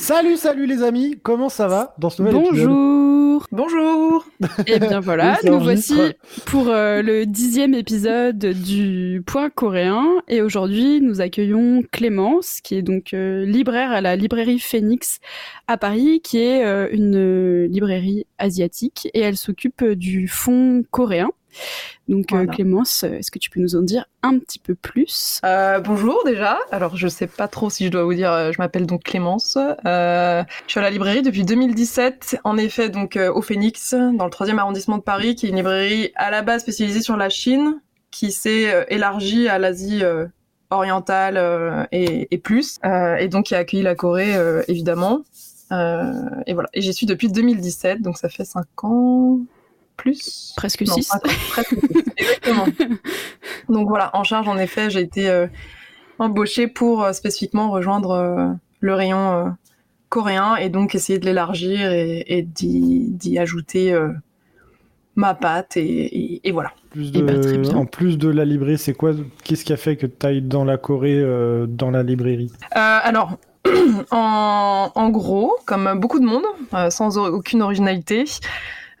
Salut, salut les amis, comment ça va dans ce nouvel Bonjour. Bonjour. Et bien voilà, nous voici pour euh, le dixième épisode du Point coréen. Et aujourd'hui, nous accueillons Clémence, qui est donc euh, libraire à la librairie Phoenix à Paris, qui est euh, une librairie asiatique, et elle s'occupe du fonds coréen. Donc euh, Clémence, est-ce que tu peux nous en dire un petit peu plus? Euh, Bonjour déjà. Alors je sais pas trop si je dois vous dire. Euh, je m'appelle donc Clémence. je suis à la librairie depuis 2017. En effet, donc au Phoenix, dans le 3e arrondissement de Paris, qui est une librairie à la base spécialisée sur la Chine, qui s'est élargie à l'Asie orientale et, plus, et donc qui a accueilli la Corée évidemment. et voilà. Et j'y suis depuis 2017, donc ça fait 5 ans plus. Presque 6. Presque exactement. Donc voilà, en charge, en effet, j'ai été euh, embauchée pour euh, spécifiquement rejoindre euh, le rayon coréen et donc essayer de l'élargir et, d'y ajouter ma patte et, voilà. Eh ben, en plus de la librairie, c'est quoi Qu'est-ce qui a fait que tu ailles dans la Corée, dans la librairie? Alors, en, en, gros, comme beaucoup de monde, sans aucune originalité,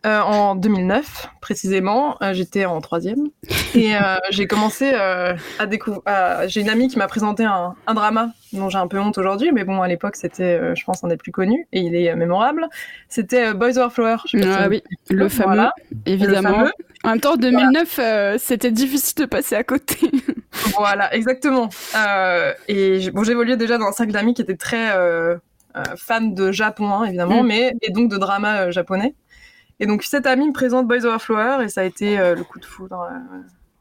euh, en 2009 précisément. Euh, j'étais en troisième et euh, j'ai commencé à découvrir. j'ai une amie qui m'a présenté un, drama dont j'ai un peu honte aujourd'hui, mais bon à l'époque c'était, je pense, un des plus connus et il est mémorable. C'était Boys Over Flower. Ah oui, le fameux, évidemment. En même temps, 2009, c'était difficile de passer à côté. voilà, exactement. et bon, j'évoluais déjà dans un cercle d'amis qui étaient très fans de Japon, hein, évidemment, mm. mais et donc de drama japonais. Et donc cette amie me présente Boys Over Flower et ça a été euh, le coup de foudre euh,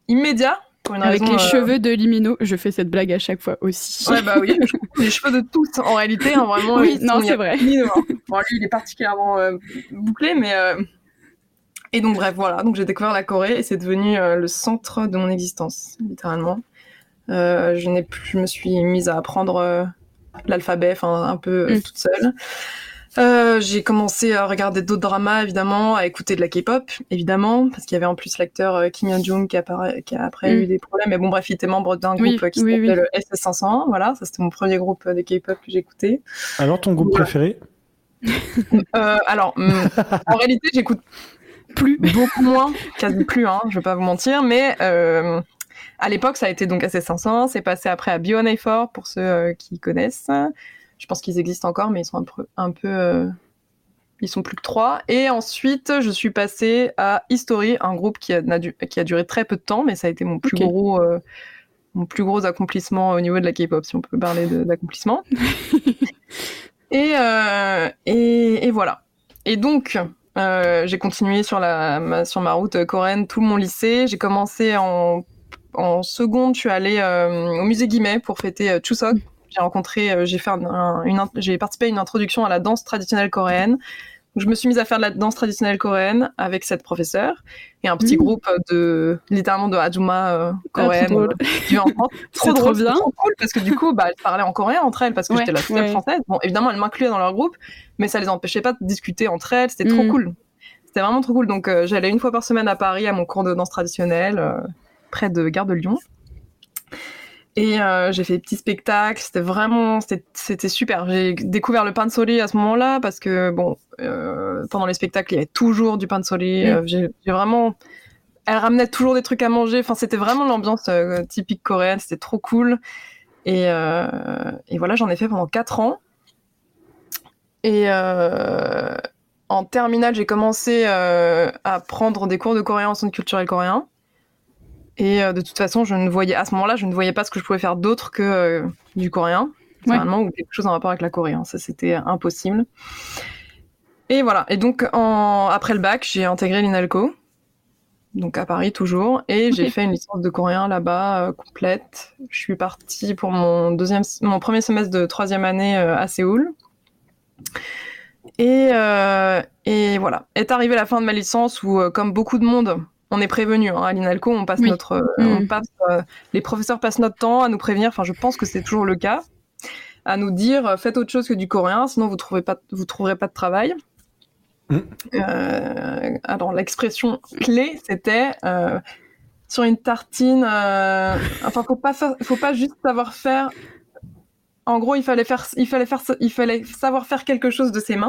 immédiat. Pour une Avec les euh, cheveux de Limino, je fais cette blague à chaque fois aussi. Ouais bah oui, les cheveux de toutes en réalité, hein, vraiment. Oui, non c'est vrai. Hein. Bon lui il est particulièrement bouclé, mais et donc bref voilà, donc j'ai découvert la Corée et c'est devenu le centre de mon existence littéralement. je n'ai plus, je me suis mise à apprendre l'alphabet, enfin un peu mm. toute seule. Euh, j'ai commencé à regarder d'autres dramas, évidemment, à écouter de la K-pop, évidemment, parce qu'il y avait en plus l'acteur euh, Kim Yeon-jung qui, qui, a après eu mm. des problèmes. Mais bon, bref, il était membre d'un groupe qui s'appelle SS501. Voilà, ça c'était mon premier groupe de K-pop que j'écoutais. Alors, ton groupe préféré? Euh, Alors, mm, en réalité, j'écoute plus, beaucoup moins, quasi plus, hein, je vais pas vous mentir, mais à l'époque, ça a été donc SS501. C'est passé après à Beyond pour ceux qui connaissent. Je pense qu'ils existent encore, mais ils sont un peu, un peu euh, ils sont plus que trois. Et ensuite, je suis passée à History, un groupe qui a, qui a duré très peu de temps, mais ça a été mon plus gros, euh, mon plus gros accomplissement au niveau de la K-pop, si on peut parler d'accomplissement. Euh, et, et, voilà. Et donc, j'ai continué sur, la, ma, sur ma route coréenne tout mon lycée. J'ai commencé en, en seconde, je suis allée au musée Guimet pour fêter Chuseok, j'ai rencontré, euh, j'ai fait une, j'ai participé à une introduction à la danse traditionnelle coréenne. je me suis mise à faire de la danse traditionnelle coréenne avec cette professeure et un petit mmh. groupe de littéralement de Hajuma euh, ah, coréenne. trop drôle. trop, drôle, bien. Trop cool parce que du coup, bah, elles parlaient en coréen entre elles parce que j'étais la seule française. Bon, évidemment, elles m'incluaient dans leur groupe, mais ça les empêchait pas de discuter entre elles. C'était trop mmh. cool. C'était vraiment trop cool. Donc, euh, j'allais une fois par semaine à Paris à mon cours de danse traditionnelle près de Gare de Lyon. Et euh, j'ai fait des petits spectacles, c'était vraiment, c'était super. J'ai découvert le pain de soleil à ce moment-là parce que bon, euh, pendant les spectacles, il y avait toujours du pain de soleil. Euh, j'ai vraiment, elle ramenait toujours des trucs à manger. Enfin, c'était vraiment l'ambiance typique coréenne. C'était trop cool. Et, et voilà, j'en ai fait pendant quatre ans. Et en terminale, j'ai commencé à prendre des cours de coréen en centre culturel coréen. Et euh, de toute façon, je ne voyais à ce moment-là, je ne voyais pas ce que je pouvais faire d'autre que euh, du coréen, finalement, ou quelque chose en rapport avec la coréen. Ça, c'était impossible. Et voilà. Et donc, en... après le bac, j'ai intégré l'INALCO, donc à Paris toujours, et j'ai fait une licence de coréen là-bas euh, complète. Je suis partie pour mon deuxième, mon premier semestre de troisième année à Séoul. Et, et voilà. Est arrivée la fin de ma licence où, comme beaucoup de monde, on est prévenu. Hein, à l'INALCO, on passe notre, euh, on mm. passe, euh, les professeurs passent notre temps à nous prévenir. Enfin, je pense que c'est toujours le cas, à nous dire euh, faites autre chose que du coréen, sinon vous trouvez pas, vous trouverez pas de travail. Mm. alors l'expression clé, c'était sur une tartine. enfin, faut pas, faut pas juste savoir faire En gros, il fallait faire, il fallait faire, il fallait savoir faire quelque chose de ses mains.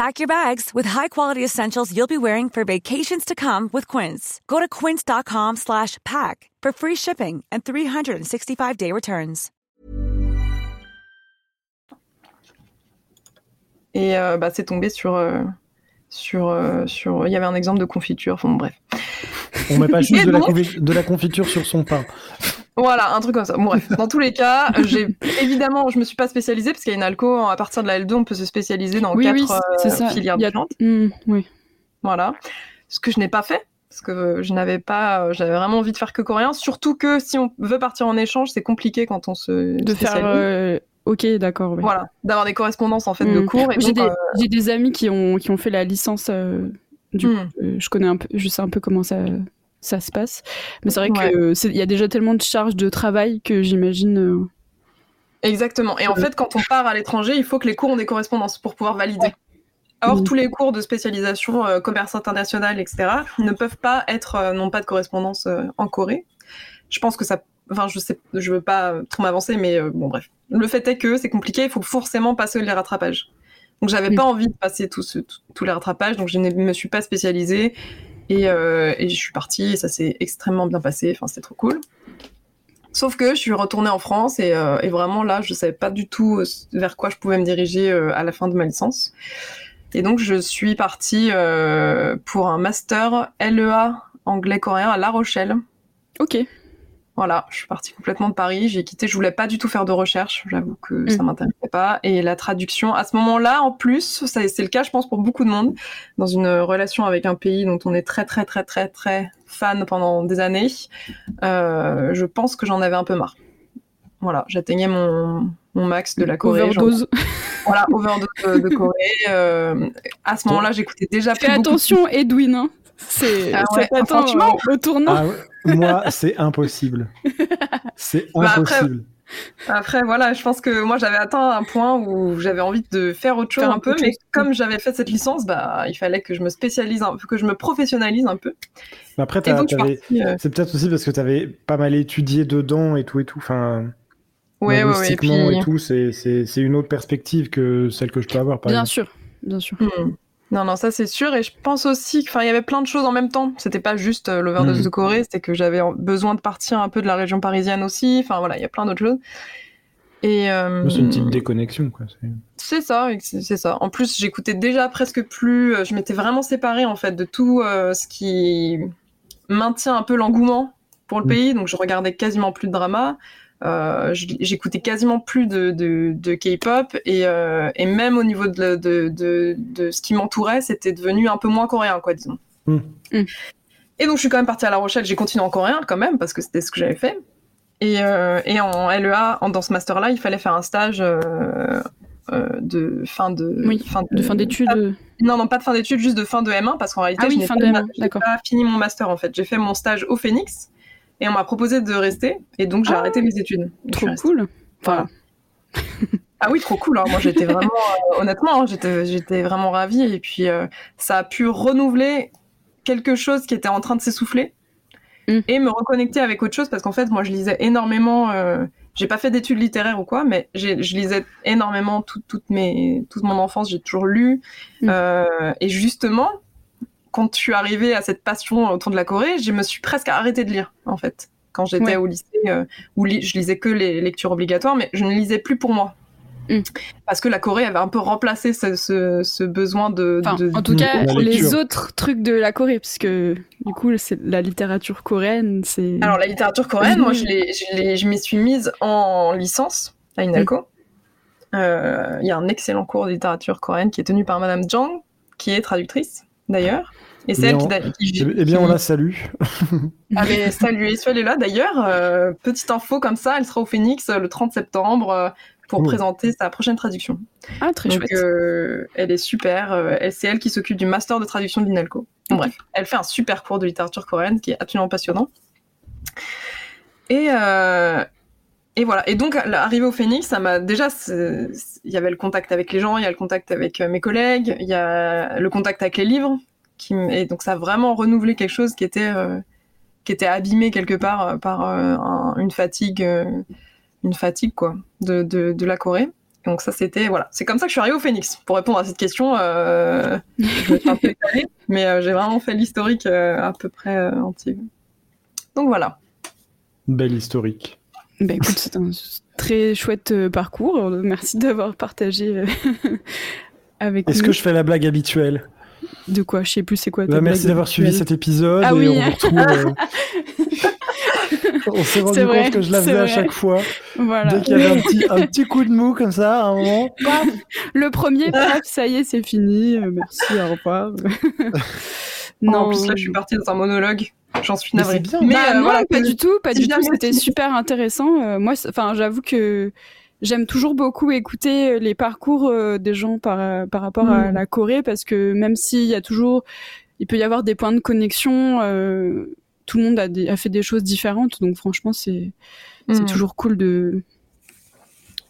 Pack your bags with high-quality essentials you'll be wearing for vacations to come with Quince. Go to quince.com/pack for free shipping and 365-day returns. Et euh, bah, c'est tombé sur euh, sur euh, sur. Il y avait un exemple de confiture. Enfin bref. On met pas juste de, la de la confiture sur son pain. Voilà, un truc comme ça. bref, dans tous les cas, j'ai évidemment, je me suis pas spécialisée parce qu'il y a une alco à partir de la L2, on peut se spécialiser dans quatre euh, filières différentes. Mmh, oui. Voilà, ce que je n'ai pas fait parce que je n'avais pas, euh, j'avais vraiment envie de faire que coréen. Surtout que si on veut partir en échange, c'est compliqué quand on se de faire. Euh, ok, d'accord. Voilà, d'avoir des correspondances en fait de mmh. cours. J'ai des, des, amis qui ont qui ont fait la licence. Du mmh. je connais un peu, je sais un peu comment ça ça se passe. Mais c'est vrai qu'il y a déjà tellement de charges de travail que j'imagine. Euh, Exactement. Et en fait, quand on part à l'étranger, il faut que les cours ont des correspondances pour pouvoir valider. Or, tous les cours de spécialisation euh, commerce international, etc., ne peuvent pas être, euh, non pas de correspondance en Corée. Je pense que ça, enfin, je sais, je veux pas trop m'avancer, mais bon, bref. Le fait est que c'est compliqué, il faut forcément passer les rattrapages. Donc, j'avais pas envie de passer tous les rattrapages, donc je ne me suis pas spécialisée. Euh, et, je suis partie et ça s'est extrêmement bien passé. Enfin, c'était trop cool. Sauf que je suis retournée en France et, euh, vraiment là, je savais pas du tout euh, vers quoi je pouvais me diriger à la fin de ma licence. Et donc, je suis partie pour un master LEA anglais-coréen à La Rochelle. Ok. Voilà, je suis partie complètement de Paris, j'ai quitté, je voulais pas du tout faire de recherche, j'avoue que ça mm. m'intéressait pas. Et la traduction, à ce moment-là, en plus, c'est le cas, je pense, pour beaucoup de monde, dans une relation avec un pays dont on est très, très, très, très, très fan pendant des années, euh, je pense que j'en avais un peu marre. Voilà, j'atteignais mon, max de la Corée. Overdose. Voilà, overdose de, Corée. Euh, à ce moment-là, j'écoutais déjà Fais attention, Edwin. Hein. C'est ah franchement au tournant. Ah moi, c'est impossible. C'est bah, impossible. après, voilà, je pense que moi j'avais atteint un point où j'avais envie de faire autre chose un, peu, mais comme j'avais fait cette licence, bah il fallait que je me spécialise un peu, que je me professionnalise un peu. Mais après, euh, c'est peut-être aussi parce que tu avais pas mal étudié dedans et tout et tout. Enfin, ouais, ouais, et, puis... et tout, c'est une autre perspective que celle que je peux avoir. bien sûr, bien sûr. Hmm. Non, non, ça c'est sûr. Et je pense aussi qu'il y avait plein de choses en même temps. C'était pas juste euh, l'overdose mm. de Corée, c'était que j'avais besoin de partir un peu de la région parisienne aussi. Enfin voilà, il y a plein d'autres choses. Et euh, c'est une petite déconnexion, quoi. C'est ça, c'est ça. En plus, j'écoutais déjà presque plus. Euh, je m'étais vraiment séparée en fait de tout ce qui maintient un peu l'engouement pour le mm. pays. Donc, je regardais quasiment plus de drama. Euh, j'écoutais quasiment plus de, de, de K-pop et, euh, et, même au niveau de, de, de ce qui m'entourait, c'était devenu un peu moins coréen, quoi, disons. Hmm. Hmm. Et donc je suis quand même partie à La Rochelle, j'ai continué en coréen quand même parce que c'était ce que j'avais fait. Et, euh, et, en LEA, en, dans ce master-là, il fallait faire un stage euh, euh, de fin de oui, fin de, fin d'études. Non, non, pas de fin d'études, juste de fin de M1 parce qu'en réalité, ah oui, je n'ai pas, pas, fini mon master en fait. J'ai fait mon stage au Phoenix et on m'a proposé de rester, et donc j'ai ah. arrêté mes études. Trop cool. Voilà. Ah oui, trop cool. Hein. Moi, j'étais vraiment, euh, honnêtement, hein, j'étais, vraiment ravie. Et puis, euh, ça a pu renouveler quelque chose qui était en train de s'essouffler mm. et me reconnecter avec autre chose parce qu'en fait, moi, je lisais énormément. Euh, j'ai pas fait d'études littéraires ou quoi, mais je lisais énormément toute mes, toute mon enfance. J'ai toujours lu. Mm. et justement, quand je suis arrivée à cette passion autour de la Corée, je me suis presque arrêtée de lire, en fait quand j'étais au lycée, où je lisais que les lectures obligatoires, mais je ne lisais plus pour moi. Mm. Parce que la Corée avait un peu remplacé ce, besoin de, En tout cas, les autres trucs de la Corée, parce que du coup, c'est la littérature coréenne. c'est... Alors, la littérature coréenne, moi, je, je, m'y suis mise en licence à INALCO. Mm. Euh, il y a un excellent cours de littérature coréenne qui est tenu par Madame Jang, qui est traductrice d'ailleurs. Et c'est elle qui, Eh bien, on la salue. ah, mais saluez, soyez là d'ailleurs. Euh, petite info comme ça, elle sera au Phoenix le 30 septembre pour présenter sa prochaine traduction. Ah, très Donc, euh, elle est super. Euh, c'est elle qui s'occupe du master de traduction de l'INALCO. Bref, elle fait un super cours de littérature coréenne qui est absolument passionnant. Et, euh, et voilà. Et donc, arrivé au Phoenix, ça m'a déjà. Il y avait le contact avec les gens, il y a le contact avec mes collègues, il y a le contact avec les livres. Qui, et donc, ça a vraiment renouvelé quelque chose qui était, qui était abîmé quelque part par une fatigue une fatigue quoi de, de, la Corée. Donc ça c'était voilà, c'est comme ça que je suis arrivée au Phoenix pour répondre à cette question. Euh, mais euh, j'ai vraiment fait l'historique euh, à peu près entier. Donc voilà. Belle historique. Ben écoute, c'est un très chouette parcours. Merci d'avoir partagé avec Est-ce que je fais la blague habituelle? De quoi? Je sais plus c'est quoi. Bah, merci d'avoir suivi cet épisode. Ah, oui. on retrouve. on s'est rendu compte que je la faisais à chaque fois. Voilà. Dès qu'il y avait un petit, un petit, coup de mou comme ça, à un moment. Le premier, paf, ça y est, c'est fini. Euh, merci, au revoir. Non, en plus là, je suis partie dans un monologue. J'en suis navrée. Mais, mais bah, euh, voilà, pas du tout, pas du tout. C'était super intéressant. Euh, moi, enfin, j'avoue que j'aime toujours beaucoup écouter les parcours des gens par, par rapport à hmm. la Corée parce que même s'il y a toujours, il peut y avoir des points de connexion, tout le monde a, fait des choses différentes. Donc franchement, c'est mm. toujours cool de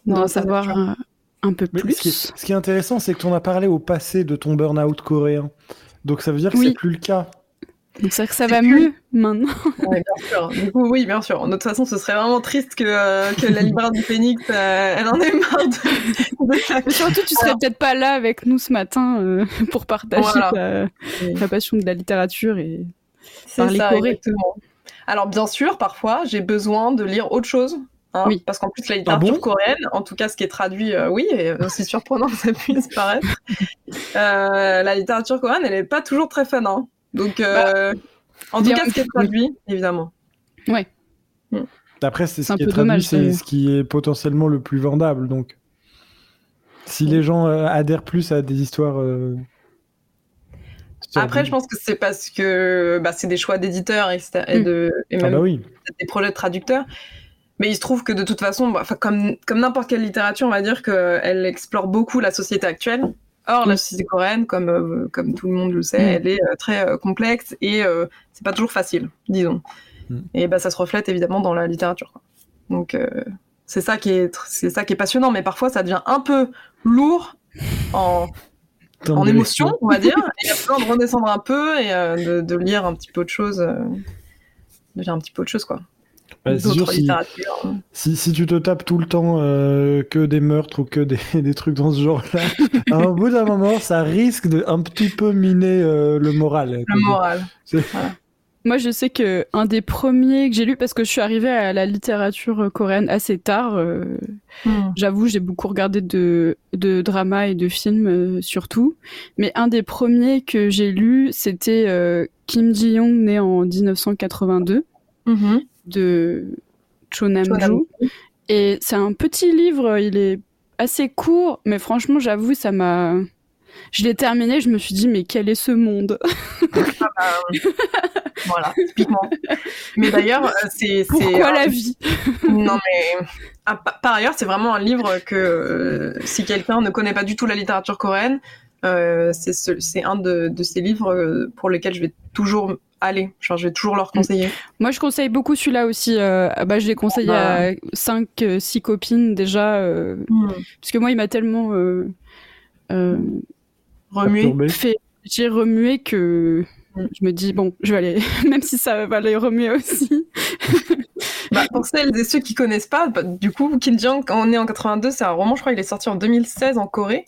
d'en savoir un, peu plus. Ce qui, est, intéressant, c'est que tu en as parlé au passé de ton burn-out coréen. Donc ça veut dire que c'est plus le cas. Donc c'est que ça va mieux maintenant. Oui, bien sûr. Du coup, oui, bien sûr. De toute façon, ce serait vraiment triste que, euh, que la libraire du Phoenix, euh, elle en ait marre de, Surtout, tu serais peut-être pas là avec nous ce matin euh, pour partager ta, passion de la littérature et c'est ça, Exactement. Alors bien sûr, parfois, j'ai besoin de lire autre chose. Hein, oui. Parce qu'en plus, la ah littérature coréenne, en tout cas ce qui est traduit, euh, oui, et aussi surprenant que ça puisse paraître, euh, la littérature coréenne, elle n'est pas toujours très fun. Hein. Donc, euh, bah, en tout cas, ce qui est traduit, évidemment. Ouais. Mm. Après, c'est ce qui est traduit, c'est ce qui est potentiellement le plus vendable. Donc, si les gens adhèrent plus à des histoires après, je pense que c'est parce que bah, c'est des choix d'éditeurs et, mm. de, et ah bah des projets de traducteurs. Mais il se trouve que de toute façon, bah, comme, comme n'importe quelle littérature, on va dire qu'elle explore beaucoup la société actuelle. Or, la mm. société coréenne, comme, euh, comme tout le monde le sait, mm. elle est euh, très euh, complexe et c'est pas toujours facile, disons. Et bah, ça se reflète évidemment dans la littérature. Donc, c'est ça, qui est, c'est ça qui est passionnant, mais parfois ça devient un peu lourd en en émotion, on va dire. Et il y a besoin de redescendre un peu et euh, de, lire un petit peu autre chose. Euh, de lire un petit peu autre chose, quoi. Bah, sûr, si, si, tu te tapes tout le temps euh, que des meurtres ou que des, des trucs dans ce genre-là, à un bout d'un moment, ça risque de un petit peu miner le moral. Le moral. Voilà. Moi, je sais que un des premiers que j'ai lu, parce que je suis arrivée à la littérature euh, coréenne assez tard, euh, hmm. j'avoue, j'ai beaucoup regardé de, de dramas et de films euh, surtout, mais un des premiers que j'ai lu, c'était Kim Ji-young, né en 1982, mm-hmm. De Cho Nam-ju. Et c'est un petit livre, il est assez court, mais franchement, j'avoue, ça m'a je l'ai terminé, je me suis dit, mais quel est ce monde? Ah bah, Voilà, typiquement. Mais d'ailleurs, euh, c'est. Pourquoi la vie? Non, mais. Ah, par ailleurs, c'est vraiment un livre que euh, si quelqu'un ne connaît pas du tout la littérature coréenne, euh, c'est un de, ces livres pour lesquels je vais toujours allez. Genre, je vais toujours leur conseiller. Moi, je conseille beaucoup celui-là aussi. bah, je l'ai conseillé bah. à 5, 6 copines déjà. Hmm. Parce que moi, il m'a tellement remué. Fait, j'ai remué que hmm. je me dis, bon, je vais aller, même si ça va les remuer aussi. bah, pour celles et ceux qui connaissent pas, bah, du coup, Kim Jong, quand on est en 82, c'est un roman, je crois, il est sorti en 2016 en Corée.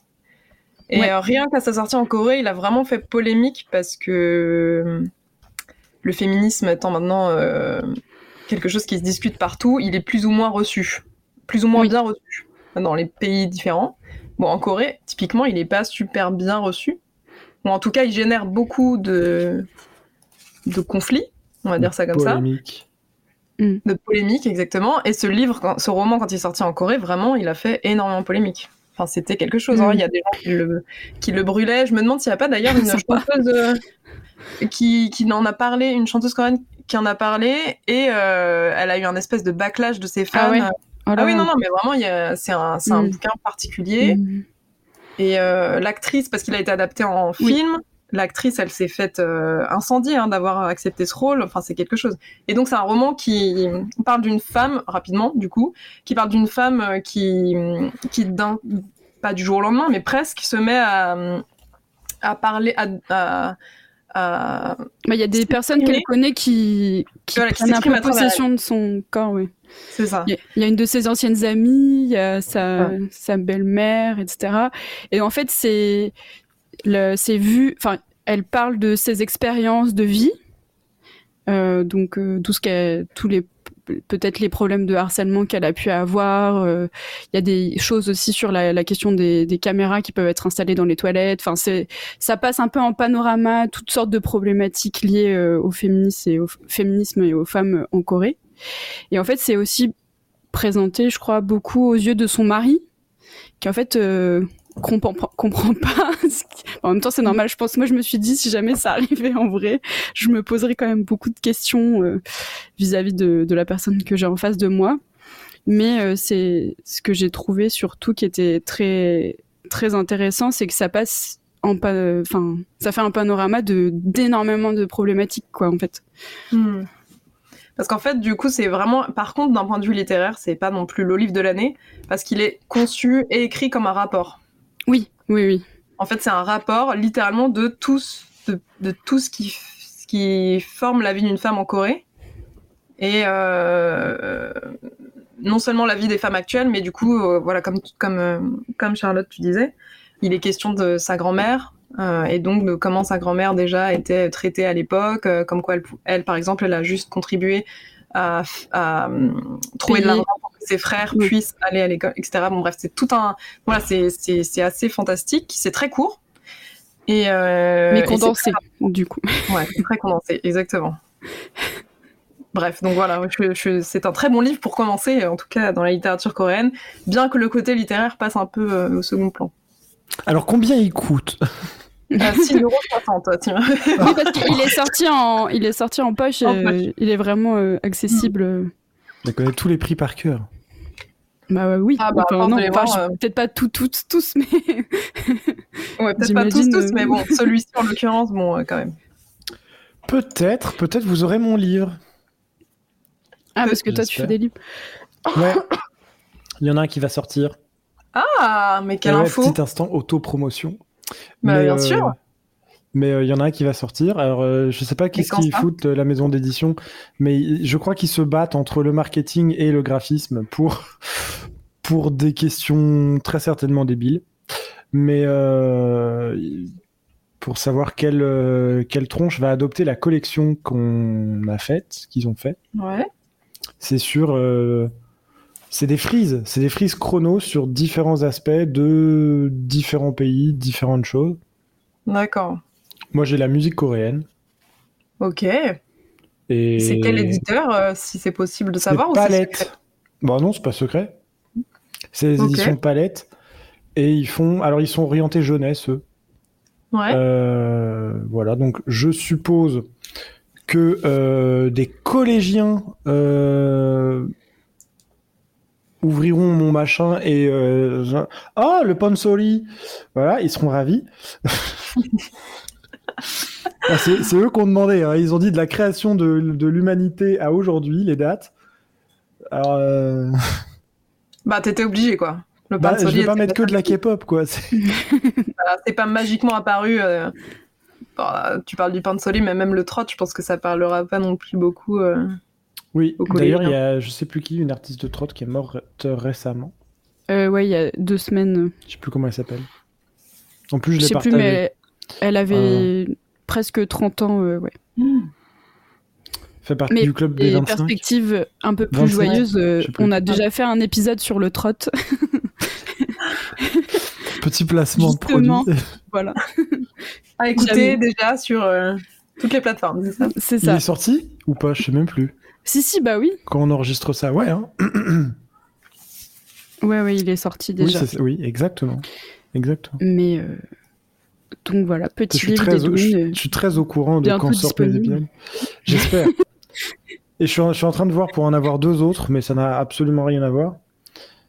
Et euh, rien qu'à sa sortie en Corée, il a vraiment fait polémique parce que euh, le féminisme étant maintenant euh, quelque chose qui se discute partout, il est plus ou moins reçu, plus ou moins bien reçu dans les pays différents. Bon, en Corée, typiquement, il n'est pas super bien reçu. Ou en tout cas, il génère beaucoup de, de conflits, on va dire ça comme polémique. ça. Mm. De polémique, exactement. Et ce livre, ce roman, quand il est sorti en Corée, vraiment, il a fait énormément polémique. Enfin, c'était quelque chose. Hein. Mm. Il y a des gens qui le, qui le brûlaient. Je me demande s'il n'y a pas d'ailleurs une chanteuse euh, qui, qui en a parlé, une chanteuse coréenne qui en a parlé, et euh, elle a eu un espèce de backlash de ses ah fans. Ah, ah oui, non, non, mais vraiment, c'est un, un, mm. bouquin particulier. Mm. Et euh, l'actrice, parce qu'il a été adapté en film, l'actrice, elle s'est faite incendier hein, d'avoir accepté ce rôle. Enfin, c'est quelque chose. Et donc, c'est un roman qui parle d'une femme, rapidement, du coup, qui parle d'une femme qui, qui d'un, pas du jour au lendemain, mais presque, se met à, à parler, à, à, il y a des personnes qu'elle connaît qui, qui prennent un peu possession de son corps, oui. C'est ça. Il y, a une de ses anciennes amies, il y a sa, sa belle-mère, etc. Et en fait, c'est c'est vu, enfin, elle parle de ses expériences de vie, euh, donc euh, tout ce tous les peut-être les problèmes de harcèlement qu'elle a pu avoir. Euh, il y a des choses aussi sur la, question des, caméras qui peuvent être installées dans les toilettes. Enfin, ça passe un peu en panorama toutes sortes de problématiques liées au féminisme et au féminisme et aux femmes en Corée. Et en fait, c'est aussi présenté, je crois, beaucoup aux yeux de son mari, qui en fait comprend, comprend pas. En même temps, c'est normal. Je pense, moi, je me suis dit, si jamais ça arrivait en vrai, je me poserais quand même beaucoup de questions euh, vis-à-vis de, de, la personne que j'ai en face de moi. Mais euh, c'est ce que j'ai trouvé surtout qui était très très intéressant, c'est que ça passe en enfin, ça fait un panorama de d'énormément de problématiques, quoi, en fait. Hmm. Parce qu'en fait, du coup, c'est vraiment, par contre, d'un point de vue littéraire, c'est pas non plus le livre de l'année, parce qu'il est conçu et écrit comme un rapport. Oui, oui, oui. En fait, c'est un rapport littéralement de tout, de, tout ce qui, qui forme la vie d'une femme en Corée. Et euh, non seulement la vie des femmes actuelles, mais du coup, euh, voilà, comme, comme, euh, comme Charlotte, tu disais, il est question de sa grand-mère, et donc de comment sa grand-mère déjà était traitée à l'époque, comme quoi elle, elle, par exemple, elle a juste contribué à, trouver de l'argent pour que ses frères puissent aller à l'école, etc. Bon, bref, c'est tout un. Voilà, c'est assez fantastique. C'est très court. Et euh, Mais condensé, du coup. Ouais, c'est très condensé, exactement. Bref, donc voilà, c'est un très bon livre pour commencer, en tout cas dans la littérature coréenne, bien que le côté littéraire passe un peu euh, au second plan. Alors combien il coûte? À 6,60€, tiens. oui, parce qu'il est sorti en, il est sorti en poche, et il est vraiment euh, accessible. Il connaît tous les prix par cœur. Bah oui. Ah bah, non, euh, peut-être pas tout, tous, tous, mais. ouais, peut-être pas tous, tous, mais bon, euh, celui-ci en l'occurrence, bon, quand même. Peut-être, peut-être vous aurez mon livre. Ah, parce que toi, tu fais des livres. Ouais. Il y en a un qui va sortir. Ah, mais quelle info Petit instant auto-promotion. Bah, bien sûr. Euh, mais il euh, y en a un qui va sortir. Alors, euh, je sais pas qu'est-ce qu'ils foutent la maison d'édition, mais je crois qu'ils se battent entre le marketing et le graphisme pour, pour des questions très certainement débiles. Mais pour savoir quelle, quelle tronche va adopter la collection qu'on a faite, qu'ils ont fait. Ouais. C'est sûr c'est des frises, c'est des frises chrono sur différents aspects de différents pays, différentes choses. D'accord. Moi, j'ai la musique coréenne. Ok. Et c'est quel éditeur, euh, si c'est possible de savoir ou Palette. Bon, bah non, c'est pas secret. C'est les éditions Palette. Et ils font. Alors, ils sont orientés jeunesse, eux. Ouais. Euh, voilà, donc je suppose que euh, des collégiens ouvriront mon machin et euh, oh le Ponsoli voilà ils seront ravis Ah, c'est eux qui ont demandé. Hein. Ils ont dit de la création de, de l'humanité à aujourd'hui, les dates. Alors. Euh... Bah, t'étais obligé, quoi. Le bah, je vais pas mettre que de la K-pop, quoi. C'est pas magiquement apparu. Euh, bah, tu parles du soleil, mais même le trot, je pense que ça parlera pas non plus beaucoup. Euh, oui, d'ailleurs, il y a, je sais plus qui, une artiste de trot qui est morte récemment. Euh, ouais, il y a deux semaines. Je sais plus comment elle s'appelle. En plus, je, je sais plus, mais elle avait presque 30 ans, ouais. Fait partie du club des 25. perspectives un peu plus joyeuses, on a déjà fait un épisode sur le trot. Petit placement de produit. Voilà. À écouter déjà sur euh, toutes les plateformes, c'est ça? C'est ça. Il est sorti ou pas? Je sais même plus. Si, si, bah oui. Quand on enregistre ça, ouais. Hein. ouais, ouais, il est sorti déjà. Oui, oui exactement. exactement. Mais. Euh, donc voilà, petit je livre très, je, je, suis très au courant de quand sortent les épisodes. J'espère. Et je suis, je suis, en train de voir pour en avoir deux autres, mais ça n'a absolument rien à voir.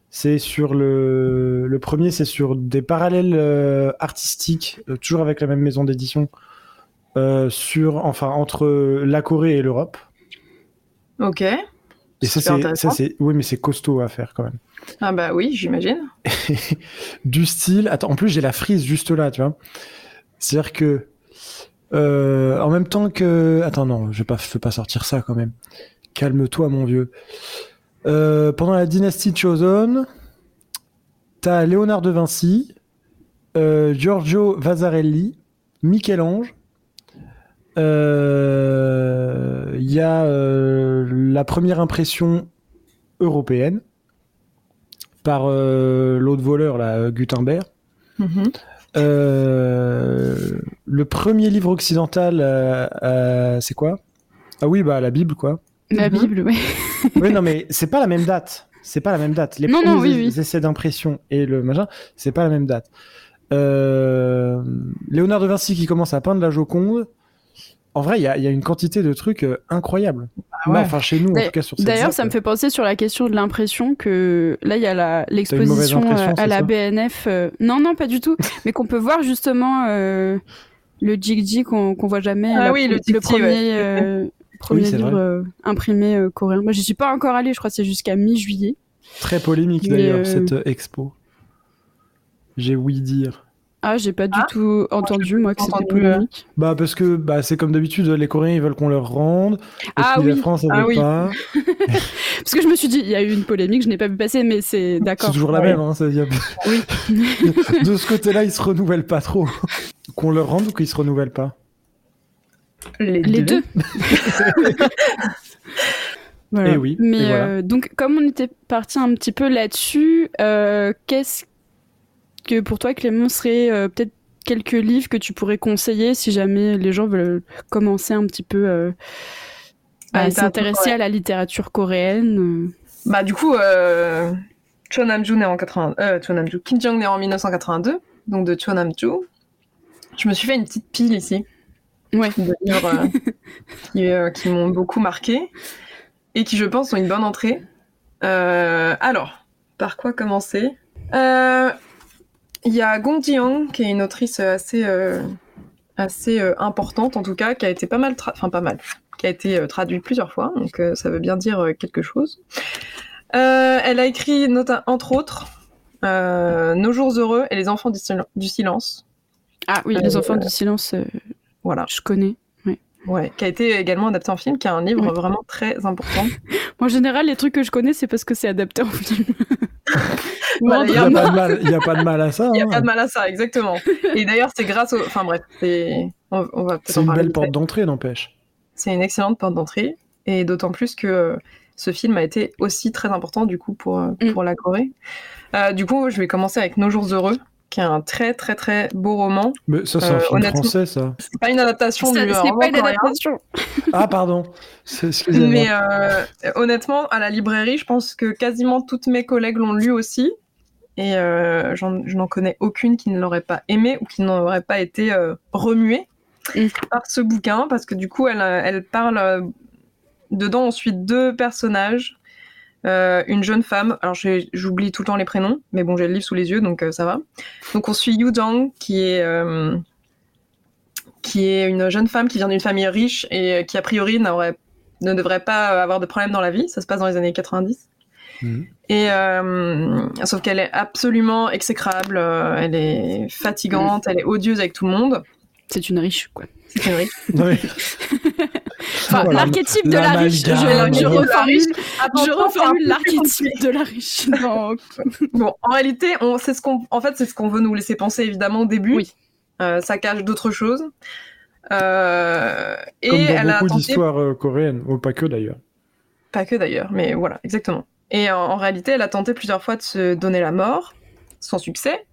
C'est sur le, le premier, c'est sur des parallèles euh, artistiques, euh, toujours avec la même maison d'édition, euh, sur, enfin, entre la Corée et l'Europe. Ok. Et ça, c'est, ça, c'est, oui, mais c'est costaud à faire quand même. Ah bah oui, j'imagine. du style, attends, en plus j'ai la frise juste là, tu vois. C'est-à-dire que, en même temps que, attends, non, je vais pas, pas sortir ça quand même. Calme-toi, mon vieux. Euh, pendant la dynastie Choson, t'as Léonard de Vinci, euh, Giorgio Vasarelli, Michel-Ange. Il euh, y a la première impression européenne par l'autre voleur, là, Gutenberg. Mhm. le premier livre occidental, c'est quoi? Ah oui, bah la Bible, quoi. La mhm. Bible, oui. oui, non, mais c'est pas la même date. C'est pas la même date. Les non, premiers essais d'impression et le machin, c'est pas la même date. Euh... Léonard de Vinci qui commence à peindre la Joconde. En vrai, il y, y a, une quantité de trucs euh, incroyables. Ah enfin, chez nous, en tout cas, sur D'ailleurs, ça me fait penser sur la question de l'impression que là, il y a l'exposition euh, à la BNF. Euh, non, non, pas du tout. mais qu'on peut voir justement le Jig qu'on voit jamais. Ah oui, le, le premier premier livre euh, imprimé euh, coréen. Moi, j'y suis pas encore allée, je crois que c'est jusqu'à mi-juillet. Très polémique d'ailleurs, euh, cette expo. J'ai ouï dire. Ah, j'ai pas du ah. tout entendu, moi, que c'était polémique. Bah, parce que bah, c'est comme d'habitude, les Coréens, ils veulent qu'on leur rende. Ah oui. La France, elle ah, veut pas. parce que je me suis dit, il y a eu une polémique, je n'ai pas vu passer, mais c'est d'accord. C'est toujours la même, hein. Ça, Oui. de ce côté-là, ils se renouvellent pas trop. qu'on leur rende ou qu'ils se renouvellent pas? Les, deux. Et oui. Mais euh, donc, comme on était parti un petit peu là-dessus, euh, qu'est-ce que pour toi, Clément, serait euh, peut-être quelques livres que tu pourrais conseiller si jamais les gens veulent commencer un petit peu à s'intéresser à la littérature coréenne Bah, du coup, euh, Nam-ju né en 80, Kim Jong né en 1982, donc de Nam-ju. Je me suis fait une petite pile ici ouais. Euh, euh, qui, m'ont beaucoup marqué et qui, je pense, sont une bonne entrée. Euh, alors, par quoi commencer? Il y a Gong Jiang, qui est une autrice assez, assez importante, en tout cas, qui a été pas mal, enfin pas mal, qui a été traduite plusieurs fois, donc ça veut bien dire quelque chose. elle a écrit, entre autres, Nos jours heureux et Les enfants du, silence. Ah oui, Les enfants du silence, voilà. Je connais. Ouais, qui a été également adapté en film, qui est un livre vraiment très important. en général, les trucs que je connais, c'est parce que c'est adapté en film. il n'y a, pas de mal à ça. Il n'y a pas de mal à ça, exactement. Et d'ailleurs, c'est grâce au. Enfin bref, c'est. On, va C'est une belle porte d'entrée, n'empêche. C'est une excellente porte d'entrée. Et d'autant plus que euh, ce film a été aussi très important, du coup, pour, euh, mm. pour la Corée. Euh, du coup, je vais commencer avec Nos jours heureux, qui est un très très très beau roman. Mais ça, c'est un euh, film français, ça. C'est pas une adaptation du C'est pas une adaptation. ah, pardon. Mais euh, honnêtement, à la librairie, je pense que quasiment toutes mes collègues l'ont lu aussi. Et euh, je n'en connais aucune qui ne l'aurait pas aimé ou qui n'aurait pas été remuée mm. par ce bouquin, parce que du coup, elle, elle parle. dedans, on suit deux personnages euh, une jeune femme, alors j'oublie tout le temps les prénoms, mais bon, j'ai le livre sous les yeux, donc euh, ça va. Donc on suit Yu Dong, qui est, euh, qui est une jeune femme qui vient d'une famille riche et qui a priori ne devrait pas avoir de problème dans la vie. Ça se passe dans les années 90. Mhm. Et sauf qu'elle est absolument exécrable, elle est fatigante, elle est odieuse avec tout le monde. C'est une riche, quoi. C'est une riche. L'archétype de la, riche, je, je reformule, l'archétype de la riche. bon, en réalité, c'est ce qu'on, en fait, c'est ce qu'on veut nous laisser penser évidemment au début. Oui. Euh, ça cache d'autres choses. Euh, et Comme dans elle beaucoup tenté... d'histoires euh, coréennes, ou pas que d'ailleurs. Pas que d'ailleurs, mais voilà, exactement. Et en, réalité, elle a tenté plusieurs fois de se donner la mort, sans succès.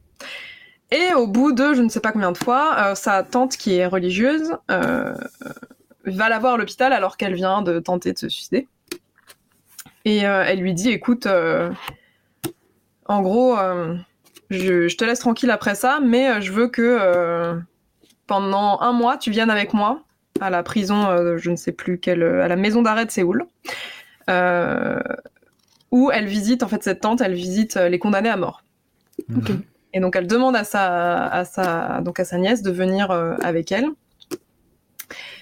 Et au bout de je ne sais pas combien de fois, sa tante qui est religieuse va la voir à l'hôpital alors qu'elle vient de tenter de se suicider. Et elle lui dit, écoute, en gros, je, te laisse tranquille après ça, mais euh, je veux que euh, pendant un mois, tu viennes avec moi à la prison, euh, je ne sais plus quelle, à la maison d'arrêt de Séoul, où elle visite, en fait, cette tante, elle visite les condamnés à mort. Mhm. Et donc, elle demande à sa, à sa, donc à sa nièce de venir avec elle.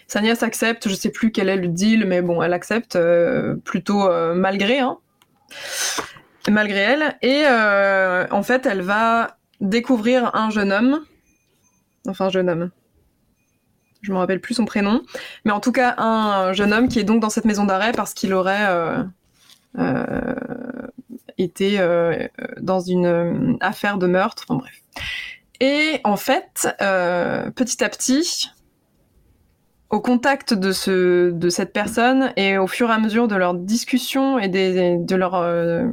Sa nièce accepte, je sais plus quel est le deal, mais bon, elle accepte plutôt malgré. Hein malgré elle. Et euh, en fait, elle va découvrir un jeune homme. Enfin, un jeune homme. Je me rappelle plus son prénom. Mais en tout cas, un jeune homme qui est donc dans cette maison d'arrêt parce qu'il aurait euh, euh, été dans une affaire de meurtre. Enfin bref. Et en fait, petit à petit, au contact de, ce, de cette personne et au fur et à mesure de leur discussion et des, de leur euh,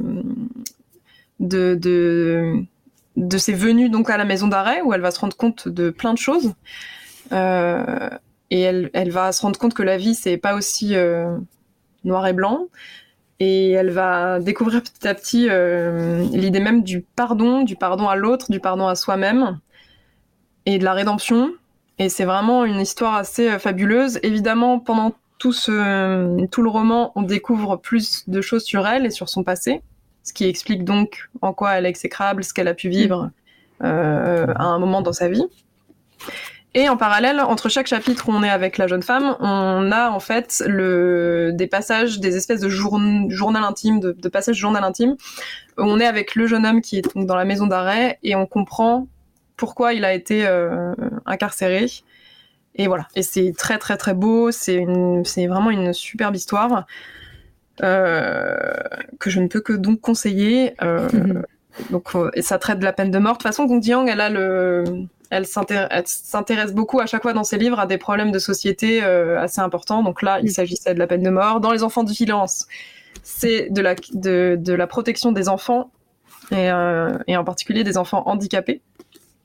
de, de, de ses venues donc à la maison d'arrêt où elle va se rendre compte de plein de choses euh, et elle, elle, va se rendre compte que la vie c'est pas aussi euh, noir et blanc et elle va découvrir petit à petit l'idée même du pardon, du pardon à l'autre, du pardon à soi-même et de la rédemption et c'est vraiment une histoire assez euh, fabuleuse. Évidemment, pendant tout, ce, tout le roman, on découvre plus de choses sur elle et sur son passé, ce qui explique donc en quoi elle est exécrable, ce qu'elle a pu vivre euh, à un moment dans sa vie. Et en parallèle, entre chaque chapitre où on est avec la jeune femme, on a en fait le, des passages, des espèces de journal intime, de, de passages journal intime, où on est avec le jeune homme qui est donc dans la maison d'arrêt et on comprend pourquoi il a été euh, incarcéré. Et voilà. Et c'est très très très beau. C'est vraiment une superbe histoire euh, que je ne peux que donc conseiller. Euh, donc et ça traite de la peine de mort. De toute façon, Gong elle a le, elle s'intéresse beaucoup à chaque fois dans ses livres à des problèmes de société assez importants. Donc là, il s'agissait de la peine de mort. Dans Les Enfants du silence, c'est de la, de, de, la protection des enfants et, et en particulier des enfants handicapés.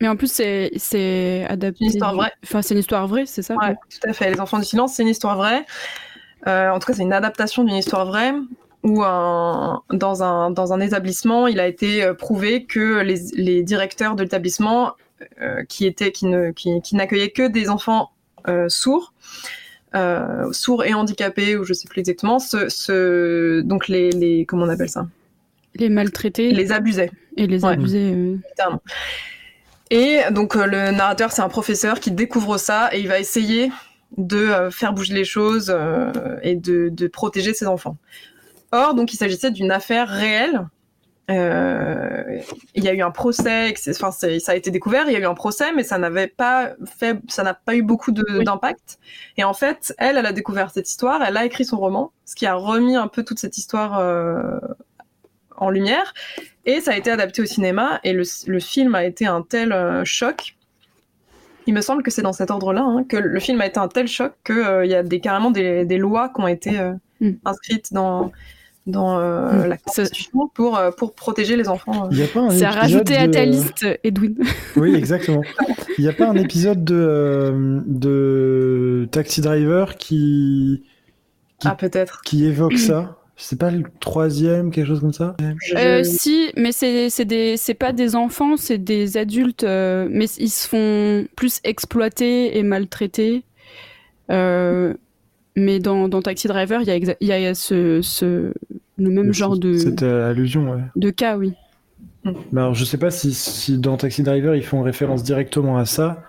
Mais en plus, c'est, c'est adapté. Une histoire vraie. Enfin, c'est une histoire vraie, c'est ça? Ouais, tout à fait. Les Enfants du Silence, c'est une histoire vraie. Euh, en tout cas, c'est une adaptation d'une histoire vraie où un, dans, un, dans un établissement, il a été euh, prouvé que les, les directeurs de l'établissement euh, qui, étaient, qui, ne, qui, qui n'accueillaient que des enfants euh, sourds, euh, sourds et handicapés, ou je sais plus exactement, ce, ce, donc les, les. Comment on appelle ça? Les maltraités. Les abusaient. Et les ouais. Euh... Et donc euh, le narrateur, c'est un professeur qui découvre ça et il va essayer de euh, faire bouger les choses euh, et de, de, protéger ses enfants. Or, donc il s'agissait d'une affaire réelle. Euh, il y a eu un procès, enfin ça a été découvert, il y a eu un procès, mais ça n'avait pas fait, ça n'a pas eu beaucoup d'impact. Et en fait, elle, elle a découvert cette histoire, elle a écrit son roman, ce qui a remis un peu toute cette histoire euh, en lumière. Et ça a été adapté au cinéma et le, le film a été un tel euh, choc. Il me semble que c'est dans cet ordre-là hein, que le film a été un tel choc qu'il euh, y a des, carrément des, des, lois qui ont été euh, mm. inscrites dans, dans mm. la Constitution pour, pour protéger les enfants. C'est à rajouter à ta liste, Edwin. Oui, exactement. Il n'y a pas un épisode de, de Taxi Driver qui, qui, ah, peut-être. qui évoque ça? C'est pas le troisième, quelque chose comme ça? Euh, Si, mais c'est c'est pas des enfants, c'est des adultes, euh, mais ils se font plus exploiter et maltraiter. Euh, mais dans, dans, Taxi Driver, il y a, y a ce, ce, le même genre de. Cette allusion, ouais. De cas, oui. alors, je sais pas si, si, dans Taxi Driver ils font référence directement à ça,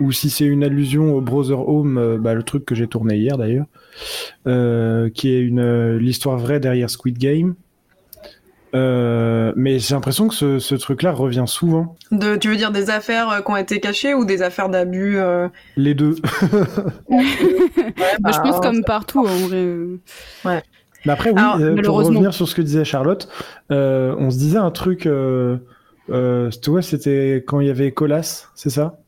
ou si c'est une allusion au Brother Home, bah, le truc que j'ai tourné hier d'ailleurs, qui est une l'histoire vraie derrière Squid Game. Euh, mais j'ai l'impression que ce, ce truc-là revient souvent. De, tu veux dire des affaires euh, qui ont été cachées ou des affaires d'abus euh? Les deux. ouais, bah, je pense comme partout en vrai. Ouais. Mais après, oui, pour revenir sur ce que disait Charlotte, on se disait un truc. Euh, c'était quand il y avait Colas, c'est ça?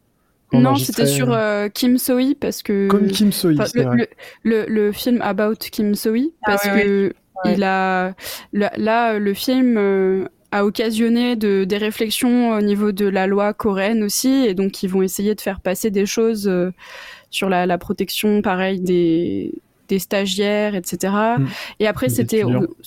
Non, c'était sur Kim Soi parce que. Comme Kim Soi, le, le, le, film About Kim Soi ah parce que il a là le film euh, a occasionné de, des réflexions au niveau de la loi coréenne aussi, et donc ils vont essayer de faire passer des choses euh, sur la, la, protection, pareil, des, des stagiaires, etc. Mm. Et après, c'était,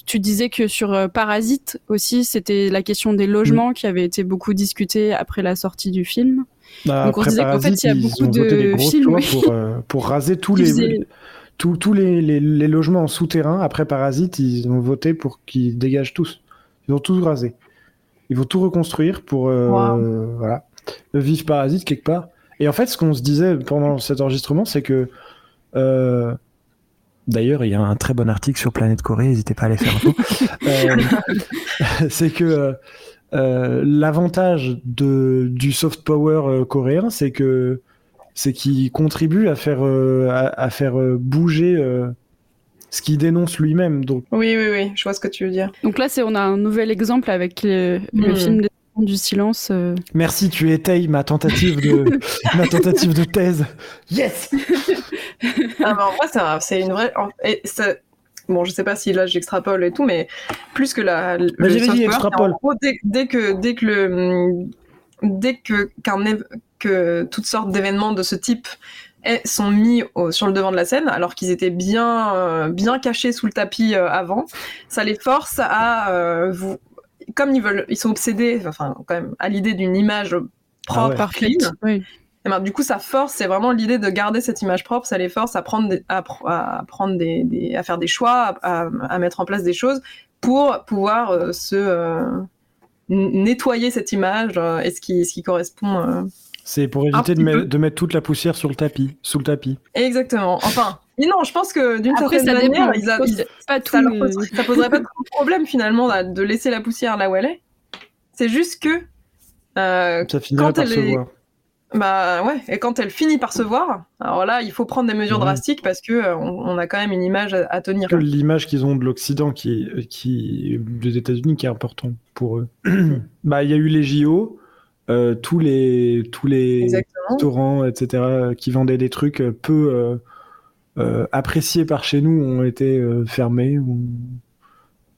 tu disais que sur euh, Parasite aussi, c'était la question des logements mm. qui avait été beaucoup discutée après la sortie du film. Bah, donc on disait qu'en fait, il y a beaucoup de films pour, pour raser tous les tous les, les, logements en souterrain, après Parasite, ils ont voté pour qu'ils dégagent tous. Ils ont tout rasé. Ils vont tout reconstruire pour euh, voilà, vivre Parasite quelque part. Et en fait, ce qu'on se disait pendant cet enregistrement, c'est que euh, D'ailleurs, il y a un très bon article sur Planète Corée, n'hésitez pas à aller faire un tour. Euh, c'est que l'avantage du soft power coréen, c'est que c'est qu'il contribue à faire, euh, à, faire euh, bouger euh, ce qu'il dénonce lui-même. Donc... Oui, oui, oui, je vois ce que tu veux dire. Donc là, c'est on a un nouvel exemple avec le hmm. film du silence. Merci, tu étayes ma tentative de ma tentative de thèse. Yes. ah, en vrai, c'est une vraie. Bon, je sais pas si là j'extrapole et tout, mais plus que la. Le extrapole. dès, dès, que dès que le dès que toutes sortes d'événements de ce type sont mis sur le devant de la scène alors qu'ils étaient bien euh, bien cachés sous le tapis euh, avant ça les force à euh, vous comme ils veulent ils sont obsédés enfin quand même à l'idée d'une image propre ah clean oui. et ben, du coup ça force c'est vraiment l'idée de garder cette image propre ça les force à prendre des, à, prendre des, à faire des choix à, à, mettre en place des choses pour pouvoir se nettoyer cette image et ce qui ce qui correspond c'est pour éviter de, mettre toute la poussière sur le tapis, sous le tapis. Exactement. Enfin, mais non, je pense que d'une certaine manière, ils pas ça, poserait, pas de problème finalement de laisser la poussière là où elle est. C'est juste que euh, ça par se voir. Bah ouais, et quand elle finit par se voir, alors là, il faut prendre des mesures drastiques parce que euh, on, a quand même une image à, tenir. L'image qu'ils ont de l'Occident, qui, qui des États-Unis, qui est important pour eux. bah, il y a eu les JO. Euh, tous les tous les restaurants, etc., qui vendaient des trucs peu euh, appréciés par chez nous ont été fermés ou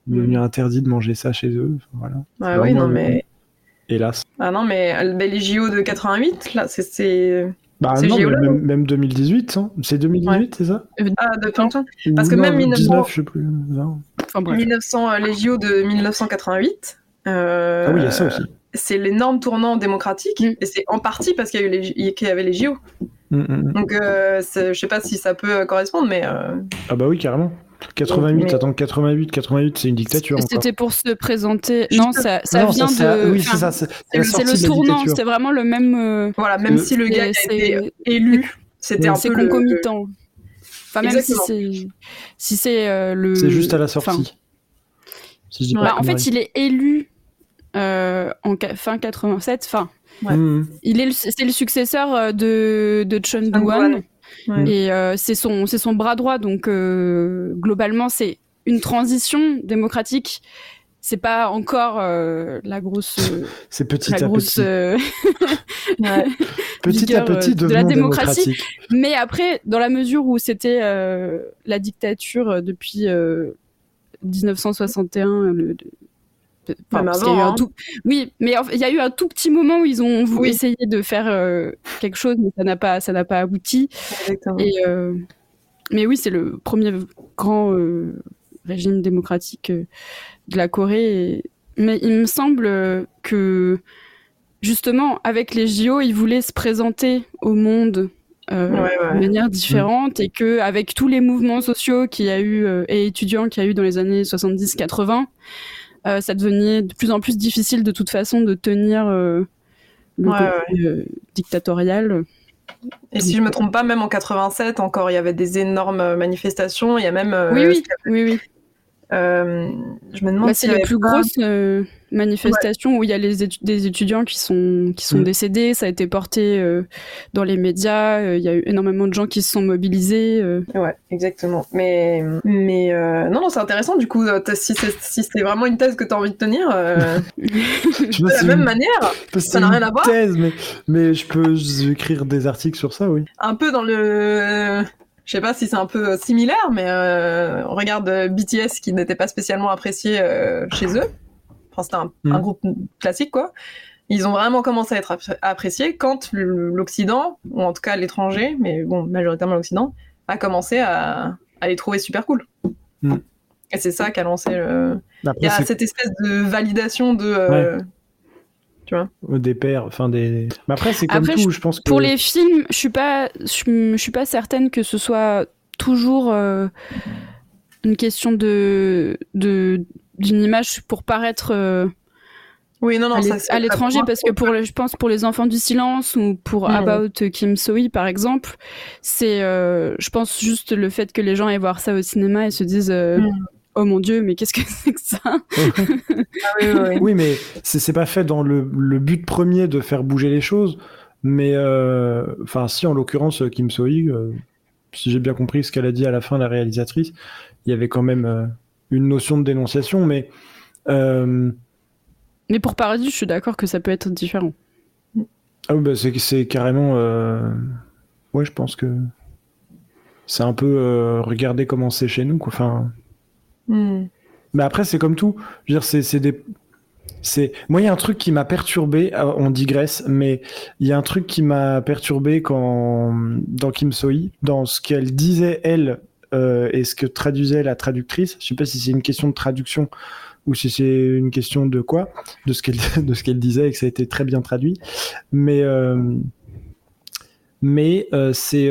devenu mm. interdit de manger ça chez eux. Voilà. Ah oui, non mais hélas. Ah non mais les JO de 88 là, c'est bah non, même, même, 2018, hein. c'est 2018, c'est ça? Ah, de Parce que même 19... je sais plus. 1900, les JO de 1988. Ah oui, il y a ça aussi c'est l'énorme tournant démocratique, mm. et c'est en partie parce qu'il y, y, avait les JO. Mm, mm, Donc, euh, je sais pas si ça peut correspondre, mais. Euh, ah, bah oui, carrément. 88, attends, 88, 88, c'est une dictature. C'était pour se présenter. Non, ça, ça vient de. Oui, c'est ça. C'est le tournant, c'est vraiment le même. Euh, voilà, même si le gars a été élu, c'était un peu. C'est concomitant. Enfin, même si c'est. Si c'est le. C'est juste à la sortie. bah, en fait, il est élu euh, en fin 87. Enfin, mmh. il est c'est le successeur euh, de de Chun Doo-hwan et euh, c'est son c'est son bras droit. Donc globalement, c'est une transition démocratique. C'est pas encore la grosse. c'est petit à petit. petit à petit de la démocratie. Mais après, dans la mesure où c'était la dictature depuis 1961, le, Oui, mais il y a eu un tout petit moment où ils ont voulu essayer de faire euh, quelque chose, mais ça n'a pas, ça n'a pas abouti. Et, euh, mais oui, c'est le premier grand euh, régime démocratique de la Corée. Mais il me semble que justement, avec les JO, ils voulaient se présenter au monde de manière différente et que avec tous les mouvements sociaux qu'il y a eu et étudiants qu'il y a eu dans les années 70-80, euh, ça devenait de plus en plus difficile de toute façon de tenir euh, le côté euh, dictatorial. Et si je me trompe pas, même en 87, encore, il y avait des énormes manifestations. Il y a même. oui, oui, oui, oui. je me demande. Bah, c'est la plus grosse manifestation où il y a les des étudiants qui sont qui sont mm. décédés. Ça a été porté euh, dans les médias. Euh, il y a eu énormément de gens qui se sont mobilisés. Euh. Ouais, exactement. Mais mais non non c'est intéressant du coup si c'est si vraiment une thèse que tu as envie de tenir de la même manière ça n'a rien à voir. Thèse mais mais je peux écrire des articles sur ça oui. Un peu dans le je sais pas si c'est un peu similaire, mais on regarde BTS qui n'était pas spécialement apprécié chez eux c'était un, mm. groupe classique, quoi. Ils ont vraiment commencé à être appréciés quand l'Occident, ou en tout cas l'étranger, mais bon, majoritairement l'Occident, a commencé à, les trouver super cool. Mm. Et c'est ça qui a lancé le... Il y a cette espèce de validation de... Euh, tu vois Des pairs, enfin des... Mais après, c'est comme tout, je, pense que... Pour les films, je suis pas, je, suis pas certaine que ce soit toujours euh, une question de, de d'une image pour paraître euh, oui, non, non, à l'étranger parce que pour je pense pour les enfants du silence ou pour About Kim Soi par exemple, c'est euh, je pense juste le fait que les gens aillent voir ça au cinéma et se disent euh, oh mon dieu mais qu'est-ce que c'est que ça ah oui, oui, oui, mais c'est pas fait dans le, le, but premier de faire bouger les choses, mais enfin si en l'occurrence Kim Soi, si j'ai bien compris ce qu'elle a dit à la fin la réalisatrice, il y avait quand même une notion de dénonciation, mais. Euh, mais pour Paradis, je suis d'accord que ça peut être différent. Ah oui, bah c'est carrément. Euh, ouais, je pense que. C'est un peu euh, regarder comment c'est chez nous, quoi. Enfin. Hmm. Mais après, c'est comme tout. Je veux dire, c'est des. C'est moi il y a un truc qui m'a perturbé, on digresse, mais il y a un truc qui m'a perturbé quand dans Kim Soi, dans ce qu'elle disait elle euh, et ce que traduisait la traductrice. Je sais pas si c'est une question de traduction ou si c'est une question de quoi, de ce qu'elle de ce qu'elle disait et que ça a été très bien traduit. Mais euh, mais euh, c'est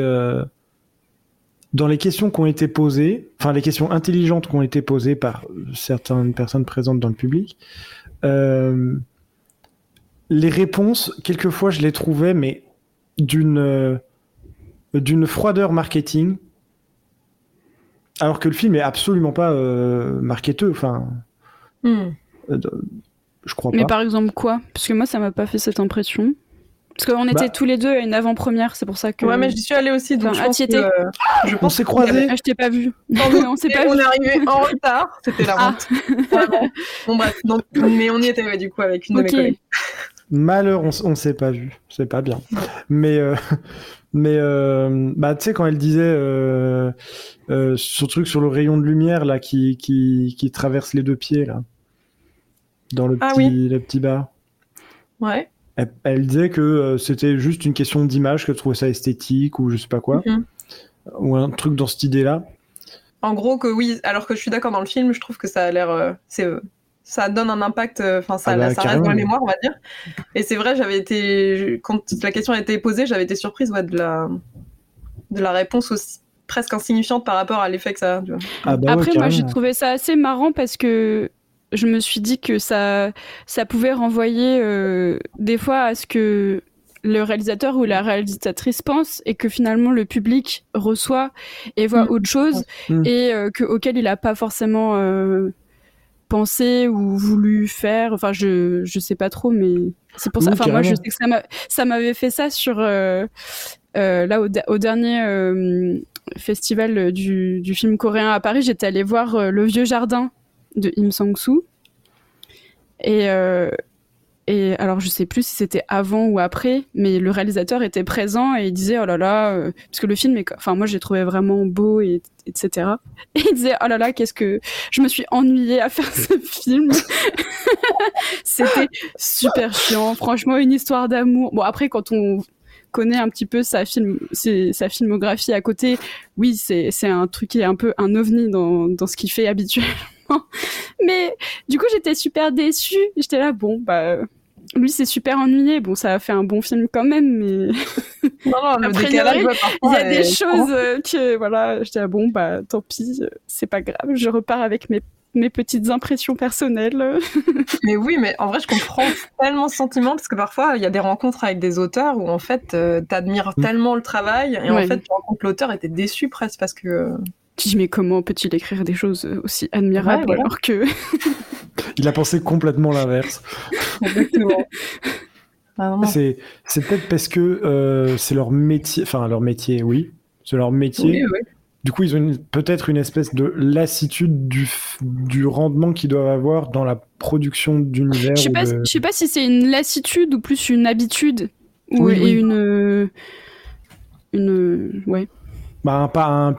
dans les questions qui ont été posées, enfin les questions intelligentes qui ont été posées par certaines personnes présentes dans le public. les réponses, quelquefois, je les trouvais, mais d'une d'une froideur marketing alors que le film est absolument pas euh, marketeux. Enfin, hmm. euh, je crois pas. Mais par exemple quoi? Parce que moi, ça m'a pas fait cette impression. Parce qu'on était bah. tous les deux à une avant-première, c'est pour ça que. Ouais, mais j'y suis allée aussi, donc je, pense que, je pense on s'est croisés. Ah, je t'ai pas vu. on s'est pas On est arrivé en retard, c'était la ah. honte. bon bref, mais on y était du coup avec une de mes collègues. Malheur, on, ne s'est pas vu, c'est pas bien. Mais euh, mais euh, bah, tu sais, quand elle disait euh, euh, ce truc sur le rayon de lumière là qui, qui, qui traverse les deux pieds là, dans le, ah petit, le petit bar. Ouais. Elle, disait que c'était juste une question d'image, qu'elle trouvait ça esthétique ou je sais pas quoi. Mhm. Ou un truc dans cette idée-là. En gros, que oui, alors que je suis d'accord dans le film, je trouve que ça a l'air. c'est ça donne un impact, euh, enfin ça, ah bah, ça reste dans la mémoire, on va dire. Et c'est vrai, j'avais été, quand la question a été posée, j'avais été surprise ouais, de la de la réponse aussi presque insignifiante par rapport à l'effet que ça a. Ah bah Après, moi, j'ai trouvé ça assez marrant parce que je me suis dit que ça, ça pouvait renvoyer euh, des fois à ce que le réalisateur ou la réalisatrice pense et que finalement le public reçoit et voit mm. autre chose mm. et euh, que, auquel il n'a pas forcément pensé ou voulu faire. Enfin, je je sais pas trop, mais c'est pour ça. Enfin, moi, je sais que ça m'avait fait ça sur euh, euh, là au, dernier euh, festival du, du, film coréen à Paris. J'étais allée voir Le Vieux Jardin de Im Sang-soo. Et et alors, je sais plus si c'était avant ou après, mais le réalisateur était présent et il disait, oh là là, euh, parce que le film, est, enfin, moi, j'ai trouvé vraiment beau et etc. Et il disait, oh là là, qu'est-ce que je me suis ennuyée à faire ce film. c'était super chiant. Franchement, une histoire d'amour. Bon, après, quand on connaît un petit peu sa film, sa filmographie à côté, oui, c'est, un truc qui est un peu un ovni dans, dans ce qu'il fait habituellement. Mais du coup, j'étais super déçue. J'étais là, bon, bah, lui c'est super ennuyé. Bon, ça a fait un bon film quand même, mais non, il y a des choses euh, que voilà, je dis bon bah tant pis, euh, c'est pas grave, je repars avec mes mes petites impressions personnelles. mais oui, mais en vrai, je comprends tellement ce sentiment parce que parfois, il y a des rencontres avec des auteurs où en fait, euh, tu admires mm. tellement le travail et en fait, tu rencontres l'auteur et t'es déçu presque parce que. Tu dis, mais comment peut-il écrire des choses aussi admirables alors que. il a pensé complètement l'inverse. Exactement. Ah, c'est peut-être parce que euh, c'est leur métier, enfin leur métier, oui, c'est leur métier. Du coup, ils ont peut-être une espèce de lassitude du, du rendement qu'ils doivent avoir dans la production d'univers. Je sais pas, sais pas si c'est une lassitude ou plus une habitude ou une une ouais. Bah, pas un,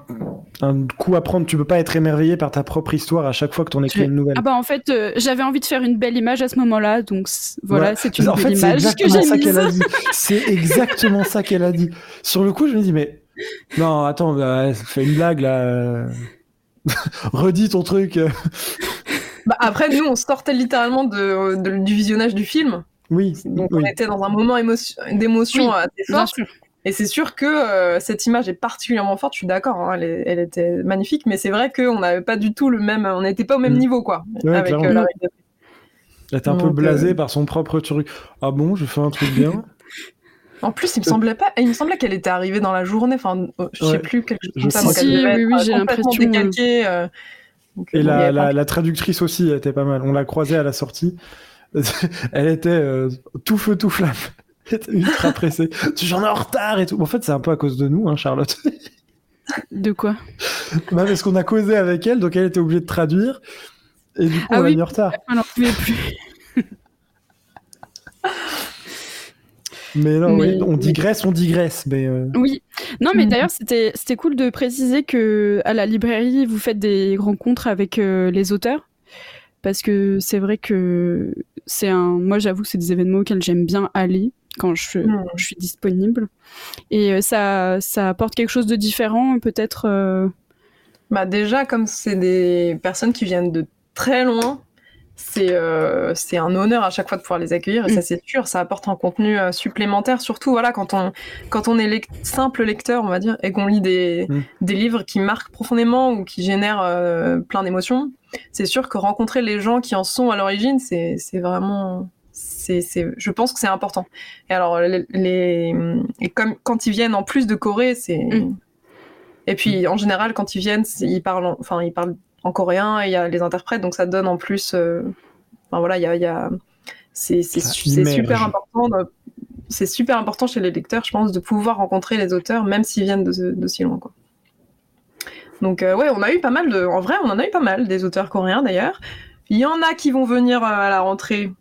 un, coup à prendre. Tu peux pas être émerveillé par ta propre histoire à chaque fois que tu en écris une nouvelle. Ah bah en fait, euh, j'avais envie de faire une belle image à ce moment-là, donc voilà, c'est une belle image que j'ai mise. C'est exactement ça qu'elle a dit. Sur le coup, je me dis mais non, attends, bah, fais une blague là. Redis ton truc. bah, après, nous, on sortait littéralement de, du visionnage du film. Oui. Donc on était dans un moment d'émotion assez fort. Et c'est sûr que euh, cette image est particulièrement forte, je suis d'accord, hein, elle, était magnifique, mais c'est vrai qu'on n'avait pas du tout le même, on n'était pas au même mm. niveau, quoi. avec, euh, Elle était un peu blasée euh, par son propre truc. Ah bon, je fais un truc bien? En plus, il me semblait pas, il me semblait qu'elle était arrivée dans la journée. Enfin, je sais plus quelque chose comme ça. oui, oui, j'ai l'impression. Et la, la, traductrice aussi était pas mal. On l'a croisée à la sortie. elle était tout feu tout flamme. ultra pressé. J'en ai en retard et tout. En fait, c'est un peu à cause de nous, hein, Charlotte. De quoi? Bah, Parce qu'on a causé avec elle, donc elle était obligée de traduire. Et du coup, ah on a mis en retard. On n'en pouvait plus. Mais non, on digresse, on digresse. Mais euh, Oui. Non, mais mm. d'ailleurs, c'était cool de préciser que à la librairie, vous faites des rencontres avec euh, les auteurs. Parce que c'est vrai que c'est un. Moi, j'avoue que c'est des événements auxquels j'aime bien aller quand je, je suis disponible. Et euh, ça, ça apporte quelque chose de différent, peut-être. Euh, bah déjà, comme c'est des personnes qui viennent de très loin, c'est euh, c'est un honneur à chaque fois de pouvoir les accueillir et ça hmm. c'est sûr ça apporte un contenu supplémentaire surtout voilà quand on quand on est simple lecteur on va dire et qu'on lit des, hmm. des livres qui marquent profondément ou qui génèrent plein d'émotions c'est sûr que rencontrer les gens qui en sont à l'origine c'est c'est vraiment c'est, je pense que c'est important. Et alors, les, et comme quand ils viennent en plus de Corée, c'est. Mm. Et puis, en général, quand ils viennent, ils parlent, en, enfin, ils parlent en coréen et il y a les interprètes, donc ça donne en plus. Euh, enfin, voilà, il y a, y a... c'est, super important. C'est super important chez les lecteurs, je pense, de pouvoir rencontrer les auteurs, même s'ils viennent de, de si loin, quoi. Donc euh, ouais, on a eu pas mal de, en vrai, on en a eu pas mal des auteurs coréens d'ailleurs. Il y en a qui vont venir euh, à la rentrée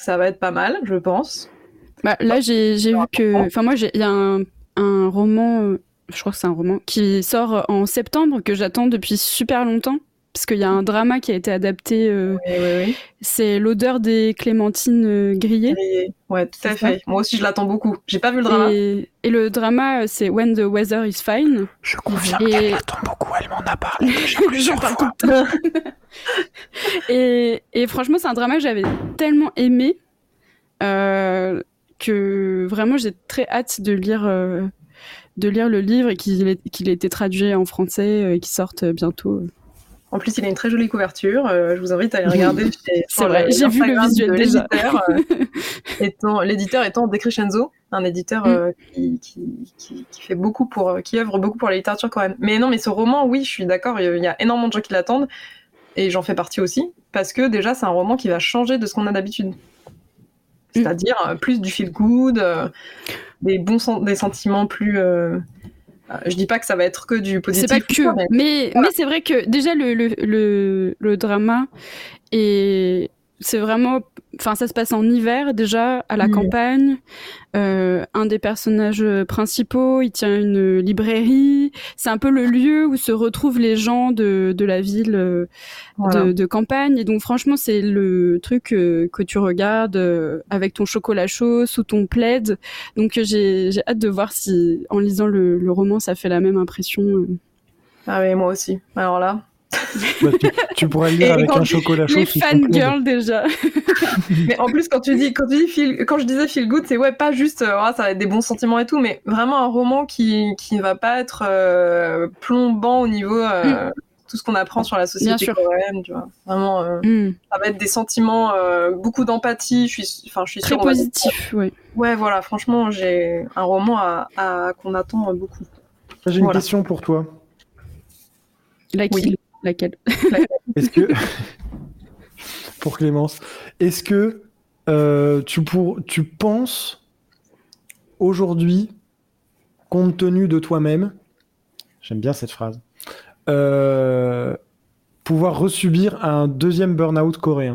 ça va être pas mal, je pense. Bah, là, j'ai vu que. Enfin, moi, il y a un, un, roman, euh, je crois que c'est un roman, qui sort en septembre, que j'attends depuis super longtemps. Parce qu'il y a un drama qui a été adapté. Euh, oui, oui, oui. C'est l'odeur des clémentines euh, grillées. Grillées. Ouais, tout à fait. Moi aussi, je l'attends beaucoup. J'ai pas vu le drama. Et, et le drama, c'est When the Weather is Fine. Je confirme et... qu'elle l'attend beaucoup. Elle m'en a parlé déjà plusieurs fois. et, et, franchement, c'est un drama que j'avais tellement aimé euh, que vraiment, j'ai très hâte de lire. Euh, de lire le livre et qu'il ait, ait, été traduit en français et qu'il sorte bientôt. En plus, il a une très jolie couverture. Euh, je vous invite à aller regarder. C'est vrai, j'ai vu le visuel déjà. Euh, l'éditeur étant, Decrescenzo, un éditeur mm. euh, qui, qui, qui, fait beaucoup pour, qui œuvre beaucoup pour la littérature coréenne. Mais non, mais ce roman, oui, je suis d'accord. Il y a énormément de gens qui l'attendent et j'en fais partie aussi parce que déjà, c'est un roman qui va changer de ce qu'on a d'habitude. Mm. C'est-à-dire plus du feel good, des bons des sentiments plus je dis pas que ça va être que du positif. C'est pas que, mais, mais, c'est vrai que déjà le, le, le, le drama est c'est vraiment, enfin, ça se passe en hiver déjà à la campagne. Euh, un des personnages principaux, il tient une librairie. C'est un peu le lieu où se retrouvent les gens de, de la ville euh, de, de, campagne. Et donc, franchement, c'est le truc euh, que tu regardes euh, avec ton chocolat chaud sous ton plaid. Donc, j'ai hâte de voir si, en lisant le, le roman, ça fait la même impression. Ah oui, moi aussi. Alors là, bah, tu, pourrais lire avec un chocolat chaud. Les fangirls déjà. mais en plus, quand tu dis, quand tu dis feel, quand je disais feel good, c'est ouais, pas juste, euh, ça va être des bons sentiments et tout, mais vraiment un roman qui, qui ne va pas être euh, plombant au niveau, euh, mm. tout ce qu'on apprend sur la société coréenne, tu vois. Vraiment, mm. ça va être des sentiments, beaucoup d'empathie. Je suis, enfin, je suis très positif, oui. Ouais, voilà. Franchement, j'ai un roman à, qu'on attend beaucoup. J'ai une question pour toi. Laquelle, Laquelle Est-ce que pour Clémence, est-ce que tu, pour, tu penses aujourd'hui compte tenu de toi-même, j'aime bien cette phrase, euh, pouvoir resubir un deuxième burn-out coréen?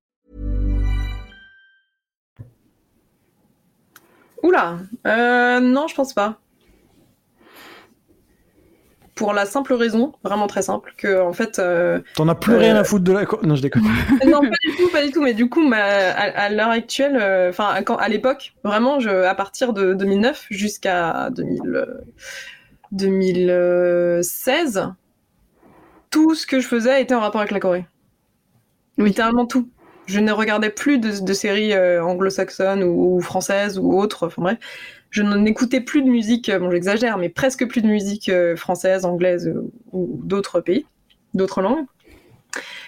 Oula, euh, non, je pense pas. Pour la simple raison, vraiment très simple, que en fait. Euh, T'en as plus rien à euh, foutre de la. Non, je déconne. non, pas du tout, pas du tout. Mais du coup, à, l'heure actuelle, euh, enfin, à l'époque, vraiment, je, à partir de 2009 jusqu'à 2016, tout ce que je faisais était en rapport avec la Corée. Littéralement tout je ne regardais plus de, séries euh, anglo-saxonnes ou, françaises ou autres. Enfin bref, je n'écoutais plus de musique. Euh, bon, j'exagère, mais presque plus de musique euh, française, anglaise ou d'autres pays, d'autres langues.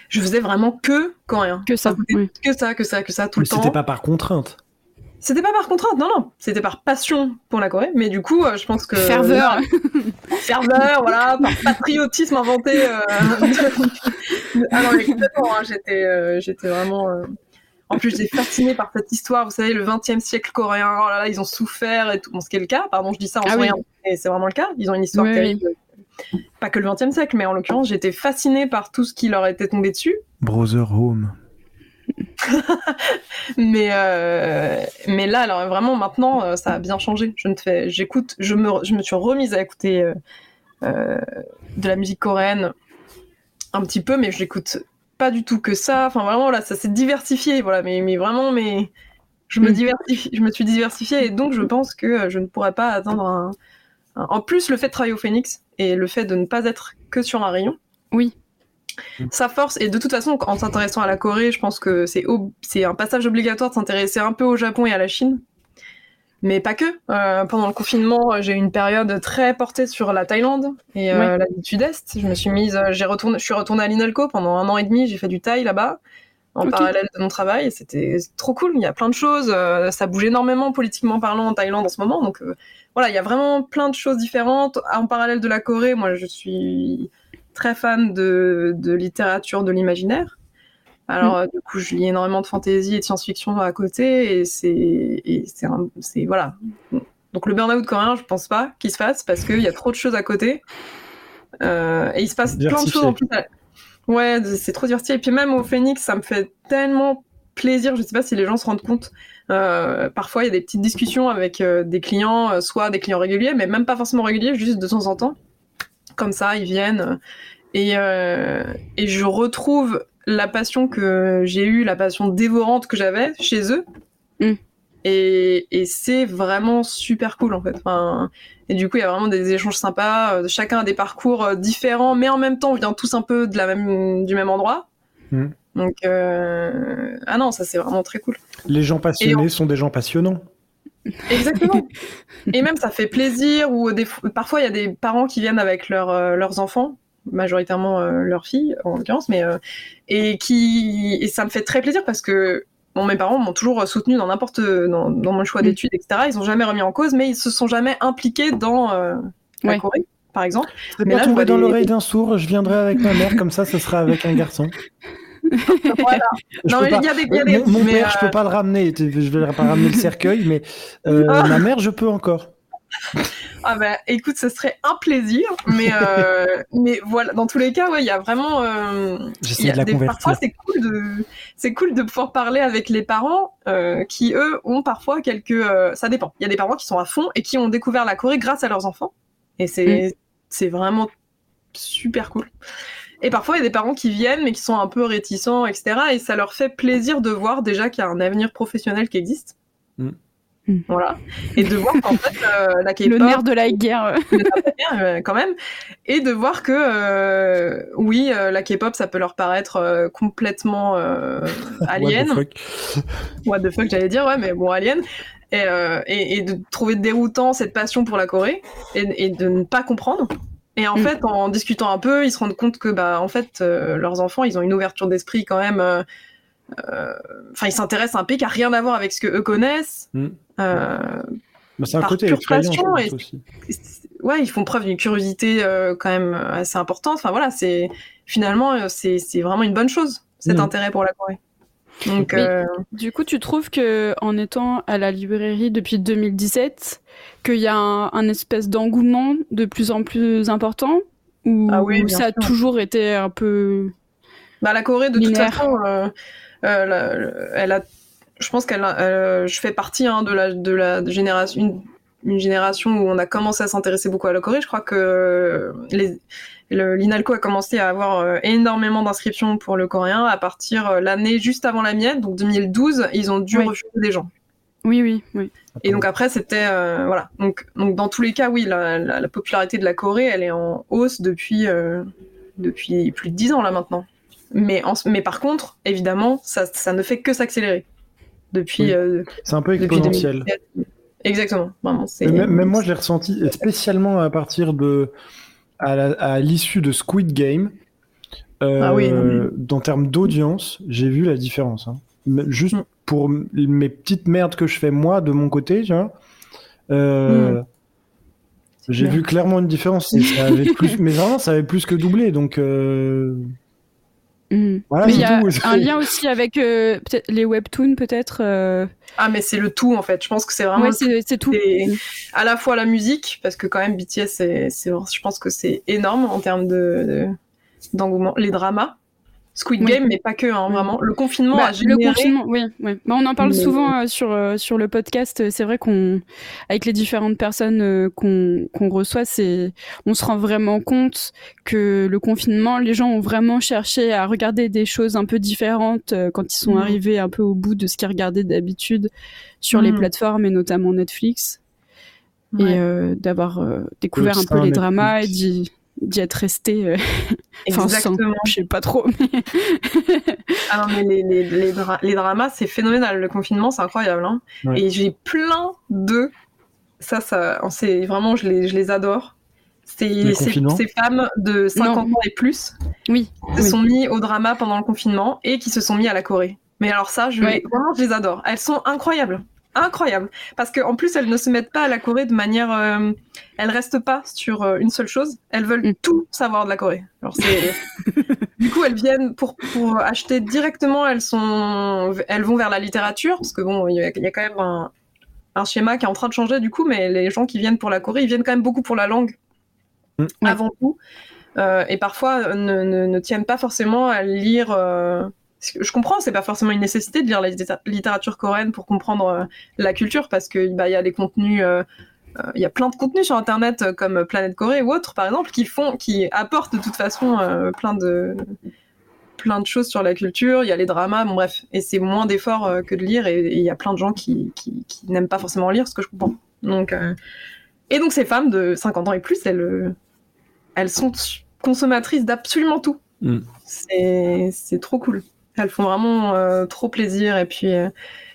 Je faisais vraiment que coréen. Que ça. Que ça, que ça, que ça tout le temps. C'était pas par contrainte. C'était pas par contrainte, non, non. C'était par passion pour la Corée. Mais du coup, je pense que. Ferveur. Ferveur, voilà, par patriotisme inventé. Euh... ah non, mais complètement, hein, j'étais, euh, j'étais vraiment. Euh, en plus, j'étais fascinée par cette histoire. Vous savez, le 20e siècle coréen, oh là là, ils ont souffert et tout. Bon, ce qui est le cas, pardon, je dis ça en ah, oui. mais c'est vraiment le cas. Ils ont une histoire terrible. Pas que le 20e siècle, mais en l'occurrence, j'étais fascinée par tout ce qui leur était tombé dessus. Brother Home. mais euh, mais là alors vraiment maintenant euh, ça a bien changé. Je ne fais j'écoute je me je me suis remise à écouter euh, de la musique coréenne un petit peu mais je n'écoute pas du tout que ça. Enfin vraiment là ça s'est diversifié voilà. Mais mais vraiment mais je me mm. diversifie je me suis diversifiée et donc je pense que je ne pourrais pas attendre un, en plus le fait de travailler au Phoenix et le fait de ne pas être que sur un rayon oui sa force, et de toute façon, en s'intéressant à la Corée, je pense que c'est, c'est un passage obligatoire de s'intéresser un peu au Japon et à la Chine. Mais pas que. Euh, pendant le confinement, j'ai eu une période très portée sur la Thaïlande et euh, la Sud-Est. Je me suis mise, euh, j'ai retourné, je suis retournée à l'Inalco pendant un an et demi. J'ai fait du Thaï là-bas en parallèle de mon travail. C'était trop cool. Il y a plein de choses. ça bouge énormément politiquement parlant en Thaïlande en ce moment. Donc voilà, il y a vraiment plein de choses différentes. En parallèle de la Corée, moi, je suis très fan de, littérature de l'imaginaire. Alors, mm. du coup, je lis énormément de fantasy et de science-fiction à côté, et c'est, voilà. Donc, le burn-out coréen, je pense pas qu'il se fasse parce qu'il y a trop de choses à côté. Euh, et il se passe plein de choses en plus. Ouais, c'est trop diversifié. Et puis, même au Phoenix, ça me fait tellement plaisir. Je sais pas si les gens se rendent compte. Euh, parfois, il y a des petites discussions avec euh, des clients, soit des clients réguliers, mais même pas forcément réguliers, juste de temps en temps comme ça, ils viennent. Et, euh, et je retrouve la passion que j'ai eue, la passion dévorante que j'avais chez eux. Mm. Et, et c'est vraiment super cool en fait. Enfin, et du coup, il y a vraiment des échanges sympas. Euh, chacun a des parcours euh, différents, mais en même temps, on vient tous un peu de la même, du même endroit. Mm. Donc, ah non, ça c'est vraiment très cool. Les gens passionnés sont des gens passionnants. Exactement. et même ça fait plaisir ou des, parfois il y a des parents qui viennent avec euh, leurs enfants, majoritairement euh, leurs filles en l'occurrence, mais euh, et qui et ça me fait très plaisir parce que bon, mes parents m'ont toujours soutenu dans n'importe dans, mon choix mm. d'études etc. Ils ont jamais remis en cause, mais ils se sont jamais impliqués dans la Corée. par exemple. C'est pas tombé dans l'oreille d'un sourd, je viendrai avec ma mère, comme ça, ce sera avec un garçon. voilà. Non, mais il y a des, y a des... Mon, père, je peux pas le ramener, je vais pas ramener le cercueil, mais euh, ah. ma mère, je peux encore. Ah bah écoute, ce serait un plaisir, mais euh, mais voilà, dans tous les cas, ouais, il y a vraiment. Euh, J'essaie de la des, Parfois, c'est cool de c'est cool de pouvoir parler avec les parents euh, qui eux ont parfois quelques. Euh, ça dépend. Il y a des parents qui sont à fond et qui ont découvert la Corée grâce à leurs enfants, et c'est mm. c'est vraiment super cool. Et parfois, il y a des parents qui viennent mais qui sont un peu réticents, etc. Et ça leur fait plaisir de voir déjà qu'il y a un avenir professionnel qui existe. Mm. Mm. Voilà. Et de voir qu'en fait, euh, la K-pop. Le nerf de la guerre. Euh, quand même. Et de voir que, euh, oui, la K-pop, ça peut leur paraître complètement alien. What the fuck, What the fuck j'allais dire, ouais, mais bon, alien. Et, et, et, de trouver déroutant cette passion pour la Corée et, et de ne pas comprendre. Et en mm. fait, en discutant un peu, ils se rendent compte que, bah, en fait, leurs enfants, ils ont une ouverture d'esprit quand même euh, enfin, ils s'intéressent à un pays qui a rien à voir avec ce que eux connaissent. Mm. Euh, c'est un côté passion et, aussi. Ouais, ils font preuve d'une curiosité euh, quand même assez importante. Enfin voilà, c'est finalement c'est vraiment une bonne chose cet mm. intérêt pour la Corée. Donc, Du coup, tu trouves que en étant à la librairie depuis 2017, qu'il y a un, espèce d'engouement de plus en plus important ou ah oui, ça a toujours été un peu bah, la Corée de toute façon euh, elle a, je pense qu'elle, je fais partie hein, de la de la génération une, génération où on a commencé à s'intéresser beaucoup à la Corée. Je crois que les, l'INALCO a commencé à avoir euh, énormément d'inscriptions pour le coréen à partir euh, l'année juste avant la mienne, donc 2012. Ils ont dû refuser des gens. Oui, oui, oui. Et donc après, c'était voilà. Donc, donc dans tous les cas, oui, la, la, popularité de la Corée, elle est en hausse depuis depuis plus de dix ans là maintenant. Mais, mais par contre, évidemment, ça, ça ne fait que s'accélérer. Depuis. Euh, c'est un peu exponentiel. Exactement. Vraiment, même, moi, je l'ai ressenti spécialement à partir de. à l'issue de Squid Game. Euh, ah oui, Dans termes d'audience, j'ai vu la différence. Hein. Juste mm. pour mes petites merdes que je fais moi de mon côté, tu vois. Euh, mm. J'ai vu clairement une différence. ça avait plus, mais vraiment, ça avait plus que doublé. Donc. Mm. mais il y a un lien aussi avec euh, les webtoons peut-être. Euh. Ah mais c'est le tout en fait. Je pense que c'est vraiment. c'est tout. À la fois la musique parce que quand même BTS, c'est, je pense que c'est énorme en termes de, d'engouement. Les dramas. Squid Game, mais pas que, hein, vraiment. Le confinement bah, a généré... Le confinement, oui. oui. Bah, on en parle souvent euh, sur, euh, sur le podcast. C'est vrai qu'on, avec les différentes personnes euh, qu'on qu'on reçoit, c'est, on se rend vraiment compte que le confinement, les gens ont vraiment cherché à regarder des choses un peu différentes quand ils sont mm. arrivés un peu au bout de ce qu'ils regardaient d'habitude sur les mm. plateformes et notamment Netflix. Et d'avoir découvert un peu les dramas et dit d'y être resté. Euh... Exactement. je sais pas trop. Mais... ah non, mais les, les, les, les dramas, c'est phénoménal. Le confinement, c'est incroyable. Hein. Et j'ai plein de. Ça, ça, c'est vraiment, je les, je les adore. C'est ces femmes de 50 ans et plus oui, qui se sont mis au drama pendant le confinement et qui se sont mis à la Corée. Mais alors ça, je, vraiment, je les adore. Elles sont incroyables incroyable parce qu'en plus elles ne se mettent pas à la Corée de manière euh, elles restent pas sur euh, une seule chose elles veulent mm. tout savoir de la Corée Alors du coup elles viennent pour pour acheter directement elles sont elles vont vers la littérature parce que bon il y, a quand même un, un schéma qui est en train de changer du coup mais les gens qui viennent pour la Corée ils viennent quand même beaucoup pour la langue mm. avant tout euh, et parfois ne, ne, ne, tiennent pas forcément à lire je comprends, c'est pas forcément une nécessité de lire la littérature coréenne pour comprendre euh, la culture, parce que bah, y a des contenus, euh, euh, il y a plein de contenus sur Internet comme Planète Corée ou autres, par exemple, qui font, qui apportent de toute façon plein de plein de choses sur la culture. Il y a les dramas, bon bref, et c'est moins d'efforts que de lire, et il y a plein de gens qui, qui, n'aiment pas forcément lire, ce que je comprends. Donc, et donc ces femmes de 50 ans et plus, elles, elles sont consommatrices d'absolument tout. Mm. C'est trop cool. Elles font vraiment euh, trop plaisir et puis euh,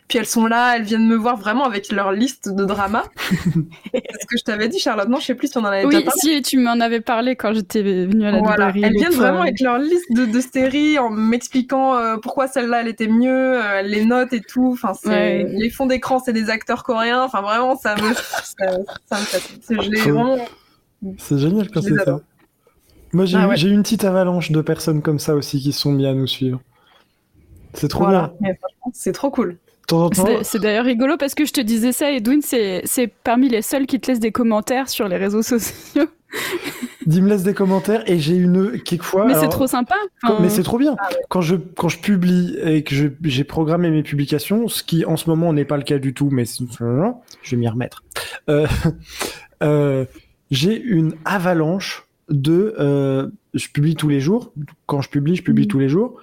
puis elles sont là, elles viennent me voir vraiment avec leur liste de dramas. ce que je t'avais dit, Charlotte Non, je sais plus si on en avait oui, déjà parlé. si, tu m'en avais parlé quand j'étais venue à la voilà. Elles viennent vraiment avec leur liste de, de séries en m'expliquant euh, pourquoi celle-là elle était mieux, les notes et tout. Enfin, c'est les fonds d'écran, c'est des acteurs coréens. Enfin, vraiment, ça me ça, ça me fait. Je l'ai vraiment C'est génial quand c'est ça. Moi, j'ai ah eu, une petite avalanche de personnes comme ça aussi qui sont mis à nous suivre. C'est trop bien. C'est trop cool. C'est d'ailleurs rigolo parce que je te disais ça, Edwin, c'est parmi les seuls qui te laissent des commentaires sur les réseaux sociaux. Dis me laisse des commentaires et j'ai une quelquefois. Mais c'est trop sympa. Mais c'est trop bien. Ah quand je quand je publie et que j'ai programmé mes publications, ce qui en ce moment n'est pas le cas du tout, mais je vais m'y remettre. Euh, euh, j'ai une avalanche de. Euh, je publie tous les jours. Quand je publie, je publie mm. tous les jours.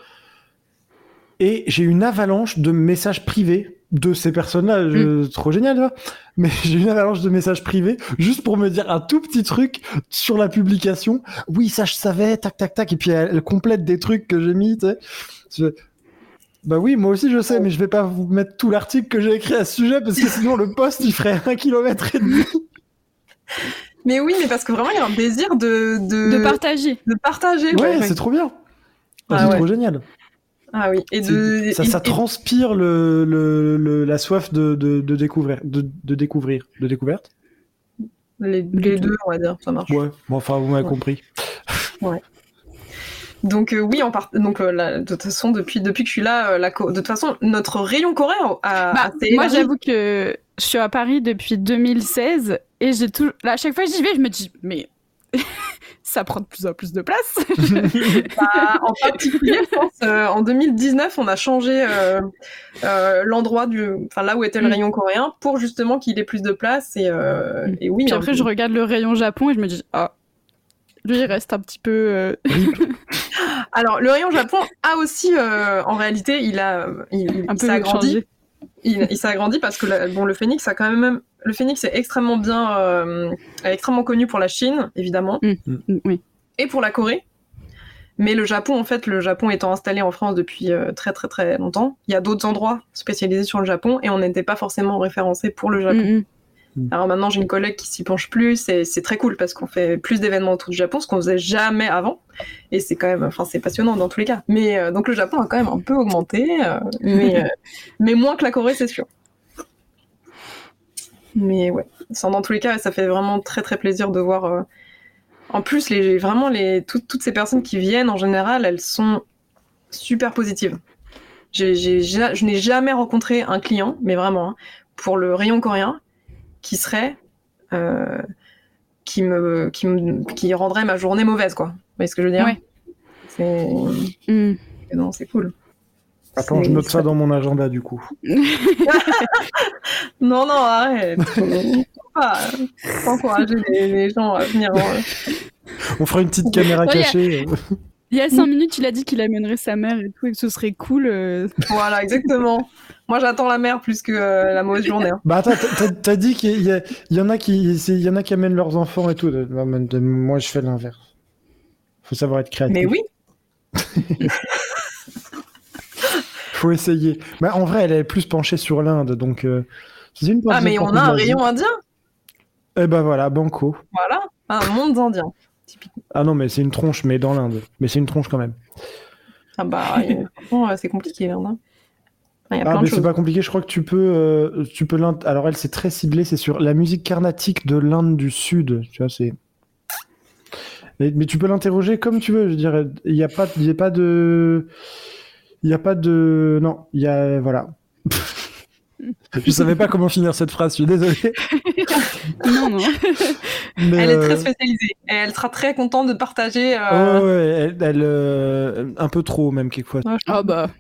Et j'ai une avalanche de messages privés de ces personnes-là. Mm. Trop génial, Mais j'ai une avalanche de messages privés juste pour me dire un tout petit truc sur la publication. Oui, ça je savais, tac, tac, tac. Et puis elle, complète des trucs que j'ai mis, tu sais. Bah oui, moi aussi je sais, mais je vais pas vous mettre tout l'article que j'ai écrit à ce sujet parce que sinon le post il ferait un kilomètre et demi. Mais oui, mais parce que vraiment il y a un désir de de, partager, de partager. Ouais, c'est trop bien. Ah c'est trop génial. Ah oui, et de, ça, ça transpire le, le, la soif de, de, de découvrir, de, de, découvrir, de découverte? Les, les, deux, on va dire, ça marche. Ouais, bon, enfin, vous m'avez compris. Ouais. Donc euh, oui, on part... donc euh, de toute façon depuis depuis que je suis là, euh, la de toute façon notre rayon coréen a. Bah, moi j'avoue que je suis à Paris depuis 2016 et j'ai tout. Là, à chaque fois que j'y vais, je me dis mais ça prend de plus en plus de place. Bah, en particulier, je pense, en 2019, on a changé l'endroit du, enfin là où était le mm. rayon coréen pour justement qu'il ait plus de place et, et oui. Puis après, je regarde le rayon Japon et je me dis ah lui, il reste un petit peu. Euh, Alors, le rayon Japon a aussi, euh, en réalité, il a, il, un peu agrandi. Il, agrandi parce que bon, le Phoenix a quand même, le Phoenix est extrêmement bien, euh, extrêmement connu pour la Chine, évidemment, mm, mm, oui. et pour la Corée. Mais le Japon, en fait, le Japon étant installé en France depuis très très très longtemps, il y a d'autres endroits spécialisés sur le Japon et on n'était pas forcément référencé pour le Japon. Mm, Mm. Alors maintenant, j'ai une collègue qui s'y penche plus et c'est très cool parce qu'on fait plus d'événements autour du Japon, ce qu'on faisait jamais avant. Et c'est quand même, enfin, c'est passionnant dans tous les cas. Mais euh, donc le Japon a quand même un peu augmenté, euh, mais, euh, mais moins que la Corée, c'est sûr. Mais ouais, dans tous les cas, ça fait vraiment très très plaisir de voir. En plus, les, vraiment, les, toutes ces personnes qui viennent, en général, elles sont super positives. je n'ai jamais rencontré un client, mais vraiment, hein, pour le rayon coréen, qui serait euh, qui me qui me qui rendrait ma journée mauvaise quoi. Vous voyez ce que je veux dire? C'est mm. non, c'est cool. Attends, je note ça dans mon agenda du coup. non, non, arrête. pas, encourager les, gens à venir. On fera une petite caméra cachée. Il y a cinq minutes, il a dit qu'il amènerait sa mère et tout, et que ce serait cool. Euh. Voilà, exactement. Moi, j'attends la mère plus que euh, la mauvaise journée. Hein. Bah attends, t'as dit qu'il y, y, en a qui, il y en a qui amènent leurs enfants et tout. Moi, je fais l'inverse. Faut savoir être créatif. Mais oui. Faut essayer. Bah, en vrai, elle est plus penchée sur l'Inde, donc. Euh, une ah, mais on a un rayon indien. Eh ben voilà, banco. Voilà, un monde indien. Ah non, mais c'est une tronche, mais dans l'Inde. Mais c'est une tronche quand même. Ah bah, c'est compliqué l'Inde. Ah, mais c'est pas compliqué, je crois que tu peux. Euh, tu peux Alors, elle, c'est très ciblé, c'est sur la musique carnatique de l'Inde du Sud. Tu vois, c'est. Mais, tu peux l'interroger comme tu veux, je dirais. Il n'y a, pas, il y a pas de. Il n'y a pas de. Non, il y a. Voilà. je savais pas comment finir cette phrase, je suis désolé. non, non. elle est très euh, spécialisée. Et elle sera très contente de partager. Euh... ouais, elle, euh, un peu trop même quelquefois. Ah bah,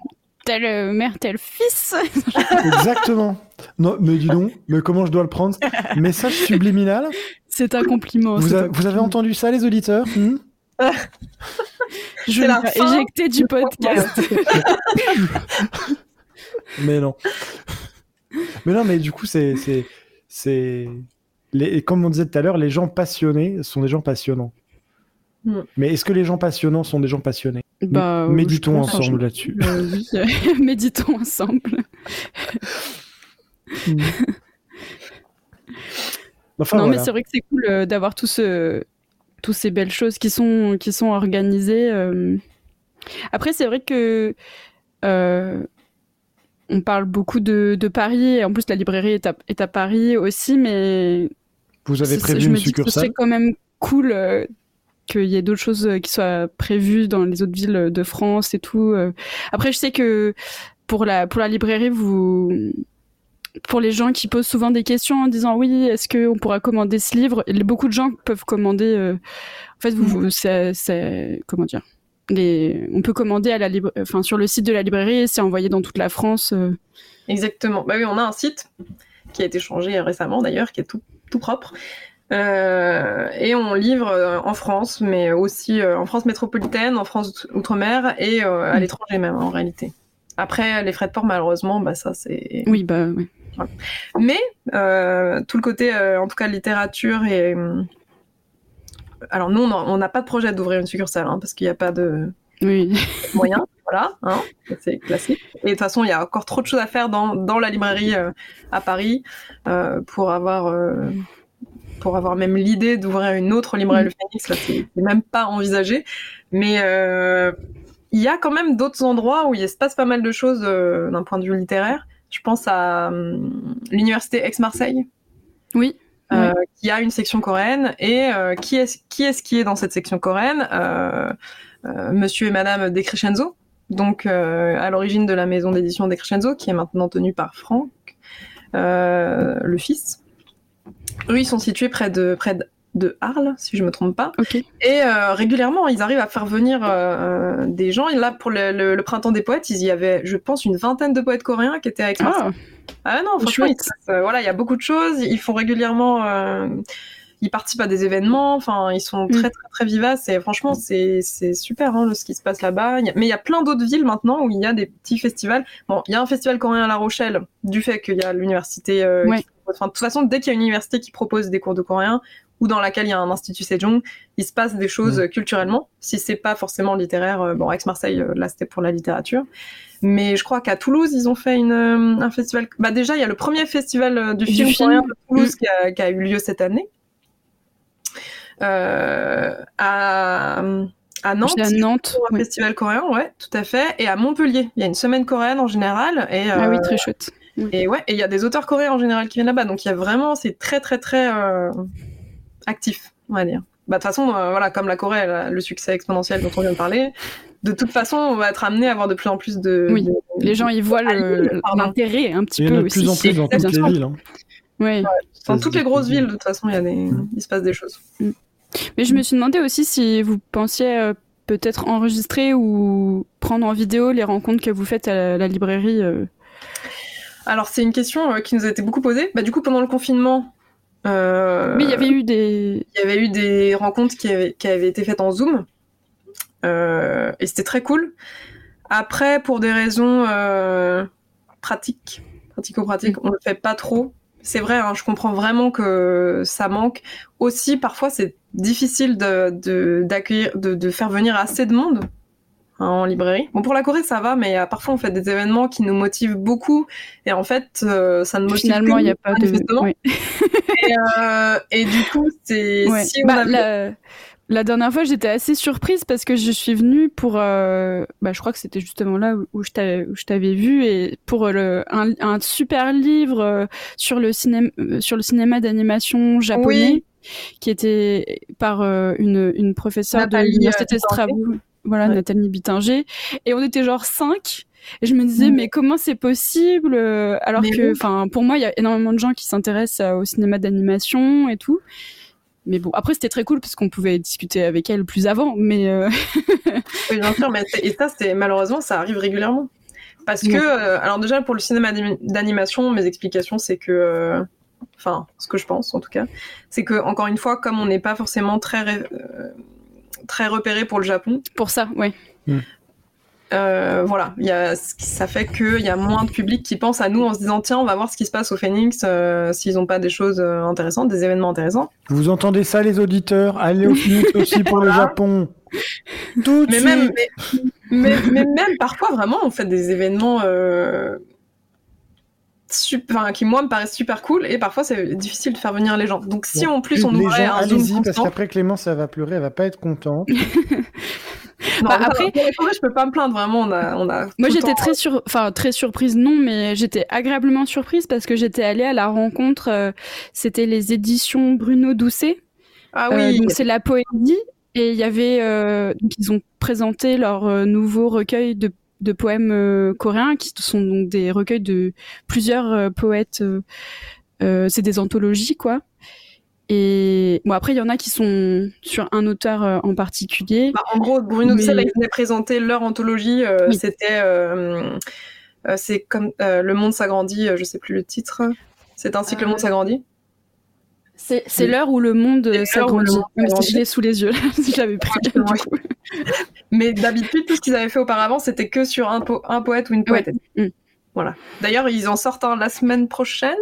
telle euh, mère, tel fils. Exactement. Non, mais dis donc, mais comment je dois le prendre? Message subliminal? C'est un compliment. Vous, avez entendu ça, les auditeurs? Hmm? Je vais éjecter du podcast. mais non. Mais non, mais du coup, c'est c'est les, comme on disait tout à l'heure, les gens passionnés sont des gens passionnants. Hmm. Mais est-ce que les gens passionnants sont des gens passionnés? Bah, Méditons ensemble là-dessus. Euh, oui, méditons ensemble. Non, mais c'est vrai que c'est cool euh, d'avoir tout ce, toutes ces belles choses qui sont, qui sont organisées. Euh. Après, c'est vrai que on parle beaucoup de, Paris, et en plus la librairie est à, Paris aussi, mais... Vous avez prévu une succursale? C'est quand même cool qu'il y ait d'autres choses qui soient prévues dans les autres villes de France et tout. Après, je sais que pour la pour la librairie, vous pour les gens qui posent souvent des questions en disant oui, est-ce qu'on pourra commander ce livre Beaucoup de gens peuvent commander. Euh, en fait, vous, c'est comment dire les, On peut commander à la enfin sur le site de la librairie, c'est envoyé dans toute la France. Euh. Exactement. Bah oui, on a un site qui a été changé récemment d'ailleurs, qui est tout, tout propre. Euh, et on livre en France, mais aussi en France métropolitaine, en France outre-mer et à mm. l'étranger même en réalité. Après, les frais de port, malheureusement, bah ça c'est. Oui, bah oui. Mais euh, tout le côté, euh, en tout cas, littérature et. Euh, alors, nous, on n'a pas de projet d'ouvrir une succursale hein, parce qu'il n'y a pas de oui. moyens. voilà, hein, c'est classique. Et de toute façon, il y a encore trop de choses à faire dans, dans la librairie à Paris pour avoir. Pour avoir même l'idée d'ouvrir une autre librairie Le Phoenix, là, c'est même pas envisagé. Mais il y a quand même d'autres endroits où il se passe pas mal de choses d'un point de vue littéraire. Je pense à hum, l'université Aix-Marseille. Oui. Euh, qui a une section coréenne et euh, qui est qui est-ce qui est dans cette section coréenne? Euh, Monsieur et Madame Decrescenzo, donc à l'origine de la maison d'édition Decrescenzo, qui est maintenant tenue par Franck, le fils. Eux, ils sont situés près de près de de Arles, si je me trompe pas. Et euh, régulièrement, ils arrivent à faire venir euh, des gens. Et là, pour le, printemps des poètes, il y avait, je pense, une vingtaine de poètes coréens qui étaient avec ah. ah non, franchement, euh, voilà, il y a beaucoup de choses. Ils font régulièrement, ils participent à des événements. Enfin, ils sont très, mm. très, très vivaces. Et franchement, c'est super hein, ce qui se passe là-bas. Mais il y a plein d'autres villes maintenant où il y a des petits festivals. Bon, il y a un festival coréen à La Rochelle, du fait qu'il y a l'université. Enfin, de toute façon, dès qu'il y a une université qui propose des cours de coréen, ou dans laquelle il y a un institut Sejong, il se passe des choses mm. culturellement. Si c'est pas forcément littéraire, euh, bon, Aix-Marseille, euh, là c'était pour la littérature. Mais je crois qu'à Toulouse, ils ont fait une, euh, un festival. Bah déjà, il y a le premier festival du, film, film. de Toulouse mm. qui, a, qui, a, eu lieu cette année. Euh, à, à Nantes, à Nantes un festival coréen, ouais, tout à fait. Et à Montpellier, il y a une semaine coréenne en général. Et, ah oui, très chouette. Et ouais, et il y a des auteurs coréens en général qui viennent là-bas. Donc il y a vraiment, c'est très très très actif, on va dire. Bah, de toute façon, euh, voilà, comme la Corée, le succès exponentiel dont on vient de parler, de toute façon, on va être amené à avoir de plus en plus de. Oui, les gens y voient l'intérêt un petit peu aussi. De plus en plus dans toutes les villes. Hein. Oui. Dans toutes les grosses villes, de toute façon, il, y a des... il se passe des choses. Mm. Mais je me suis demandé aussi si vous pensiez euh, peut-être enregistrer ou prendre en vidéo les rencontres que vous faites à la, librairie. Euh. Alors, c'est une question qui nous a été beaucoup posée. Bah, du coup, pendant le confinement, euh, Mais il y avait eu des. Il y avait eu des rencontres qui avaient, qui avaient été faites en Zoom. Euh, et c'était très cool. Après, pour des raisons euh, pratiques, pratico-pratiques, on le fait pas trop. C'est vrai, hein, je comprends vraiment que ça manque. Aussi, parfois, c'est difficile de, de, de faire venir assez de monde Hein, en librairie. Bon, pour la Corée, ça va, mais euh, parfois on fait des événements qui nous motivent beaucoup, et en fait, euh, ça ne motive Finalement, il n'y a pas de... et, euh, et, du coup, c'est... Si bah, la... la... dernière fois, j'étais assez surprise parce que je suis venue pour... Bah, je crois que c'était justement là où, où je t'avais vu, et pour le, un, un super livre sur le, cinéma, sur le cinéma d'animation japonais. qui était par une, une professeure de l'université de Strasbourg voilà, Nathalie Bittinger. Et on était genre cinq. Et je me disais, mais comment c'est possible euh, Alors que, enfin, pour moi, il y a énormément de gens qui s'intéressent euh, au cinéma d'animation et tout. Mais bon, après, c'était très cool parce qu'on pouvait discuter avec elle plus avant. Mais euh, oui, bien sûr. Mais et ça, c'est malheureusement, ça arrive régulièrement. Parce que, alors déjà pour le cinéma d'animation, mes explications, c'est que, enfin, ce que je pense en tout cas, c'est que encore une fois, comme on n'est pas forcément très très repéré pour le Japon. Pour ça, oui. Hmm. Euh, voilà, y a, ça fait qu'il y a moins de public qui pense à nous en se disant tiens, on va voir ce qui se passe au Phoenix euh, s'ils n'ont pas des choses euh, intéressantes, des événements intéressants. Vous entendez ça, les auditeurs? Allez au Phoenix aussi pour le Japon. Tout mais même, mais, mais, même parfois, vraiment, on fait des événements super, qui moi me paraissent super cool et parfois c'est difficile de faire venir les gens. Donc si en plus on les gens, allez-y parce qu'après Clément ça va pleurer, elle va pas être contente. bah, après, je peux pas me plaindre vraiment. On a, on a Moi, j'étais très sur, enfin très surprise, non, mais j'étais agréablement surprise parce que j'étais allée à la rencontre. Euh, c'était les éditions Bruno Doucet. Ah oui. donc c'est la poésie et il y avait, ils ont présenté leur nouveau recueil de, de poèmes coréens qui sont donc des recueils de plusieurs poètes. c'est des anthologies quoi. Et bon, après, il y en a qui sont sur un auteur euh, en particulier. Bah, en gros, Bruno mais... Tsel, ils venaient présenter leur anthologie. Euh, C'était. Euh, euh, c'est comme Le Monde s'agrandit, je sais plus le titre. C'est ainsi que le monde s'agrandit? C'est l'heure où le monde s'agrandit. Je l'ai sous les yeux, si j'avais pris. du coup. mais d'habitude, tout ce qu'ils avaient fait auparavant, c'était que sur un, po un, poète ou une poète. Ouais. Mm. Voilà. D'ailleurs, ils en sortent un la semaine prochaine.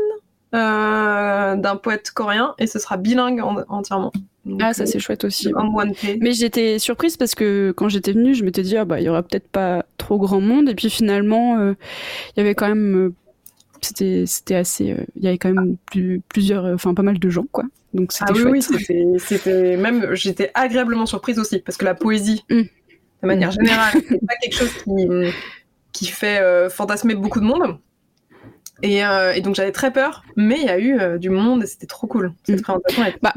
Euh, d'un poète coréen et ce sera bilingue entièrement. ah, ça c'est chouette aussi. one Mais j'étais surprise parce que quand j'étais venue, je m'étais dit, ah, bah, il y aura peut-être pas trop grand monde. Et puis finalement, euh, il y avait quand même. Euh, c'était, c'était assez. Il y avait quand même plusieurs. Enfin, pas mal de gens, quoi. Donc c'était ah, oui, chouette. Oui, c'était, même. J'étais agréablement surprise aussi parce que la poésie, mm. de manière générale, c'est pas quelque chose qui, qui fait fantasmer beaucoup de monde. Euh, et, donc j'avais très peur, mais il y a eu euh, du monde et c'était trop cool. Cette mm. présentation bah,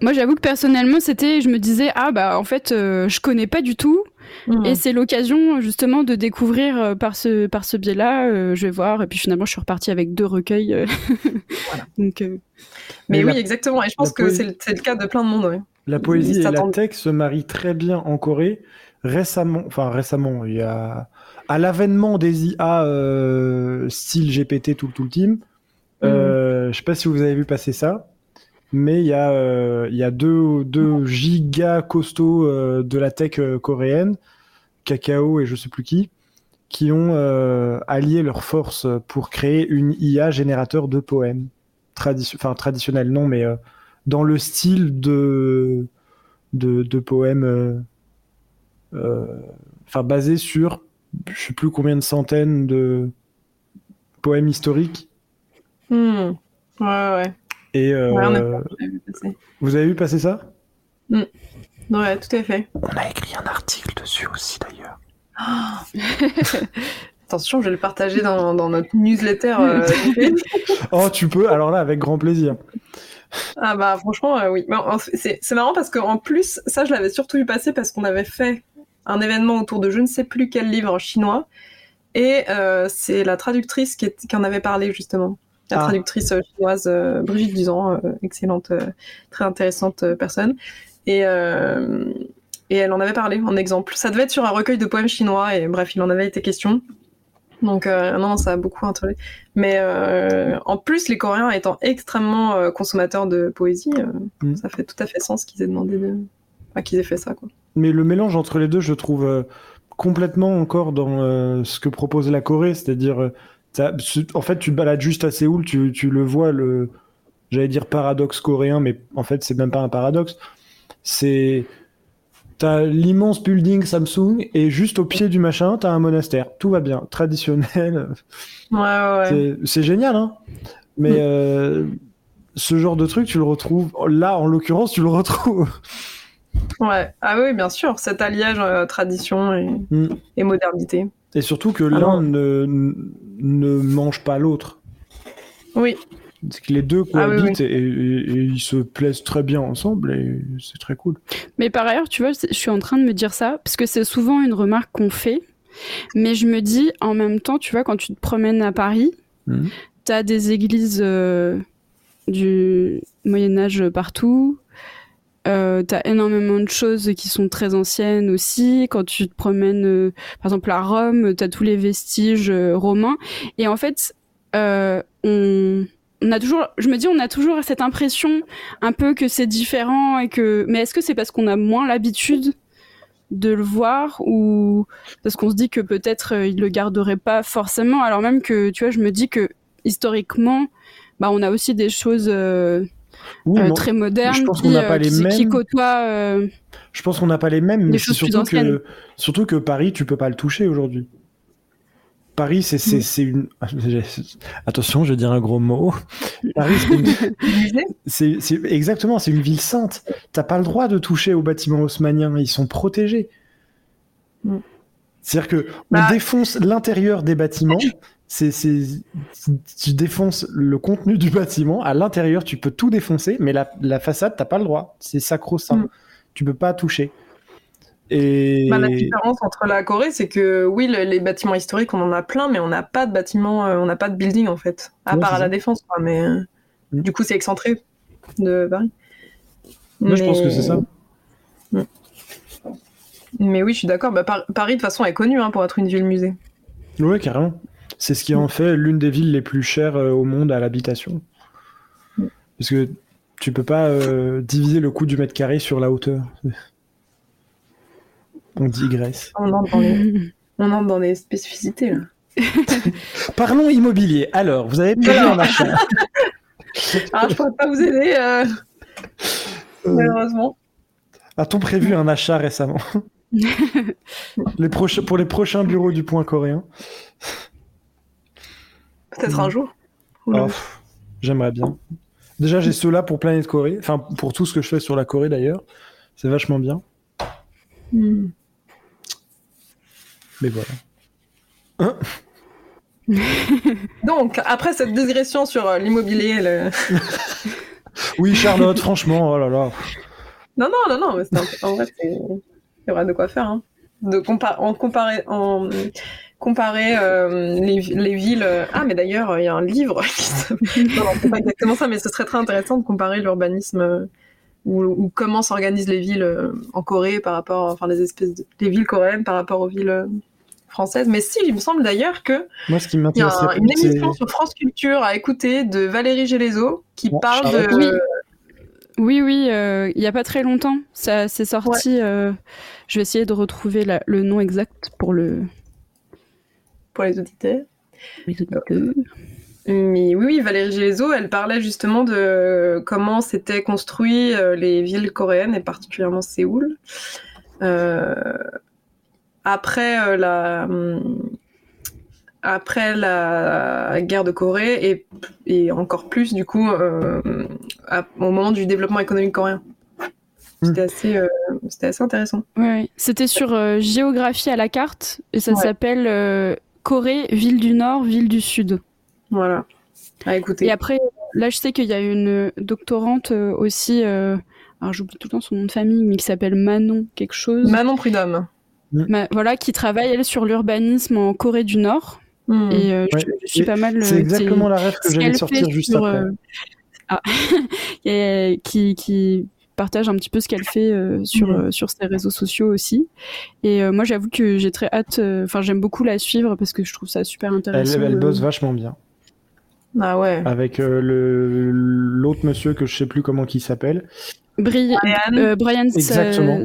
Moi j'avoue que personnellement c'était, je me disais ah bah en fait euh, je connais pas du tout mm. et c'est l'occasion justement de découvrir par ce par ce biais-là. je vais voir et puis finalement je suis repartie avec deux recueils. voilà. donc, mais, oui exactement et je pense que c'est le, cas de plein de monde. La poésie et la texte se marient très bien en Corée. Récemment, enfin récemment, il y a à l'avènement des IA euh, style GPT tout, tout le team, euh, je sais pas si vous avez vu passer ça, mais il y a, euh, deux, deux giga costauds euh, de la tech coréenne, Kakao et je sais plus qui, qui ont allié leurs forces pour créer une IA générateur de poèmes. traditionnel, non, mais dans le style de, poèmes enfin basé sur je sais plus combien de centaines de poèmes historiques. Hmm. Ouais, ouais. Et euh, vous avez vu passer ça? Hmm. Ouais, tout à fait. On a écrit un article dessus aussi d'ailleurs. Attention, je vais le partager dans, notre newsletter. Euh, oh, tu peux Alors là, avec grand plaisir. Ah bah franchement, euh, oui. C'est marrant parce qu'en plus, ça, je l'avais surtout vu passer parce qu'on avait fait un événement autour de je ne sais plus quel livre chinois. Et euh, c'est la traductrice qui, en avait parlé justement. La ah. traductrice euh, chinoise euh, Brigitte Duzan, excellente, très intéressante personne. Et, et elle en avait parlé en exemple. Ça devait être sur un recueil de poèmes chinois et bref, il en avait été question. Donc non, ça a beaucoup intéressé. Mais en plus, les Coréens étant extrêmement consommateurs de poésie, mm. ça fait tout à fait sens qu'ils aient demandé de... Enfin, qu'ils aient fait ça. Quoi mais le mélange entre les deux, je trouve euh, complètement encore dans euh, ce que propose la Corée, c'est-à-dire, euh, en fait, tu te balades juste à Séoul, tu, tu le vois, le, j'allais dire paradoxe coréen, mais en fait, c'est même pas un paradoxe. C'est, t'as l'immense building Samsung et juste au pied du machin, t'as un monastère. Tout va bien, traditionnel. Ouais, ouais. C'est génial, hein. Mais mm. ce genre de truc, tu le retrouves. Là, en l'occurrence, tu le retrouves. Ouais, ah oui, bien sûr, cet alliage euh, tradition et, modernité. Et surtout que l'un ne, ne mange pas l'autre. Oui. C'est que les deux ah cohabitent Et, ils se plaisent très bien ensemble et c'est très cool. Mais par ailleurs, tu vois, je suis en train de me dire ça parce que c'est souvent une remarque qu'on fait. Mais je me dis en même temps, tu vois, quand tu te promènes à Paris, mm. tu as des églises euh, du Moyen-Âge partout, euh, t'as énormément de choses qui sont très anciennes aussi. Quand tu te promènes, euh, par exemple à Rome, t'as tous les vestiges euh, romains. Et en fait, on, on, a toujours, je me dis, on a toujours cette impression un peu que c'est différent et que, mais est-ce que c'est parce qu'on a moins l'habitude de le voir ou parce qu'on se dit que peut-être il le garderait pas forcément? Alors même que tu vois je me dis que historiquement bah on a aussi des choses euh, très moderne je pense qu'on n'a pas euh, les mêmes. qui côtoie. Euh, je pense qu'on n'a pas les mêmes, mais c'est surtout que, surtout que Paris, tu peux pas le toucher aujourd'hui. Paris, c'est c'est mm. une. Attention, je vais dire un gros mot. Paris, c'est exactement, c'est une ville sainte. T'as pas le droit de toucher aux bâtiments haussmanniens, ils sont protégés. Mm. C'est-à-dire que on bah défonce l'intérieur des bâtiments, c'est, tu défonces le contenu du bâtiment. À l'intérieur, tu peux tout défoncer, mais la, la façade, t'as pas le droit. C'est sacro-saint. Mm. Tu peux pas toucher. Et... Bah, la différence entre la Corée, c'est que oui, les bâtiments historiques, on en a plein, mais on n'a pas de bâtiments, euh, on n'a pas de building en fait, à part à la défense. Mais euh, mm. du coup, c'est excentré de Paris. Moi, je pense que c'est ça. Mm. Mais oui, je suis d'accord. Bah, Paris, de toute façon, est connu hein, pour être une ville-musée. Oui, carrément. C'est ce qui en fait l'une des villes les plus chères euh, au monde à l'habitation. Parce que tu peux pas euh, diviser le coût du mètre carré sur la hauteur. On digresse. On entre dans les, on entre dans les spécificités là. Parlons immobilier. Alors, vous avez prévu un achat Alors, ah, je pourrais pas vous aider, euh, malheureusement. A-t-on prévu un achat récemment? Les Pour les prochains bureaux du point coréen? Peut-être un jour. Oh, j'aimerais bien. Déjà, j'ai ceux-là pour Planète Corée. Enfin, pour tout ce que je fais sur la Corée d'ailleurs. C'est vachement bien. Hmm. Mais voilà. Hein Donc, après cette digression sur euh, l'immobilier. Le... oui, Charlotte, franchement, oh là là. Non, non, non, non, mais en vrai, c'est vrai de quoi faire. Hein. De en comparer, en comparer euh, les, villes. Euh, ah, mais d'ailleurs, il y a un livre qui s'appelle. non, c'est pas exactement ça, mais ce serait très intéressant de comparer l'urbanisme euh, ou, comment s'organisent les villes en Corée par rapport, enfin, les espèces de, les villes coréennes par rapport aux villes françaises. Mais si, il me semble d'ailleurs que moi, ce qui il y a une émission sur France Culture à écouter de Valérie Gélézo qui parle de. Oui, oui, il n'y a pas très longtemps, ça c'est sorti. je vais essayer de retrouver le nom exact pour le pour les auditeurs. Mais oui, Valérie Gézo, elle parlait justement de comment s'étaient construites euh, les villes coréennes et particulièrement Séoul. Euh, après euh, la hum, après la guerre de Corée et, et encore plus du coup au moment du développement économique coréen. C'était assez, assez, intéressant. Oui, c'était sur géographie à la carte et ça s'appelle Corée, ville du Nord, ville du Sud. Voilà. À écouter. Et après, là, je sais qu'il y a une doctorante euh, aussi, euh, alors j'oublie tout le temps son nom de famille, mais qui s'appelle Manon quelque chose. Manon Prudhomme. voilà, qui travaille, elle, sur l'urbanisme en Corée du Nord. Hmm. Et euh, je, suis pas mal. C'est exactement la rêve que j'allais sortir juste après. Ah. qui, qui partage un petit peu ce qu'elle fait euh, sur, euh, sur ses réseaux sociaux aussi. Et euh, moi, j'avoue que j'ai très hâte, enfin, j'aime beaucoup la suivre parce que je trouve ça super intéressant. Elle, elle bosse vachement bien. Ah ouais. Avec le l'autre monsieur que je sais plus comment qui s'appelle Brian, euh, Brian Exactement.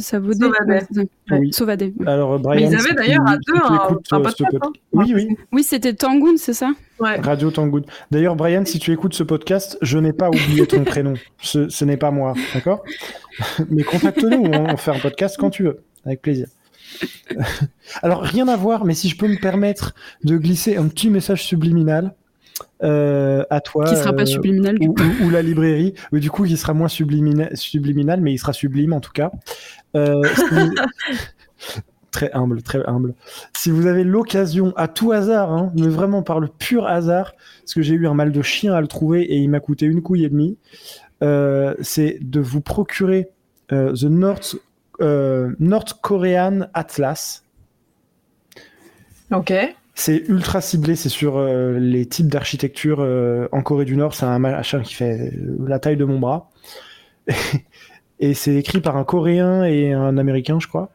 Sauvadé. Alors, Brian, Mais ils avaient d'ailleurs à deux un, un podcast. Hein. Oui, oui. Oui, c'était Tangoon, c'est ça? Ouais. Radio Tangoon. D'ailleurs, Brian, si tu écoutes ce podcast, je n'ai pas oublié ton prénom. Ce, ce n'est pas moi, d'accord? Mais contacte-nous, on fait un podcast quand tu veux, avec plaisir. Alors, rien à voir, mais si je peux me permettre de glisser un petit message subliminal, euh, à toi. Qui sera pas euh, subliminal du ou, coup. Ou, la librairie. ou du coup, il sera moins subliminal, subliminal, mais il sera sublime en tout cas. Euh, très humble, très humble. Si vous avez l'occasion, à tout hasard, hein, mais vraiment par le pur hasard, parce que j'ai eu un mal de chien à le trouver et il m'a coûté une couille et demie, c'est de vous procurer The North, North Korean Atlas. Ok. C'est ultra ciblé, c'est sur euh, les types d'architecture euh, en Corée du Nord. C'est un machin qui fait euh, la taille de mon bras. et c'est écrit par un Coréen et un Américain, je crois.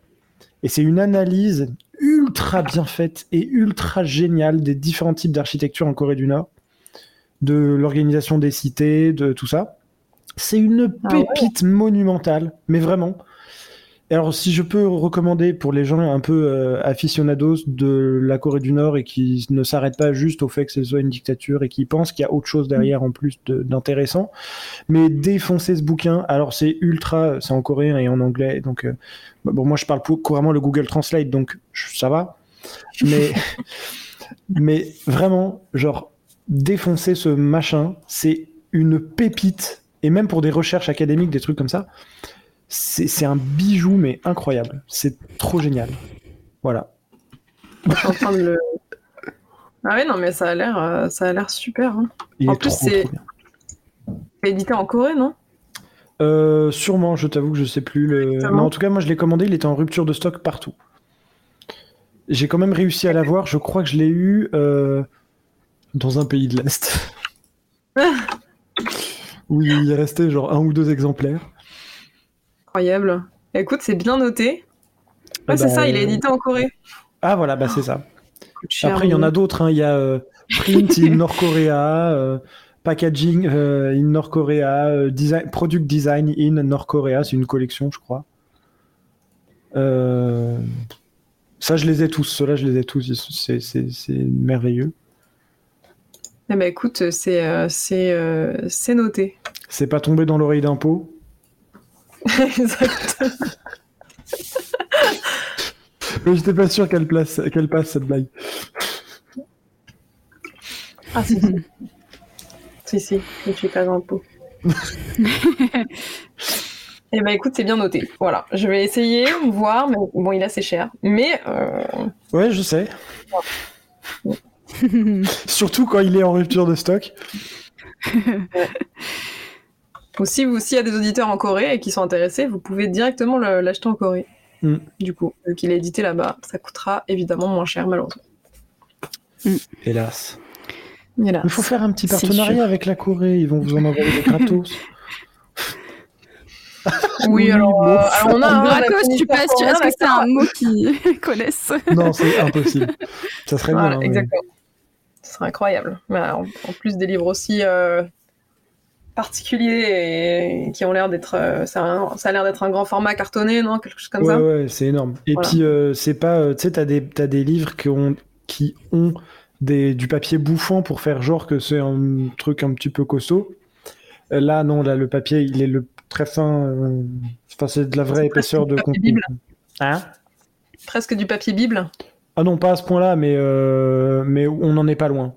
Et c'est une analyse ultra bien faite et ultra géniale des différents types d'architecture en Corée du Nord, de l'organisation des cités, de tout ça. C'est une ah pépite monumentale, mais vraiment alors, si je peux recommander pour les gens un peu euh, aficionados de la Corée du Nord et qui ne s'arrêtent pas juste au fait que ce soit une dictature et qui pensent qu'il y a autre chose derrière en plus d'intéressant, mais défoncer ce bouquin. Alors, c'est ultra, c'est en coréen et en anglais, donc euh, bon, moi je parle couramment le Google Translate, donc ça va. Mais, mais vraiment, genre, défoncer ce machin, c'est une pépite. Et même pour des recherches académiques, des trucs comme ça, c'est un bijou, mais incroyable. C'est trop génial. Voilà. Je suis en train de le, Ah ouais, non, mais ça a l'air, euh, ça a l'air super. Hein. En plus, c'est édité en Corée, non? Euh, Sûrement, je t'avoue que je sais plus. Le... Mais en tout cas, moi, je l'ai commandé, il était en rupture de stock partout. J'ai quand même réussi à l'avoir. Je crois que je l'ai eu euh, dans un pays de l'Est. oui, il est resté genre un ou deux exemplaires. Incroyable. Écoute, c'est bien noté. Ah, c'est ça, il est édité en Corée. Ah voilà, bah c'est ça. Après, il y en a d'autres. Hein. Il y a euh, Print in Nord-Korea, euh, Packaging euh, in Nord-Korea, design, Product Design in Nord-Korea. C'est une collection, je crois. Ça, je les ai tous. Ceux-là, je les ai tous. C'est merveilleux. Eh ben, écoute, c'est c'est noté. C'est pas tombé dans l'oreille d'un pot Exactement. Mais j'étais pas sûr qu'elle passe cette blague. Ah si, si. si, si, je suis pas dans le pot. Eh ben écoute, c'est bien noté. Voilà, je vais essayer, voir, mais bon, il est assez cher. Mais. Euh... Ouais, je sais. Surtout quand il est en rupture de stock. Aussi, vous, s'il y a des auditeurs en Corée et qui sont intéressés, vous pouvez directement l'acheter en Corée. Mm. Du coup, vu qu'il est édité là-bas, ça coûtera évidemment moins cher, malheureusement. Mm. Hélas. Il faut faire un petit partenariat avec la Corée, ils vont vous en envoyer des gratos. Oui, alors, euh, on a un gratos, tu passes, tu est-ce que c'est un mot qu'ils connaissent Non, c'est impossible. Ça serait bien. Hein, exactement. Ce serait incroyable. en, plus des livres aussi euh, particuliers et qui ont l'air d'être euh, ça, a l'air d'être un grand format cartonné non? Quelque chose comme ouais, ça? ouais c'est énorme. Et puis euh, c'est pas euh, tu sais t'as des as des livres qui ont qui ont des du papier bouffant pour faire genre que c'est un truc un petit peu costaud. Là non là le papier il est le très fin enfin c'est de la vraie épaisseur de contenu. Hein? Presque du papier bible. Ah non pas à ce point là mais mais on n'en est pas loin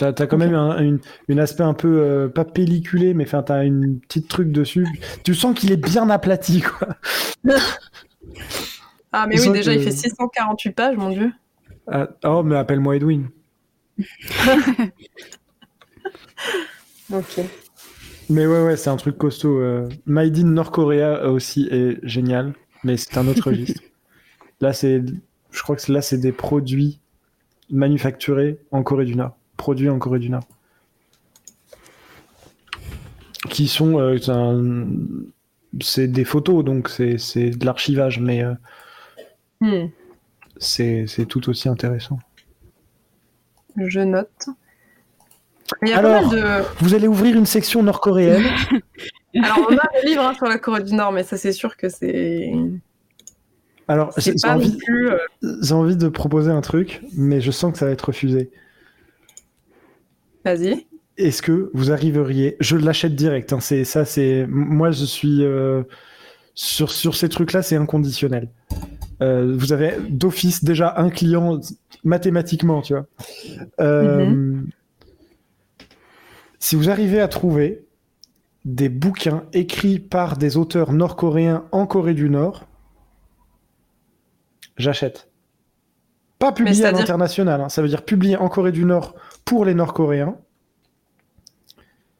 T'as as quand même un une, aspect un peu, euh, pas pelliculé, mais enfin, t'as une petite truc dessus. Tu sens qu'il est bien aplati, quoi. ah, mais oui, déjà, il fait 648 pages, mon dieu. Ah, oh, mais appelle-moi Edwin. ok. Mais ouais, ouais, c'est un truc costaud. Euh... Made in Nord-Korea aussi est génial, mais c'est un autre registre. Là, c'est, je crois que là, c'est des produits manufacturés en Corée du Nord produits en Corée du Nord. Qui sont. Euh, c'est des photos, donc c'est de l'archivage, mais euh, hmm. c'est tout aussi intéressant. Je note. Alors, vous allez ouvrir une section nord-coréenne. Alors, on a des livres hein, sur la Corée du Nord, mais ça, c'est sûr que c'est. Alors, j'ai envie, euh, envie de proposer un truc, mais je sens que ça va être refusé. Vas-y. Est-ce que vous arriveriez Je l'achète direct. Hein, c'est ça, c'est moi je suis euh, sur sur ces trucs-là, c'est inconditionnel. Euh, vous avez d'office déjà un client mathématiquement, tu vois. Euh, mhm. Si vous arrivez à trouver des bouquins écrits par des auteurs nord-coréens en Corée du Nord, j'achète. Pas publié à l'international, hein. ça veut dire publié en Corée du Nord pour les Nord-Coréens.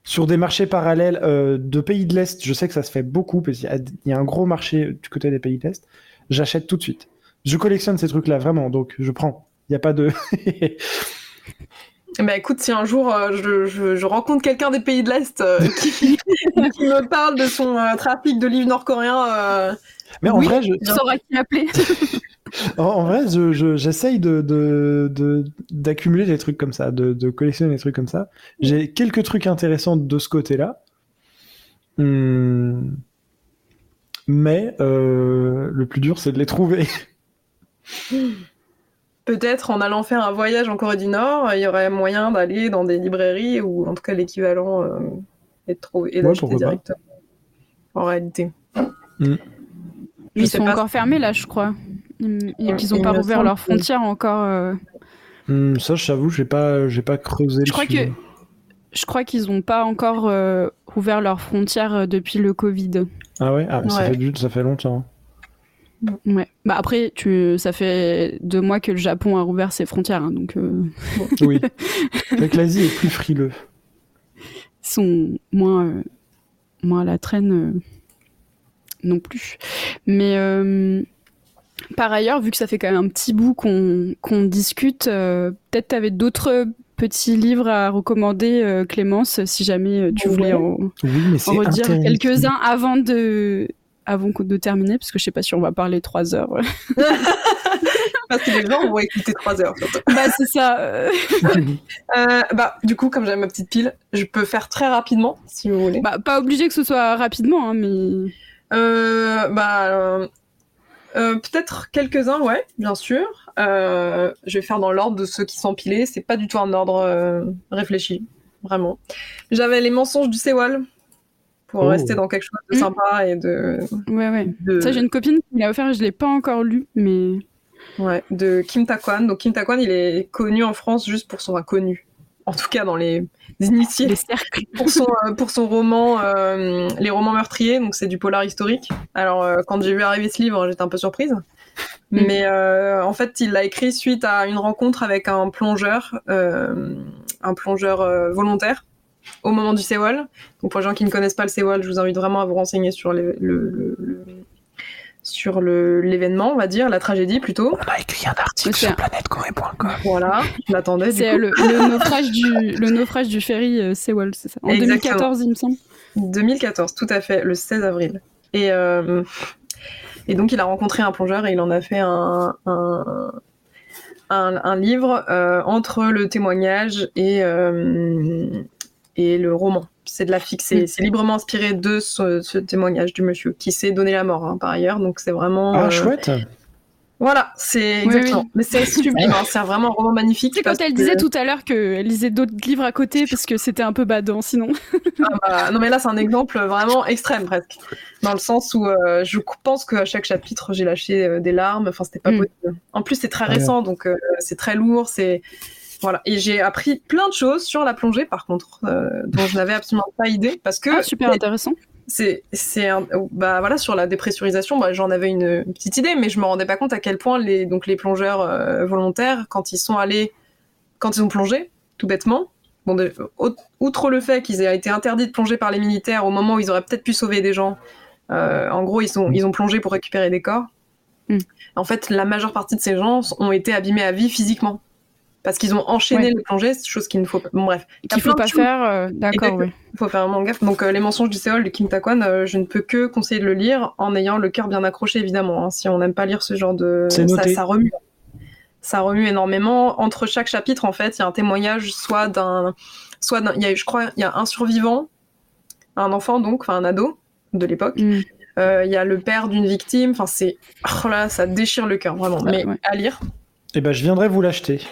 Sur des marchés parallèles euh, de pays de l'Est, je sais que ça se fait beaucoup, parce qu'il y, a un gros marché du côté des pays de l'Est. J'achète tout de suite. Je collectionne ces trucs-là, vraiment, donc je prends. Il n'y a pas de... Bah écoute, si un jour euh, je, rencontre quelqu'un des pays de l'Est euh, qui, me parle de son trafic de livres nord-coréens, mais en vrai, je... sauras qui appeler. en, vrai, j'essaye de, d'accumuler des trucs comme ça, de, collectionner des trucs comme ça. J'ai quelques trucs intéressants de ce côté-là. Hmm. Mais euh, le plus dur, c'est de les trouver. Peut-être en allant faire un voyage en Corée du Nord, il y aurait moyen d'aller dans des librairies ou en tout cas l'équivalent euh, et de trouver et d'acheter directement. En réalité. Hmm. Ils sont encore fermés là, je crois. Ils n'ont pas rouvert leurs frontières encore. Euh. Hmm, ça, j'avoue, j'ai pas, j'ai pas creusé. Je crois que, je crois qu'ils n'ont pas encore euh, rouvert leurs frontières euh, depuis le Covid. Ah ouais, ah, Ça, fait, ça fait longtemps. Ouais. Bah après, tu, ça fait deux mois que le Japon a rouvert ses frontières, hein, donc. Euh... oui. Avec l'Asie est plus frileux. Ils sont moins, euh, moins à la traîne euh, non plus. Mais euh, par ailleurs, vu que ça fait quand même un petit bout qu'on discute, peut-être tu avais d'autres petits livres à recommander, Clémence, si jamais tu voulais en, oui, en redire quelques-uns avant de avant de terminer, parce que je sais pas si on va parler trois heures. parce que les gens vont écouter trois heures. Bah c'est ça. euh, bah du coup, comme j'ai ma petite pile, je peux faire très rapidement, si vous voulez. Bah pas obligé que ce soit rapidement, hein, mais. Euh, bah euh, euh, peut-être quelques-uns, ouais, bien sûr. je vais faire dans l'ordre de ceux qui sont pilés. C'est pas du tout un ordre réfléchi, vraiment. J'avais les mensonges du Sewall pour oh. rester dans quelque chose de mmh. sympa et de. Ouais, ouais. De... Ça, j'ai une copine qui me l'a offert, je l'ai pas encore lu, mais. Ouais, de Kim Takwan. Donc Kim Takwan, il est connu en France juste pour son inconnu. En tout cas, dans les initiés. Les cercles. pour, son, euh, pour son roman, euh, Les romans meurtriers, donc c'est du polar historique. Alors, euh, quand j'ai vu arriver ce livre, j'étais un peu surprise. Mmh. Mais en fait, il l'a écrit suite à une rencontre avec un plongeur, un plongeur volontaire au moment du Sewol. Donc pour les gens qui ne connaissent pas le Sewol, je vous invite vraiment à vous renseigner sur le, le, le sur l'événement, on va dire, la tragédie plutôt. On a écrit un article sur planètecorée.com. Voilà, je l'attendais. C'est le, le, naufrage du, le naufrage du ferry euh, Sewol, c'est ça En Exactement. 2014, il me semble. 2014, tout à fait, le 16 avril. Et, euh, et donc, il a rencontré un plongeur et il en a fait un, un, un, un livre euh, entre le témoignage et, euh, et le roman. C'est de la fixe, c'est librement inspiré de ce, ce, témoignage du monsieur qui s'est donné la mort hein, par ailleurs. Donc c'est vraiment. Ah euh... chouette. Voilà, c'est exactement. Oui, oui. Mais c'est sublime, hein, c'est vraiment un roman magnifique. C'est quand elle que... disait tout à l'heure qu'elle lisait d'autres livres à côté parce que c'était un peu badant sinon. ah bah, non mais là c'est un exemple vraiment extrême presque. Dans le sens où euh, je pense qu'à chaque chapitre j'ai lâché euh, des larmes, enfin c'était pas mm. possible. En plus c'est très récent donc euh, c'est très lourd, c'est voilà. Et j'ai appris plein de choses sur la plongée, par contre, euh, dont je n'avais absolument pas idée, parce que ah, super intéressant. C'est, c'est, bah voilà, sur la dépressurisation, bah, j'en avais une petite idée, mais je me rendais pas compte à quel point les, donc les plongeurs euh, volontaires, quand ils sont allés, quand ils ont plongé, tout bêtement, bon, de, outre le fait qu'ils aient été interdits de plonger par les militaires au moment où ils auraient peut-être pu sauver des gens, euh, en gros, ils sont, ils ont plongé pour récupérer des corps. Mm. En fait, la majeure partie de ces gens ont été abîmés à vie physiquement parce qu'ils ont enchaîné ouais. les plongées, chose qu'il ne faut pas. Bon, bref. Qu'il faut pas faire, euh, d'accord, oui. Il faut faire vraiment gaffe. Donc, euh, Les mensonges du Séol de Kim Takwan, euh, je ne peux que conseiller de le lire en ayant le cœur bien accroché, évidemment. Hein. Si on n'aime pas lire ce genre de. Ça, ça, remue. Ça remue énormément. Entre chaque chapitre, en fait, il y a un témoignage, soit d'un. Soit d'un. Je crois, il y a un survivant, un enfant, donc, enfin, un ado de l'époque. Il mm. euh, y a le père d'une victime. Enfin, c'est. Oh là, ça déchire le cœur, vraiment. Mais ouais. à lire. Eh ben, je viendrai vous l'acheter.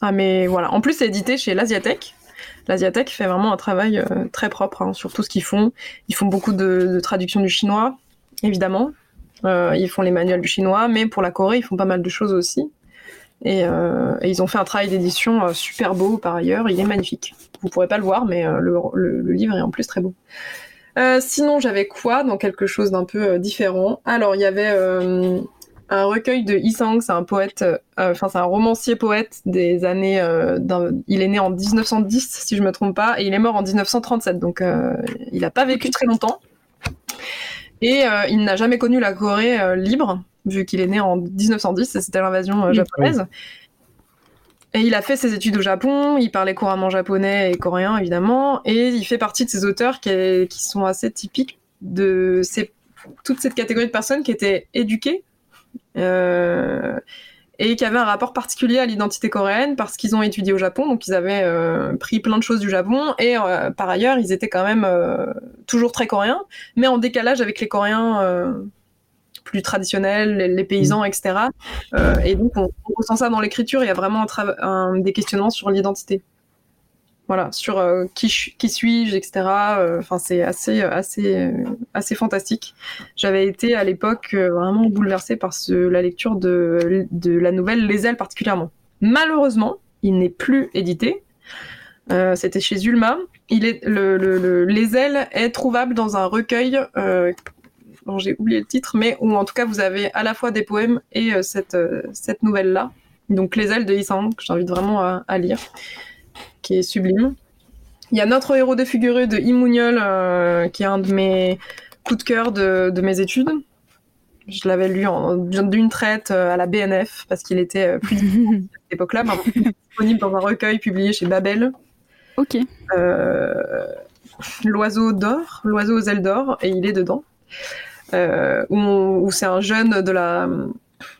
Ah mais voilà. En plus, c'est édité chez l'Asiatech. L'Asiatech fait vraiment un travail euh, très propre hein, sur tout ce qu'ils font. Ils font beaucoup de, de traduction du chinois, évidemment. Euh, ils font les manuels du chinois, mais pour la Corée, ils font pas mal de choses aussi. Et, euh, ils ont fait un travail d'édition super beau par ailleurs. Il est magnifique. Vous pourrez pas le voir, mais le, livre est en plus très beau. Sinon, j'avais quoi dans quelque chose d'un peu différent? Alors, il y avait un recueil de Isang, c'est un poète, enfin euh, c'est un romancier poète des années, euh, il est né en 1910 si je me trompe pas, et il est mort en 1937, donc euh, il n'a pas vécu très longtemps. Et euh, il n'a jamais connu la Corée euh, libre, vu qu'il est né en 1910, et c'était l'invasion japonaise. Oui. Et il a fait ses études au Japon, il parlait couramment japonais et coréen évidemment, et il fait partie de ces auteurs qui, est, qui sont assez typiques de ces, toute cette catégorie de personnes qui étaient éduquées euh, et qui avaient un rapport particulier à l'identité coréenne parce qu'ils ont étudié au Japon, donc ils avaient euh, pris plein de choses du Japon et euh, par ailleurs ils étaient quand même euh, toujours très coréens, mais en décalage avec les Coréens euh, plus traditionnels, les, paysans, etc. et donc on, on, ressent ça dans l'écriture, il y a vraiment des questionnements sur l'identité voilà sur euh, qui, suis-je etc enfin euh, c'est assez assez assez fantastique. J'avais été à l'époque euh, vraiment bouleversée par la lecture de, la nouvelle les ailes particulièrement. Malheureusement il n'est plus édité. Euh, c'était chez le, les ailes est trouvable dans un recueil j'ai oublié le titre, mais où en tout cas vous avez à la fois des poèmes et cette, nouvelle-là. Donc Les ailes de Isang, que j'invite vraiment à, lire, qui est sublime. Il y a Notre héros défiguré de Imuniol, qui est un de mes coups de cœur de, de mes études. Je l'avais lu d'une traite à la BNF parce qu'il était plus à cette époque-là, disponible dans un recueil publié chez Babel. Ok. Euh, l'oiseau d'or, l'oiseau aux ailes d'or, et il est dedans. Euh, où, c'est un jeune de la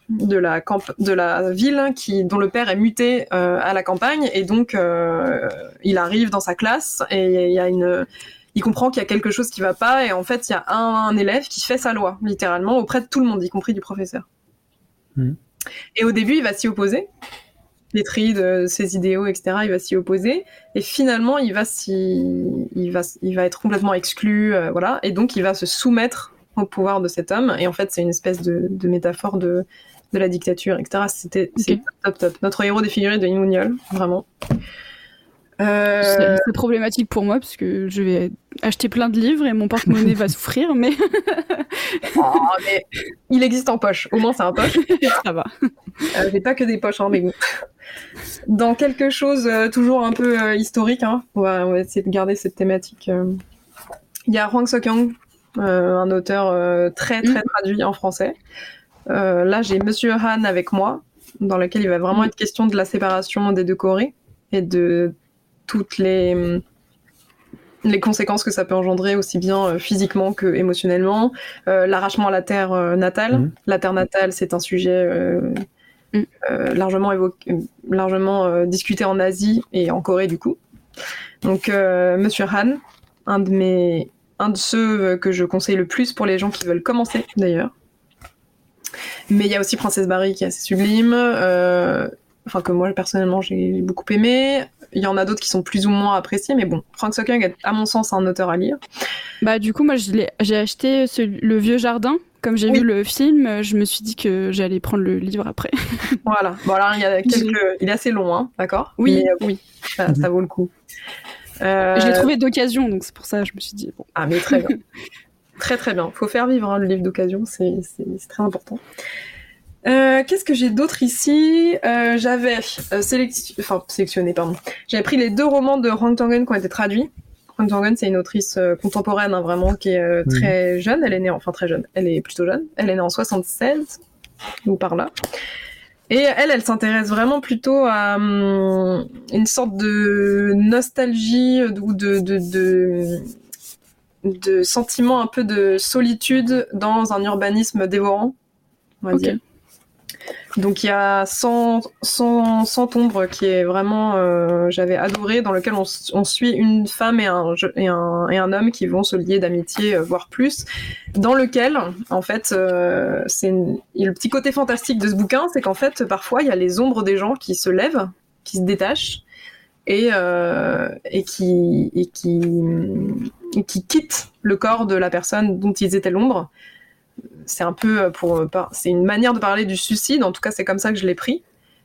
de la de la ville qui dont le père est muté euh, à la campagne et donc il arrive dans sa classe et il y a une il comprend qu'il y a quelque chose qui va pas et en fait il y a un, élève qui fait sa loi littéralement auprès de tout le monde y compris du professeur hmm. et au début il va s'y opposer pétri de ses idéaux, etc. Il va s'y opposer et finalement il va il va, il va être complètement exclu, euh, voilà. Et donc il va se soumettre au pouvoir de cet homme. Et en fait, c'est une espèce de, métaphore de, de la dictature, etc. C'était top, top. Notre héros défiguré de Inmuniol, vraiment. Euh, c'est problématique pour moi parce que je vais acheter plein de livres et mon porte-monnaie va souffrir, mais... Oh, mais... il existe en poche. Au moins, c'est un poche. Ça va. Euh, j'ai pas que des poches, hein, mais dans quelque chose euh, toujours un peu euh, historique, hein, on, va, essayer de garder cette thématique. Il y a Huang Sokyang, un auteur très très mm. traduit en français. Là, j'ai Monsieur Han avec moi, dans lequel il va vraiment mm. être question de la séparation des deux Corées et de toutes les les conséquences que ça peut engendrer aussi bien physiquement que émotionnellement, l'arrachement à la terre natale. Mm. La terre natale, c'est un sujet euh, largement, évoqué, largement euh, discuté en Asie et en Corée du coup. Donc euh, Monsieur Han, un de mes, un de ceux que je conseille le plus pour les gens qui veulent commencer d'ailleurs. Mais il y a aussi Princesse Barry qui est assez sublime, enfin que moi personnellement j'ai beaucoup aimé. Il y en a d'autres qui sont plus ou moins appréciés, mais bon, Frank Sokung est à mon sens un auteur à lire. Bah du coup moi j'ai acheté Le Vieux Jardin comme j'ai vu le film, je me suis dit que j'allais prendre le livre après. voilà. Bon, alors, il, y a quelques... il est assez long, hein, d'accord? Oui, euh, oui. Ça, vaut le coup. Euh... Je l'ai trouvé d'occasion, donc c'est pour ça que je me suis dit. Bon. Ah, mais très bien. très, très bien. faut faire vivre hein, le livre d'occasion, c'est très important. Euh, qu'est-ce que j'ai d'autre ici? Euh, J'avais enfin, sélectionné, pardon. J'avais pris les deux romans de Hong Tongen qui ont été traduits. Hong Jong-un, c'est une autrice euh, contemporaine, hein, vraiment, qui est euh, très jeune. Elle est née, enfin très jeune, elle est plutôt jeune. Elle est née en 76, ou par là. Et elle, elle s'intéresse vraiment plutôt à hum, une sorte de nostalgie ou de, de, de, de, sentiment un peu de solitude dans un urbanisme dévorant, on va dire. Donc il y a 100, 100, ombres qui est vraiment, euh, j'avais adoré, dans lequel on, suit une femme et un, et un, et un homme qui vont se lier d'amitié, euh, voire plus, dans lequel, en fait, euh, c'est le petit côté fantastique de ce bouquin, c'est qu'en fait, parfois, il y a les ombres des gens qui se lèvent, qui se détachent, et, et, qui, et, qui, et qui quittent le corps de la personne dont ils étaient l'ombre c'est un peu euh, pour, euh, c'est une manière de parler du suicide. En tout cas, c'est comme ça que je l'ai pris,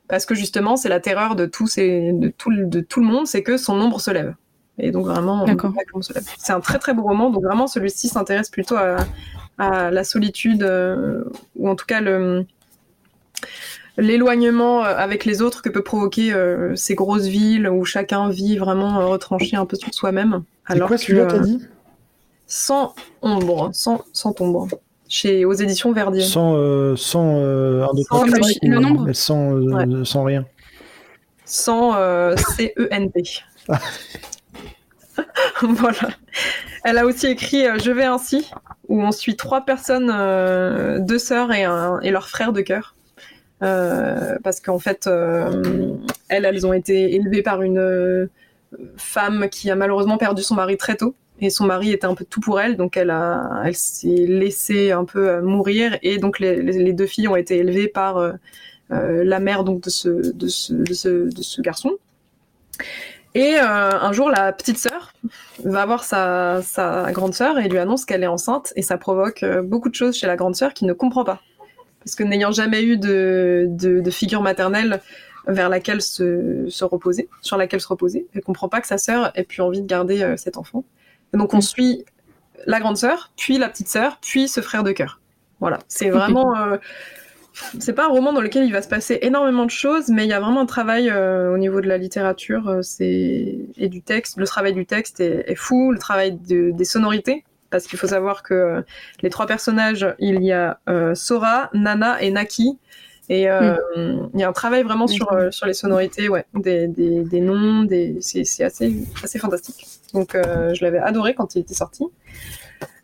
parce que justement, c'est la terreur de tout, de tout, de tout le monde, c'est que son ombre se lève. Et donc vraiment, c'est un très très beau roman. Donc vraiment, celui-ci s'intéresse plutôt à, la solitude, euh, ou en tout cas le l'éloignement avec les autres que peut provoquer ces grosses villes où chacun vit vraiment retranché un peu sur soi-même. Alors quoi celui-là, t'as dit? Sans ombre, sans, sans ombre chez aux éditions Verdier. Sans, euh, sans euh, sans le nombre? Sans, euh, sans rien. Sans C-E-N-T. voilà. Elle a aussi écrit Je vais ainsi, où on suit trois personnes, deux sœurs et, un, et leur frère de cœur. Parce qu'en fait, elles, elles ont été élevées par une femme qui a malheureusement perdu son mari très tôt. Et son mari était un peu tout pour elle, donc elle, elle s'est laissée un peu euh, mourir, et donc les, deux filles ont été élevées par euh, euh, la mère donc de ce, de ce, de ce, garçon. Et un jour, la petite sœur va voir sa, sa grande sœur et lui annonce qu'elle est enceinte, et ça provoque beaucoup de choses chez la grande sœur qui ne comprend pas, parce que n'ayant jamais eu de, de, de figure maternelle vers laquelle se, se, reposer, sur laquelle se reposer, elle comprend pas que sa sœur ait plus envie de garder cet enfant donc on suit la grande sœur, puis la petite sœur, puis ce frère de cœur. Voilà, c'est vraiment. c'est pas un roman dans lequel il va se passer énormément de choses, mais il y a vraiment un travail au niveau de la littérature c'est et du texte. Le travail du texte est, fou, le travail des sonorités parce qu'il faut savoir que les trois personnages, il y a Sora, Nana et Naki, et euh, hmm. il y a un travail vraiment sur, euh, sur les sonorités, ouais, des, des, des noms, des... c'est assez, assez fantastique. Donc euh, je l'avais adoré quand il était sorti.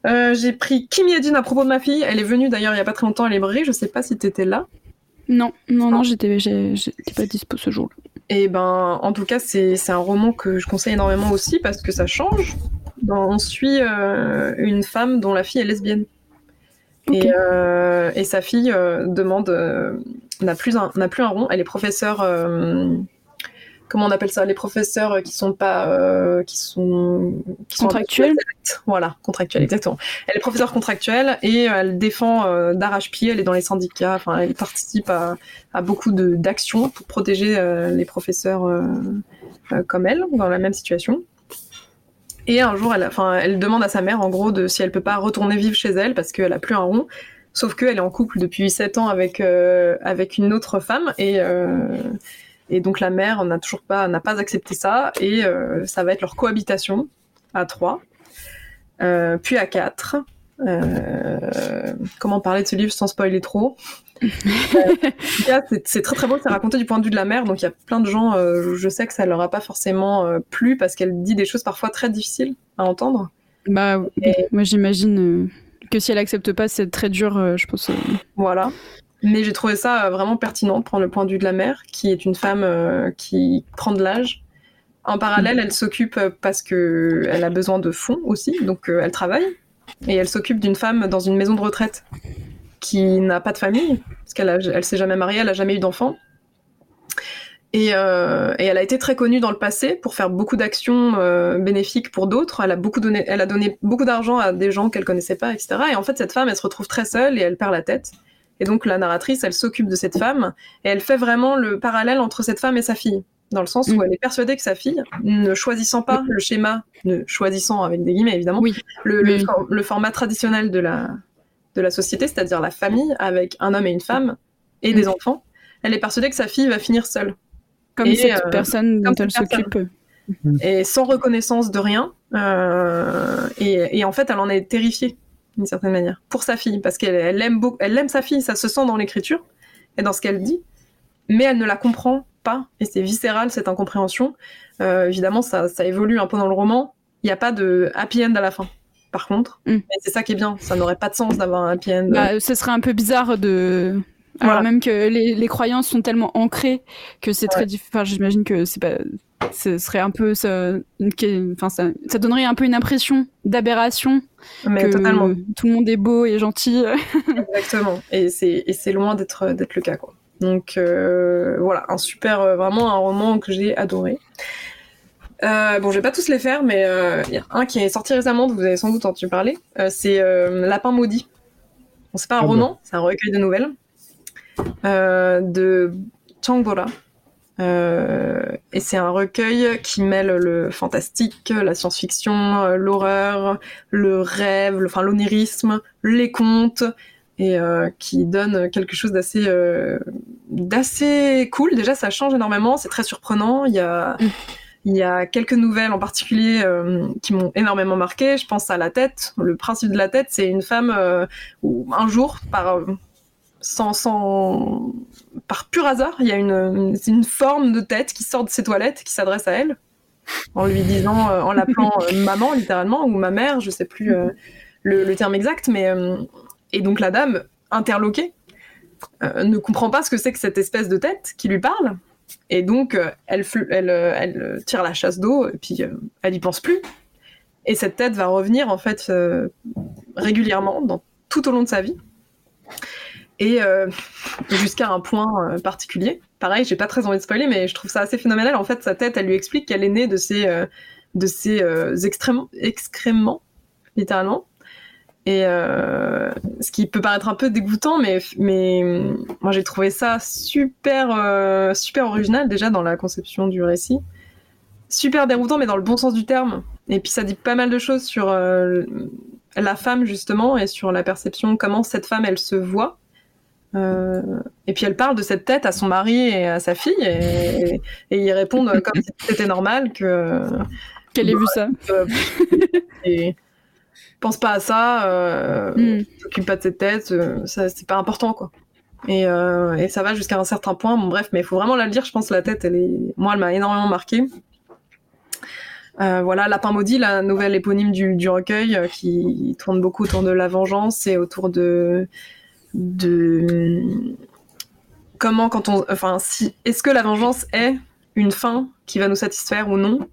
j'ai pris Kim Yedin à propos de ma fille. Elle est venue d'ailleurs il n'y a pas très longtemps à librairie. Je sais pas si tu étais là. Non, non, non, j'étais, j'étais pas dispo ce jour-là. Et ben, en tout cas, c'est, c'est un roman que je conseille énormément aussi parce que ça change. On suit une femme dont la fille est lesbienne. Et, euh, et, sa fille euh, demande, euh, n'a plus un, plus un rond. Elle est professeure, comment on appelle ça, les professeurs qui sont pas, qui sont, qui contractuels? voilà, contractuels, exactement. Elle est professeure contractuelle et elle défend d'arrache-pied. Elle est dans les syndicats. Enfin, elle participe à, à beaucoup d'actions pour protéger les professeurs comme elle dans la même situation. Et un jour, elle, elle demande à sa mère, en gros, de si elle peut pas retourner vivre chez elle parce qu'elle a plus un rond. Sauf qu'elle est en couple depuis 7 ans avec, euh, avec une autre femme et, euh, et donc la mère n'a toujours pas, n'a pas accepté ça et euh, ça va être leur cohabitation à 3, puis à 4. comment parler de ce livre sans spoiler trop? C'est très très beau, c'est raconté du point de vue de la mère, donc il y a plein de gens, euh, je sais que ça leur a pas forcément euh, plu parce qu'elle dit des choses parfois très difficiles à entendre. Bah, moi j'imagine euh, que si elle accepte pas, c'est très dur, je pense. Voilà. Mais j'ai trouvé ça vraiment pertinent de prendre le point de vue de la mère, qui est une femme qui prend de l'âge. En parallèle, elle s'occupe parce que elle a besoin de fonds aussi, donc elle travaille et elle s'occupe d'une femme dans une maison de retraite qui n'a pas de famille, parce qu'elle elle s'est jamais mariée, elle a jamais eu d'enfant. Et, euh, et, elle a été très connue dans le passé pour faire beaucoup d'actions euh, bénéfiques pour d'autres. Elle a beaucoup donné, elle a donné beaucoup d'argent à des gens qu'elle connaissait pas, etc. Et en fait, cette femme, elle se retrouve très seule et elle perd la tête. Et donc la narratrice, elle s'occupe de cette femme et elle fait vraiment le parallèle entre cette femme et sa fille, dans le sens où mm. elle est persuadée que sa fille, ne choisissant pas le schéma, ne choisissant avec des guillemets évidemment, oui. le, le, le, format traditionnel de la de la société, c'est-à-dire la famille, avec un homme et une femme et des mm. enfants, elle est persuadée que sa fille va finir seule. Comme cette euh, personne dont elle s'occupe. Et sans reconnaissance de rien. Euh, et, en fait, elle en est terrifiée, d'une certaine manière, pour sa fille, parce qu'elle elle aime, elle aime sa fille, ça se sent dans l'écriture et dans ce qu'elle dit, mais elle ne la comprend pas, et c'est viscéral cette incompréhension. Euh, évidemment, ça, ça évolue un peu dans le roman. Il n'y a pas de happy end à la fin par contre. Mm. c'est ça qui est bien. Ça n'aurait pas de sens d'avoir un happy end. Bah, ce serait un peu bizarre de. Alors même que les, croyances sont tellement ancrées que c'est très difficile. j'imagine que c'est pas. Ce serait un peu ça, enfin ça, ça donnerait un peu une impression d'aberration mais totalement. tout le monde est beau et gentil exactement et c'est et c'est loin d'être d'être le cas quoi donc euh, voilà un super euh, vraiment un roman que j'ai adoré euh, bon, je vais pas tous les faire, mais euh, il y a un qui est sorti récemment, vous avez sans doute entendu parler. Euh, c'est Lapin maudit. Bon, c'est pas un ah roman, c'est un recueil de nouvelles de Changbora. et c'est un recueil qui mêle le fantastique, la science-fiction, l'horreur, le rêve, enfin l'onirisme, les contes, et qui donne quelque chose d'assez d'assez cool. Déjà, ça change énormément, c'est très surprenant. Il y a mm. Il y a quelques nouvelles en particulier euh, qui m'ont énormément marqué. Je pense à la tête. Le principe de la tête, c'est une femme euh, où un jour, par sans, sans, par pur hasard, il y a une, une forme de tête qui sort de ses toilettes, qui s'adresse à elle, en lui disant, euh, en l'appelant maman littéralement ou ma mère, je sais plus le, le, terme exact, mais et donc la dame interloquée ne comprend pas ce que c'est que cette espèce de tête qui lui parle et donc, euh, elle, euh, euh, tire la chasse d'eau, et puis elle y pense plus. Et cette tête va revenir, en fait, régulièrement, dans, tout au long de sa vie. Et jusqu'à un point particulier. Pareil, j'ai pas très envie de spoiler, mais je trouve ça assez phénoménal. En fait, sa tête, elle lui explique qu'elle est née de ses, ses excréments, littéralement. Et euh, ce qui peut paraître un peu dégoûtant, mais, mais moi j'ai trouvé ça super, euh, super original déjà dans la conception du récit. Super déroutant, mais dans le bon sens du terme. Et puis ça dit pas mal de choses sur euh, la femme justement et sur la perception, comment cette femme elle se voit. Et puis elle parle de cette tête à son mari et à sa fille et, et ils répondent comme si c'était normal que qu'elle ait vu ça. et pense pas à ça, euh, mm. t'occupe pas de cette tête, ça c'est pas important quoi. Et, et ça va jusqu'à un certain point. Bon bref, mais il faut vraiment la lire. Je pense la tête, elle est, moi, elle m'a énormément marqué. Euh, voilà, Lapin maudit, la nouvelle éponyme du, recueil, euh, qui tourne beaucoup autour de la vengeance et autour de, de comment quand on, enfin, si, est-ce que la vengeance est une fin qui va nous satisfaire ou non?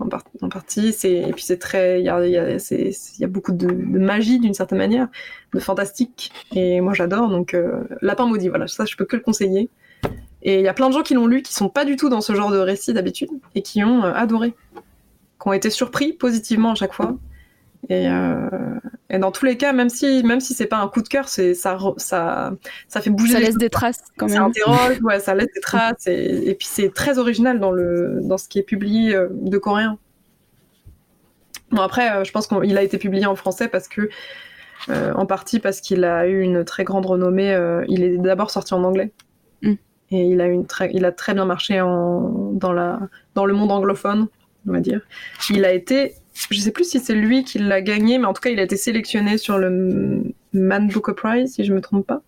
En, partie, et puis c'est très, il y a, beaucoup de, magie d'une certaine manière, de fantastique. Et moi j'adore. Donc euh, Lapin maudit, voilà, ça je peux que le conseiller. Et il y a plein de gens qui l'ont lu qui sont pas du tout dans ce genre de récit d'habitude et qui ont adoré. Qui ont été surpris positivement à chaque fois. Et, euh, et, dans tous les cas, même si même si c'est pas un coup de cœur, c'est ça ça ça fait bouger. Ça laisse des traces quand même. Ça interroge, ouais, ça laisse des traces et, et puis c'est très original dans le dans ce qui est publié euh, de coréen. Bon après, euh, je pense qu'il a été publié en français parce que en partie parce qu'il a eu une très grande renommée. il est d'abord sorti en anglais mm. et il a une très il a très bien marché en dans la dans le monde anglophone on va dire. Il a été, je sais plus si c'est lui qui l'a gagné, mais en tout cas, il a été sélectionné sur le Man Booker Prize, si je me trompe pas.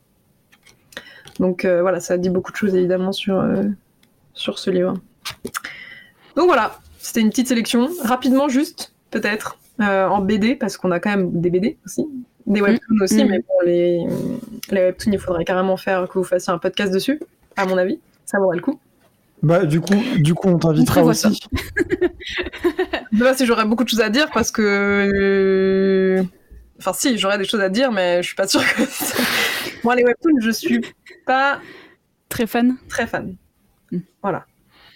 Donc euh, voilà, ça dit beaucoup de choses évidemment sur, euh, sur ce livre. Donc voilà, c'était une petite sélection. Rapidement, juste, peut-être, euh, en BD, parce qu'on a quand même des BD aussi, des mm. webtoons aussi, mm. mais pour les, les webtoons, il faudrait carrément faire que vous fassiez un podcast dessus, à mon avis. Ça vaudrait le coup. Bah, du coup, du coup, on t'invitera aussi. sais si j'aurais beaucoup de choses à dire parce que. Enfin, si, j'aurais des choses à dire, mais je suis pas sûre que. Moi, les webtoons, je suis pas. Très fan Très fan. Hmm. Voilà.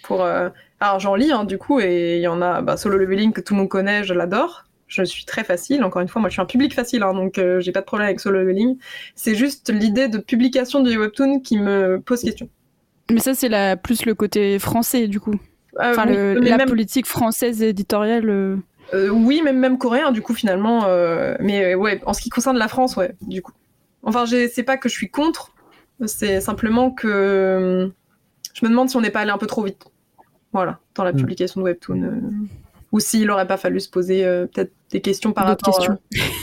Pour. Euh, alors, j'en lis, hein, du coup, et il y en a. Bah, Solo Leveling que tout le monde connaît, je l'adore. Je suis très facile. Encore une fois, moi, je suis un public facile, hein, donc euh, j'ai pas de problème avec Solo Leveling. C'est juste l'idée de publication du webtoon qui me pose question. Mais ça, c'est la, plus le côté français, du coup. Euh, enfin, la politique française éditoriale. Euh. Euh, oui, même, même coréen, du coup, finalement. mais ouais, en ce qui concerne la France, ouais, du coup. Enfin, c'est pas que je suis contre, c'est simplement que je me demande si on n'est pas allé un peu trop vite. Voilà, dans la mm. publication de Webtoon. ou s'il n'aurait pas fallu se poser peut-être des questions par rapport, questions.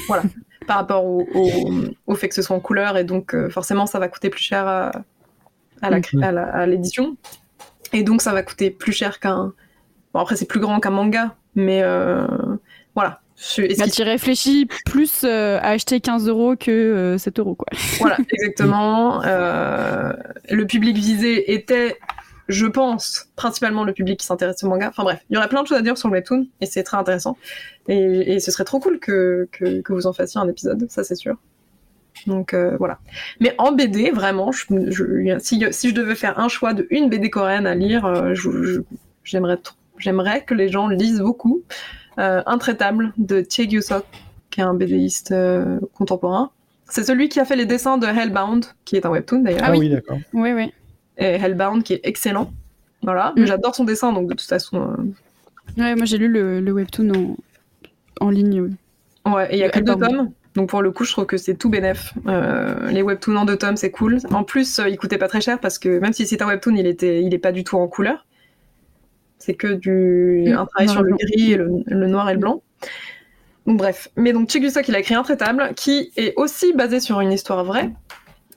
voilà, par rapport au, au, fait que ce soit en couleur et donc forcément ça va coûter plus cher à. À l'édition. Et donc, ça va coûter plus cher qu'un. Bon, après, c'est plus grand qu'un manga, mais euh, voilà. Bah, tu réfléchis plus euh, à acheter 15 euros que 7 euh, euros, quoi. Voilà, exactement. le public visé était, je pense, principalement le public qui s'intéresse au manga. Enfin bref, il y aurait plein de choses à dire sur le webtoon, et c'est très intéressant. Et, ce serait trop cool que, que, que vous en fassiez un épisode, ça c'est sûr. Donc euh, voilà. Mais en BD, vraiment, je, si, si, je devais faire un choix de une BD coréenne à lire, euh, j'aimerais j'aimerais que les gens lisent beaucoup. Euh, Intraitable de Chae Gyu-sok, qui est un BDiste contemporain. C'est celui qui a fait les dessins de Hellbound, qui est un webtoon d'ailleurs. Ah, oui, d'accord. Oui, oui. Et Hellbound, qui est excellent. Voilà. Mm. J'adore son dessin, donc de toute façon. Ouais, moi j'ai lu le, webtoon en, en ligne. Ouais, et il y a que deux tomes. Donc pour le coup, je trouve que c'est tout bénef. Euh, les webtoons en deux tomes, c'est cool. En plus, euh, il coûtait pas très cher parce que même si c'est un webtoon, il était, il est pas du tout en couleur. C'est que du un travail sur le gris, le, noir et le blanc. Donc bref. Mais donc Chigusa, il a écrit Intraitable, qui est aussi basé sur une histoire vraie,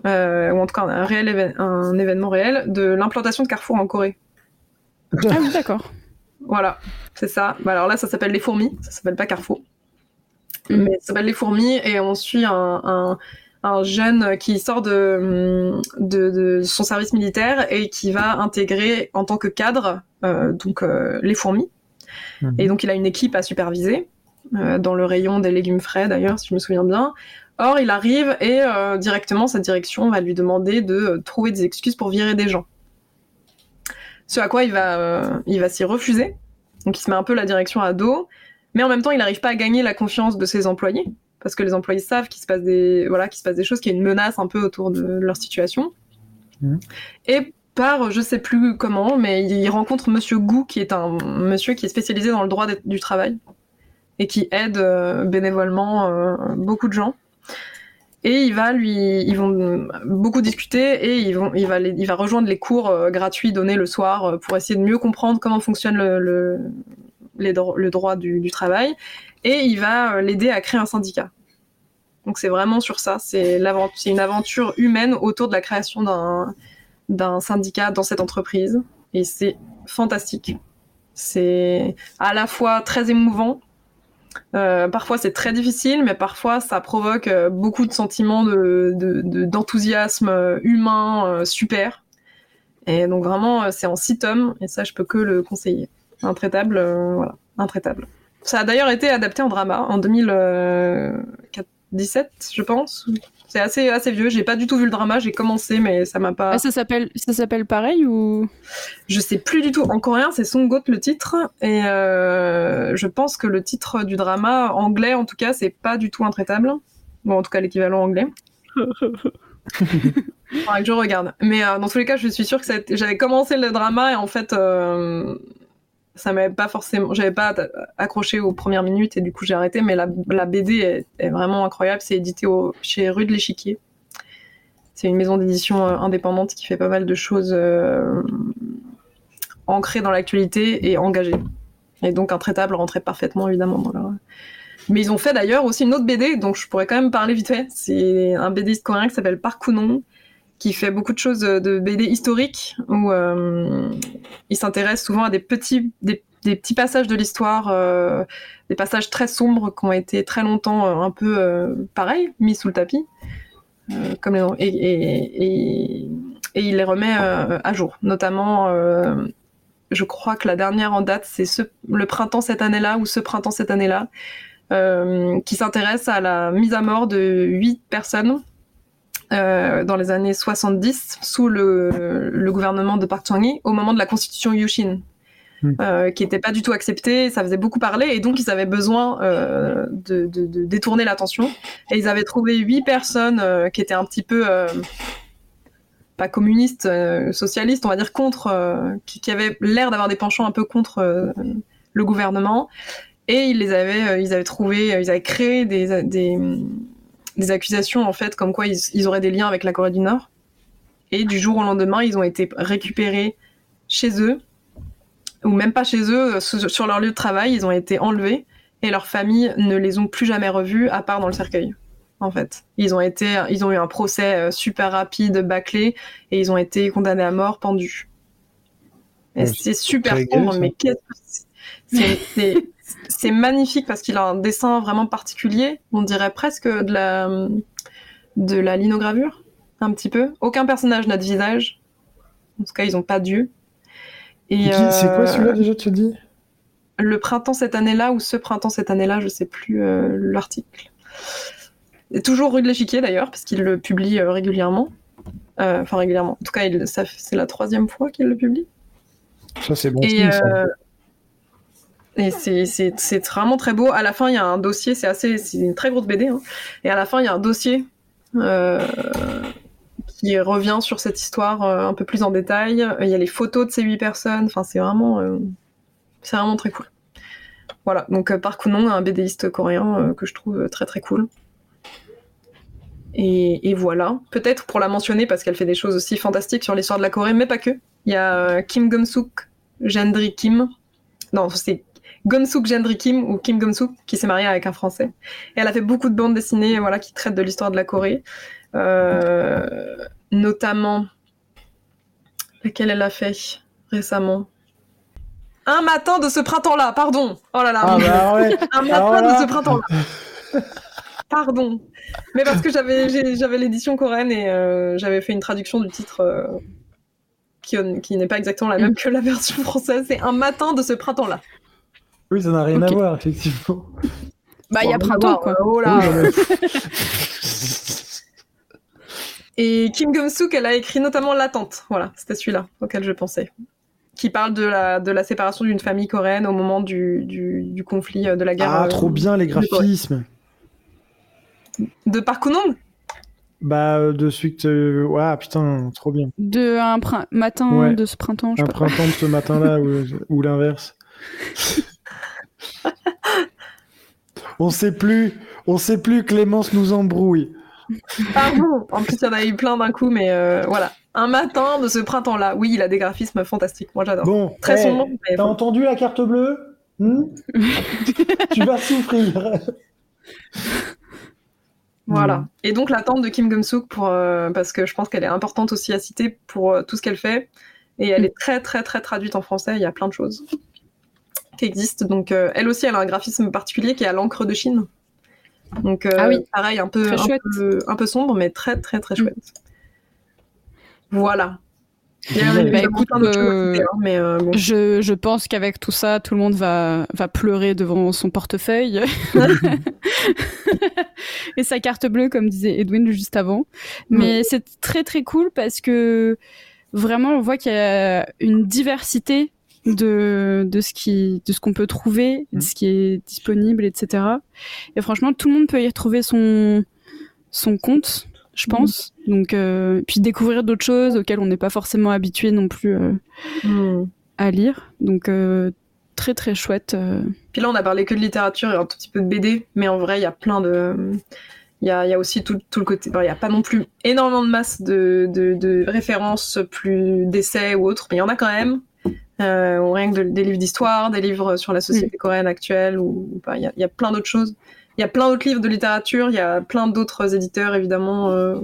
euh, ou en tout cas un réel un événement réel de l'implantation de Carrefour en Corée. Ah oui, d'accord. Voilà, c'est ça. Bah, alors là, ça s'appelle les fourmis, ça s'appelle pas Carrefour. Mm. mais ça s'appelle Les Fourmis et on suit un, jeune qui sort de, de, son service militaire et qui va intégrer en tant que cadre euh, donc euh, les fourmis. Mm-hmm. Et donc il a une équipe à superviser euh, dans le rayon des légumes frais d'ailleurs, si je me souviens bien. Or il arrive et directement sa direction va lui demander de trouver des excuses pour virer des gens. Ce à quoi il va, il va s'y refuser. Donc il se met un peu la direction à dos mais en même temps, il n'arrive pas à gagner la confiance de ses employés parce que les employés savent qu'il se passe des voilà qu'il se passe des choses, qu'il y a une menace un peu autour de leur situation. Mmh. Et par je sais plus comment, mais il rencontre Monsieur Gou, qui est un monsieur qui est spécialisé dans le droit du travail et qui aide bénévolement beaucoup de gens. Et il va lui, ils vont beaucoup discuter et ils vont, il va, il va rejoindre les cours gratuits donnés le soir pour essayer de mieux comprendre comment fonctionne le, le droit du, travail. Et il va l'aider à créer un syndicat. Donc c'est vraiment sur ça. C'est une aventure humaine autour de la création d'un syndicat dans cette entreprise. Et c'est fantastique. C'est à la fois très émouvant. Euh, parfois c'est très difficile, mais parfois ça provoque euh, beaucoup de sentiments d'enthousiasme de, humain euh, super. Et donc vraiment c'est en six tomes, et ça je peux que le conseiller. Intraitable, voilà, intraitable. Ça a d'ailleurs été adapté en drama en 2014 17, je pense. C'est assez, assez vieux. J'ai pas du tout vu le drama. J'ai commencé, mais ça m'a pas. Ah, ça s'appelle, ça s'appelle pareil ou? Je sais plus du tout. En coréen, c'est Songot le titre, et euh, je pense que le titre du drama anglais, en tout cas, c'est pas du tout intraitable. Bon, en tout cas, l'équivalent anglais. Faudra que je regarde. Mais euh, dans tous les cas, je suis sûre que j'avais commencé le drama et en fait, euh, ça m'avait pas forcément, j'avais pas accroché aux premières minutes et du coup j'ai arrêté. Mais la, BD est, vraiment incroyable. C'est édité chez Rue de l'Échiquier. C'est une maison d'édition euh, indépendante qui fait pas mal de choses euh, ancrées dans l'actualité et engagées. Et donc Intraitable rentrait parfaitement évidemment dans leur... Mais ils ont fait d'ailleurs aussi une autre BD, donc je pourrais quand même parler vite fait. C'est un BDiste coréen qui s'appelle Park qui fait beaucoup de choses de BD historiques où euh, il s'intéresse souvent à des petits, des, petits passages de l'histoire, euh, des passages très sombres qui ont été très longtemps euh, un peu euh, pareil, mis sous le tapis, comme et, et, et, et, il les remet à jour. Notamment, je crois que la dernière en date, c'est ce, le printemps cette année-là ou ce printemps cette année-là, qui s'intéresse à la mise à mort de huit personnes euh, dans les années 70 sous le, le gouvernement de Park Chung-hee au moment de la constitution Yushin. Hmm. Euh, qui n'était pas du tout acceptée, ça faisait beaucoup parler, et donc ils avaient besoin euh, de, de, de, détourner l'attention. Et ils avaient trouvé huit personnes qui étaient un petit peu pas communistes, socialistes, on va dire contre, qui, qui, avaient l'air d'avoir des penchants un peu contre le gouvernement. Et ils les avaient, ils avaient trouvé, ils avaient créé des, des des accusations en fait comme quoi ils, auraient des liens avec la Corée du Nord. Et du jour au lendemain, ils ont été récupérés chez eux, ou même pas chez eux, sur leur lieu de travail, ils ont été enlevés et leurs familles ne les ont plus jamais revus à part dans le cercueil. En fait, ils ont été, ils ont eu un procès euh, super rapide, bâclé, et ils ont été condamnés à mort, pendus. c'est super sombre, mais qu'est-ce que c'est c'est magnifique parce qu'il a un dessin vraiment particulier. On dirait presque de la, de la linogravure, un petit peu. Aucun personnage n'a de visage. En tout cas, ils n'ont pas d'yeux. Et c'est quoi celui-là déjà, tu dis? Le printemps cette année-là ou ce printemps cette année-là, je sais plus euh, l'article. Toujours rue de l'échiquier d'ailleurs, parce qu'il le publie euh, régulièrement. Euh, enfin, régulièrement. En tout cas, c'est la troisième fois qu'il le publie. Ça, c'est bon. Et, et c'est vraiment très beau. À la fin, il y a un dossier, c'est assez, c'est une très grosse BD. Hein. Et à la fin, il y a un dossier euh, qui revient sur cette histoire euh, un peu plus en détail. Il y a les photos de ces huit personnes. Enfin, c'est vraiment, euh, c'est vraiment très cool. Voilà. Donc, Park Kunon, un BDiste coréen que je trouve très très cool. Et, et voilà. Peut-être pour la mentionner parce qu'elle fait des choses aussi fantastiques sur l'histoire de la Corée, mais pas que. Il y a Kim Gum-suk, Gendry Kim. Non, c'est Gonsuk Gendry Kim ou Kim Gonsuk qui s'est mariée avec un Français. Et elle a fait beaucoup de bandes dessinées voilà, qui traitent de l'histoire de la Corée. Euh, notamment, laquelle elle a fait récemment? Un matin de ce printemps-là, pardon. Oh là là. Ah bah un matin de ce printemps-là. pardon. Mais parce que j'avais, j'avais l'édition coréenne et euh, j'avais fait une traduction du titre euh, qui, qui n'est pas exactement la même que la version française. C'est Un matin de ce printemps-là. Oui, ça n'a rien à voir, effectivement. Bah, il y a printemps, quoi. Oh là. Et Kim Gum-suk, elle a écrit notamment L'attente. Voilà, c'était celui-là auquel je pensais. Qui parle de la, de la séparation d'une famille coréenne au moment du, du, du, conflit euh, de la guerre. Ah, trop euh, bien les graphismes. De Park Bah, euh, de suite. Ouais, putain, trop bien. De un matin de ce printemps, je Un printemps de ce matin-là ou, ou l'inverse. on sait plus, on sait plus. Clémence nous embrouille. Pardon. En plus, il y en a eu plein d'un coup, mais euh, voilà. Un matin de ce printemps-là. Oui, il a des graphismes fantastiques. Moi, j'adore. Bon, très sombre. T'as entendu la carte bleue? Hmm? Tu vas souffrir. Voilà. Hmm. Et donc l'attente de Kim Gum-suk pour euh, parce que je pense qu'elle est importante aussi à citer pour euh, tout ce qu'elle fait et elle hmm. est très très très traduite en français. Il y a plein de choses qui existent. Donc elle aussi, elle a un graphisme particulier qui est à l'encre de Chine. Donc, euh, ah oui. pareil, un peu, un peu, sombre, mais très, très, très mm. chouette. Voilà. Bah, écoute, euh, hein, mais euh, je, je, pense qu'avec tout ça, tout le monde va, va pleurer devant son portefeuille et sa carte bleue, comme disait Edwin juste avant. Mais c'est très très cool parce que vraiment, on voit qu'il y a une diversité de, de ce qui de ce qu'on peut trouver, de mmh. ce qui est disponible, etc. Et franchement, tout le monde peut y retrouver son son compte, je mmh. pense. Donc, euh, puis découvrir d'autres choses auxquelles on n'est pas forcément habitué non plus euh, mmh. à lire. Donc, euh, très très chouette. Puis là, on a parlé que de littérature et un tout petit peu de BD, mais en vrai, il y a plein de il y a, y a, aussi tout, tout le côté. Il n'y a pas non plus énormément de masse de, de, de références, plus d'essais ou autres, mais il y en a quand même. Euh, ou rien que des livres d'histoire, des livres sur la société coréenne actuelle, ou il y, y, a plein d'autres choses. Il y a plein d'autres livres de littérature, il y a plein d'autres éditeurs évidemment euh,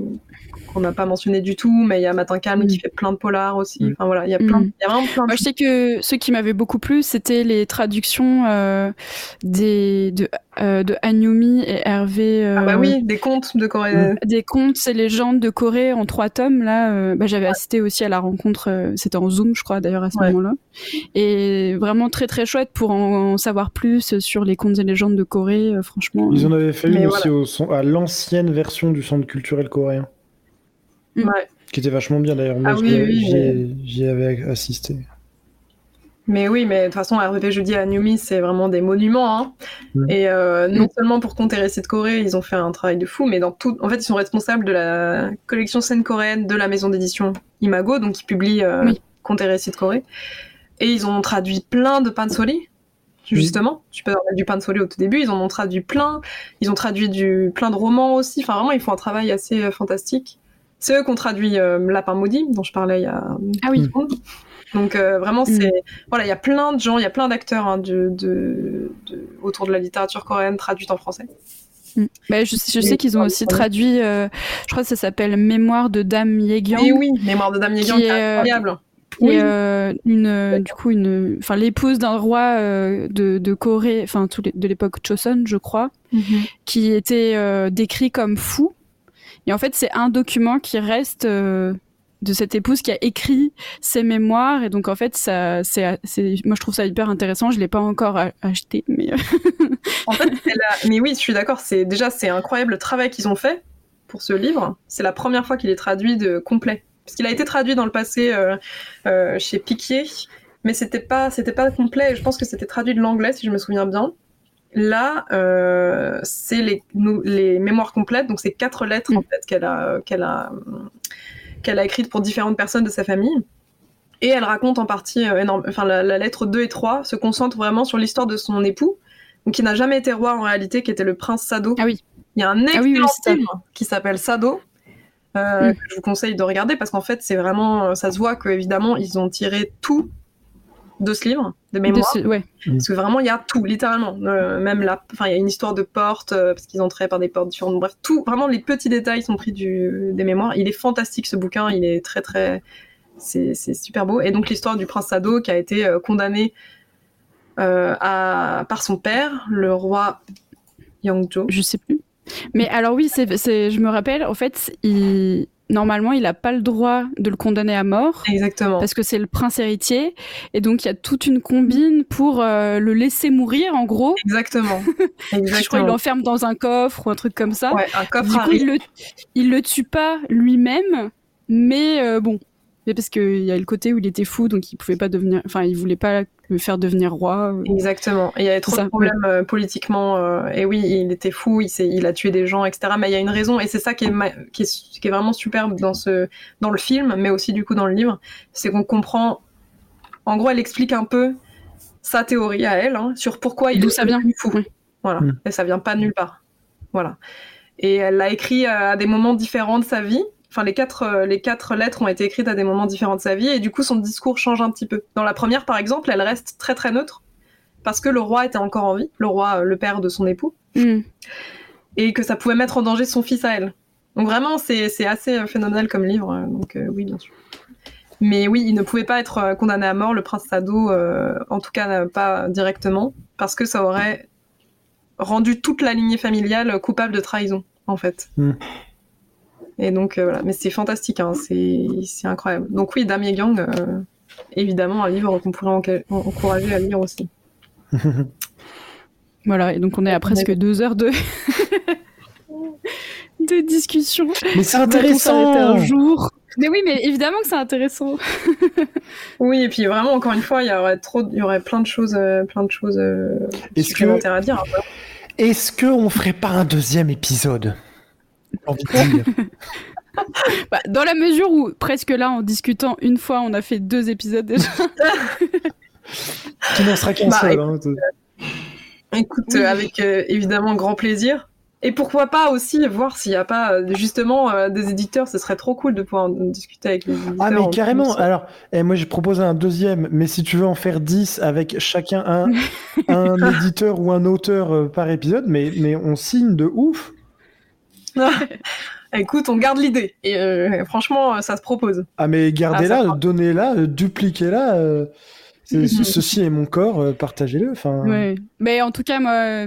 qu'on n'a pas mentionné du tout, mais il y a Matin Calme qui mm. fait plein de polars aussi. Mm. Enfin voilà, il y a plein, mm. y a vraiment plein. Moi, je sais que ceux qui m'avaient beaucoup plu, c'était les traductions euh, des de euh, de Anyumi et Hervé. Euh, ah bah oui, des contes de Corée. Des contes et légendes de Corée en trois tomes. Là, euh, bah, j'avais assisté aussi à la rencontre. C'était en Zoom, je crois, d'ailleurs à ce moment-là. Et vraiment très très chouette pour en, savoir plus sur les contes et légendes de Corée. franchement. Ils en avaient fait une aussi au, à l'ancienne version du centre culturel coréen. Mm. Qui était vachement bien d'ailleurs. Moi, ah j'y avais assisté. Mais oui, mais de toute façon, RVP Jeudi à Numi, c'est vraiment des monuments. Hein. Mm. Et euh, non seulement pour compter récits de Corée, ils ont fait un travail de fou, mais dans tout. En fait, ils sont responsables de la collection scène coréenne de la maison d'édition Imago, donc ils publient euh, Contes et récits de Corée. Et ils ont traduit plein de pansori, justement. Tu peux avoir du pansori au tout début. Ils en ont traduit plein. Ils ont traduit du plein de romans aussi. Enfin, vraiment, ils font un travail assez euh, fantastique. C'est eux qui ont traduit euh, Lapin maudit, dont je parlais il y a. Ah oui. Donc euh, vraiment, mm. c'est voilà, il y a plein de gens, il y a plein d'acteurs hein, de, de, autour de la littérature coréenne traduite en français. Mm. Bah, je, sais qu'ils ont aussi traduit, euh, je crois que ça s'appelle Mémoire de Dame Yegang. Oui, oui, Mémoire de Dame Yegang, c'est incroyable. oui. une, du coup, une, enfin, l'épouse d'un roi de, de, Corée, enfin, de l'époque Choson, je crois, mm-hmm. qui était décrit comme fou et en fait, c'est un document qui reste euh, de cette épouse qui a écrit ses mémoires. Et donc, en fait, ça, moi, je trouve ça hyper intéressant. Je l'ai pas encore acheté, mais. Euh, en fait, mais oui, je suis d'accord. C'est déjà, c'est incroyable le travail qu'ils ont fait pour ce livre. C'est la première fois qu'il est traduit de complet. Parce qu'il a été traduit dans le passé euh, chez Piquier, mais c'était pas, c'était pas complet. Je pense que c'était traduit de l'anglais, si je me souviens bien. Là, euh, c'est les, les, mémoires complètes, donc c'est quatre lettres en mm. fait qu'elle a, qu'elle a, qu'elle a écrites pour différentes personnes de sa famille. Et elle raconte en partie, euh, énorme, enfin la, lettre 2 et 3 se concentre vraiment sur l'histoire de son époux, donc qui n'a jamais été roi en réalité, qui était le prince Sado. Ah oui. Il y a un ah excellent film qui s'appelle Sado, euh, mm. que je vous conseille de regarder parce qu'en fait c'est vraiment, ça se voit que évidemment ils ont tiré tout de ce livre de mémoire. ouais. Parce que vraiment, il y a tout, littéralement. Euh, même là, enfin, il y a une histoire de porte, euh, parce qu'ils entraient par des portes différentes. Bref, tout, vraiment, les petits détails sont pris du, des mémoires. Il est fantastique, ce bouquin. Il est très, très. C'est super beau. Et donc, l'histoire du prince Sado qui a été euh, condamné à, par son père, le roi Yangzhou. Je sais plus. Mais alors, oui, c'est, je me rappelle, en fait, il normalement, il n'a pas le droit de le condamner à mort. Exactement. Parce que c'est le prince héritier. Et donc, il y a toute une combine pour euh, le laisser mourir, en gros. Exactement. Je crois qu'il l'enferme dans un coffre ou un truc comme ça. Ouais, un coffre. Du coup, il le, il le tue pas lui-même. Mais euh, bon, mais parce qu'il y a le côté où il était fou, donc il pouvait pas devenir, enfin, il voulait pas le faire devenir roi. Exactement. il y avait trop de problèmes euh, politiquement. Euh, et oui, il était fou, il, il a tué des gens, etc. Mais il y a une raison, et c'est ça qui est, qui est, qui est, vraiment superbe dans, ce, dans le film, mais aussi du coup dans le livre, c'est qu'on comprend. En gros, elle explique un peu sa théorie à elle hein, sur pourquoi il est ça vient. fou. Voilà. Mm. Et ça vient pas de nulle part. Voilà. Et elle l'a écrit à des moments différents de sa vie. Enfin, les quatre, les quatre lettres ont été écrites à des moments différents de sa vie, et du coup, son discours change un petit peu. Dans la première, par exemple, elle reste très très neutre, parce que le roi était encore en vie, le roi, le père de son époux, mm. et que ça pouvait mettre en danger son fils à elle. Donc vraiment, c'est assez phénoménal comme livre, donc oui, bien sûr. Mais oui, il ne pouvait pas être euh, condamné à mort, le prince Sado, euh, en tout cas pas directement, parce que ça aurait rendu toute la lignée familiale coupable de trahison, en fait. Hmm. Et donc euh, voilà, mais c'est fantastique, hein, c'est incroyable. Donc oui, Damien Gang, évidemment, un livre qu'on pourrait encourager à lire aussi. voilà, et donc on est à presque deux heures de. de discussion. Mais c'est intéressant. Un jour. Mais oui, mais évidemment que c'est intéressant. oui, et puis vraiment, encore une fois, il y aurait trop, il y aurait plein de choses, euh, plein de choses euh, supplémentaires à dire. Est-ce qu'on ferait pas un deuxième épisode? Envie de dire. bah, dans la mesure où presque là, en discutant une fois, on a fait deux épisodes déjà. Qui n'en sera qu'un bah, seul. Hein, écoute, avec euh, évidemment grand plaisir. Et pourquoi pas aussi voir s'il n'y a pas euh, justement euh, des éditeurs, ce serait trop cool de pouvoir discuter avec les éditeurs. Ah mais carrément, alors eh, moi j'ai proposé un deuxième, mais si tu veux en faire 10 avec chacun un, un éditeur ou un auteur euh, par épisode, mais, mais on signe de ouf. Écoute, on garde l'idée. Et franchement, ça se propose. Ah mais gardez-la, ah, donnez-la, dupliquez-la. ceci est mon corps, partagez-le. Enfin. Ouais. Mais en tout cas, moi,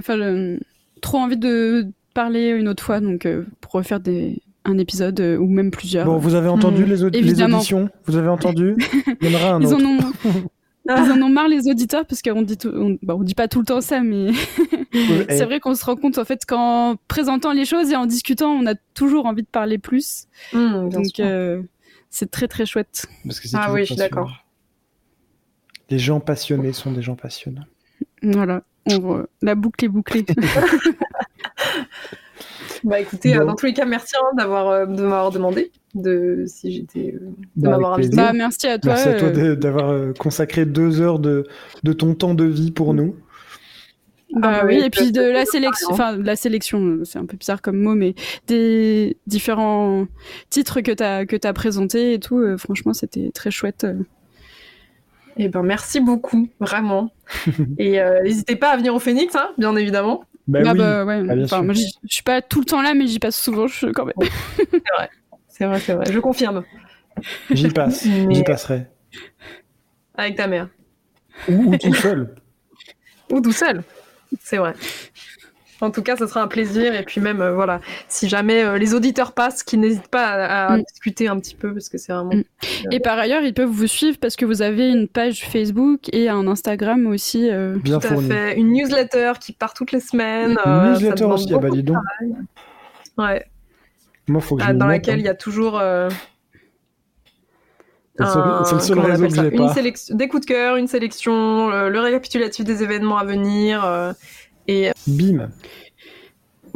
trop envie de parler une autre fois, donc euh, pour refaire des, un épisode euh, ou même plusieurs. Bon, vous avez entendu mm. les, les, auditions? Vous avez entendu? Il y en aura un Ils autre. En ont... Ils en ont marre les auditeurs parce qu'on dit on, bah, on, dit pas tout le temps ça, mais c'est vrai qu'on se rend compte en fait qu'en présentant les choses et en discutant, on a toujours envie de parler plus. Mm, donc euh, c'est très très chouette. ah oui, je suis d'accord. Les gens passionnés sont des gens passionnés. Voilà, la boucle est bouclée. bah écoutez, euh, dans tous les cas, merci hein, d'avoir euh, de m'avoir demandé de si j'étais euh, de bah, m'avoir invité. Bah, merci à toi. Merci à toi d'avoir consacré deux heures de, de, ton temps de vie pour nous. Bah ah, oui, et puis de la sélection, enfin la sélection, c'est un peu bizarre comme mot, mais des différents titres que tu as que as présentés et tout, franchement, c'était très chouette. Eh ben merci beaucoup, vraiment. et n'hésitez pas à venir au Phoenix, hein, bien évidemment. Bah, ah bah ouais. Ah, moi, je suis pas tout le temps là, mais j'y passe souvent quand même. c'est vrai, c'est vrai, c'est vrai. Je confirme. J'y passe, j'y passerai. Avec ta mère. Ou, tout seul. ou tout seul, c'est vrai. En tout cas, ce sera un plaisir. Et puis même, euh, voilà, si jamais euh, les auditeurs passent, qu'ils n'hésitent pas à, mm. discuter un petit peu, parce que c'est vraiment... Mm. Et par ailleurs, ils peuvent vous suivre parce que vous avez une page Facebook et un Instagram aussi. Euh... Bien Tout à fait. Une newsletter qui part toutes les semaines. Une euh, newsletter aussi, ah bah dis donc. Ouais. Moi, faut que je ah, Dans laquelle hein. il y a toujours... C'est le seul réseau que j'ai pas. Des coups de cœur, une sélection, le récapitulatif des événements à venir et... Bim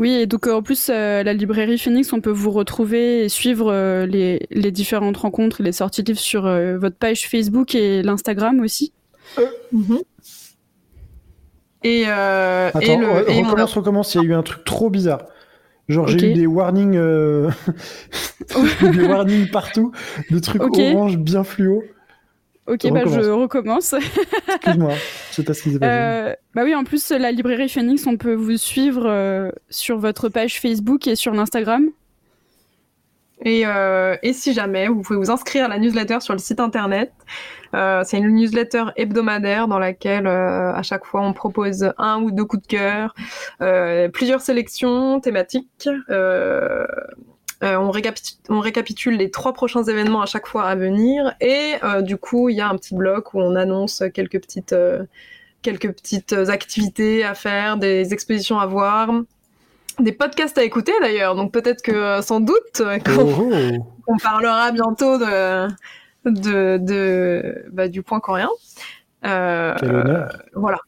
oui, et donc euh, en plus, euh, la librairie Phoenix, on peut vous retrouver et suivre euh, les, les, différentes rencontres et les sorties de livres sur votre page Facebook et l'Instagram aussi. Mhm. Et, Attends, et, le, recommence, recommence, il y a eu un truc trop bizarre. Genre j'ai eu des warnings, des warnings partout, des trucs orange bien fluo. Ok, bah je recommence. Excuse-moi, je sais ce qui euh, Bah oui, en plus, la librairie Phoenix, on peut vous suivre euh, sur votre page Facebook et sur l'Instagram. Et, euh, et, si jamais, vous pouvez vous inscrire à la newsletter sur le site internet. Euh, c'est une newsletter hebdomadaire dans laquelle euh, à chaque fois on propose un ou deux coups de cœur, plusieurs sélections thématiques. Euh, on, récapitule, les trois prochains événements à chaque fois à venir et euh, du coup il y a un petit bloc où on annonce quelques petites, euh, quelques petites activités à faire, des expositions à voir, des podcasts à écouter d'ailleurs. Donc peut-être que sans doute oh. on parlera bientôt de, de, bah, du point coréen. Quel honneur. Voilà.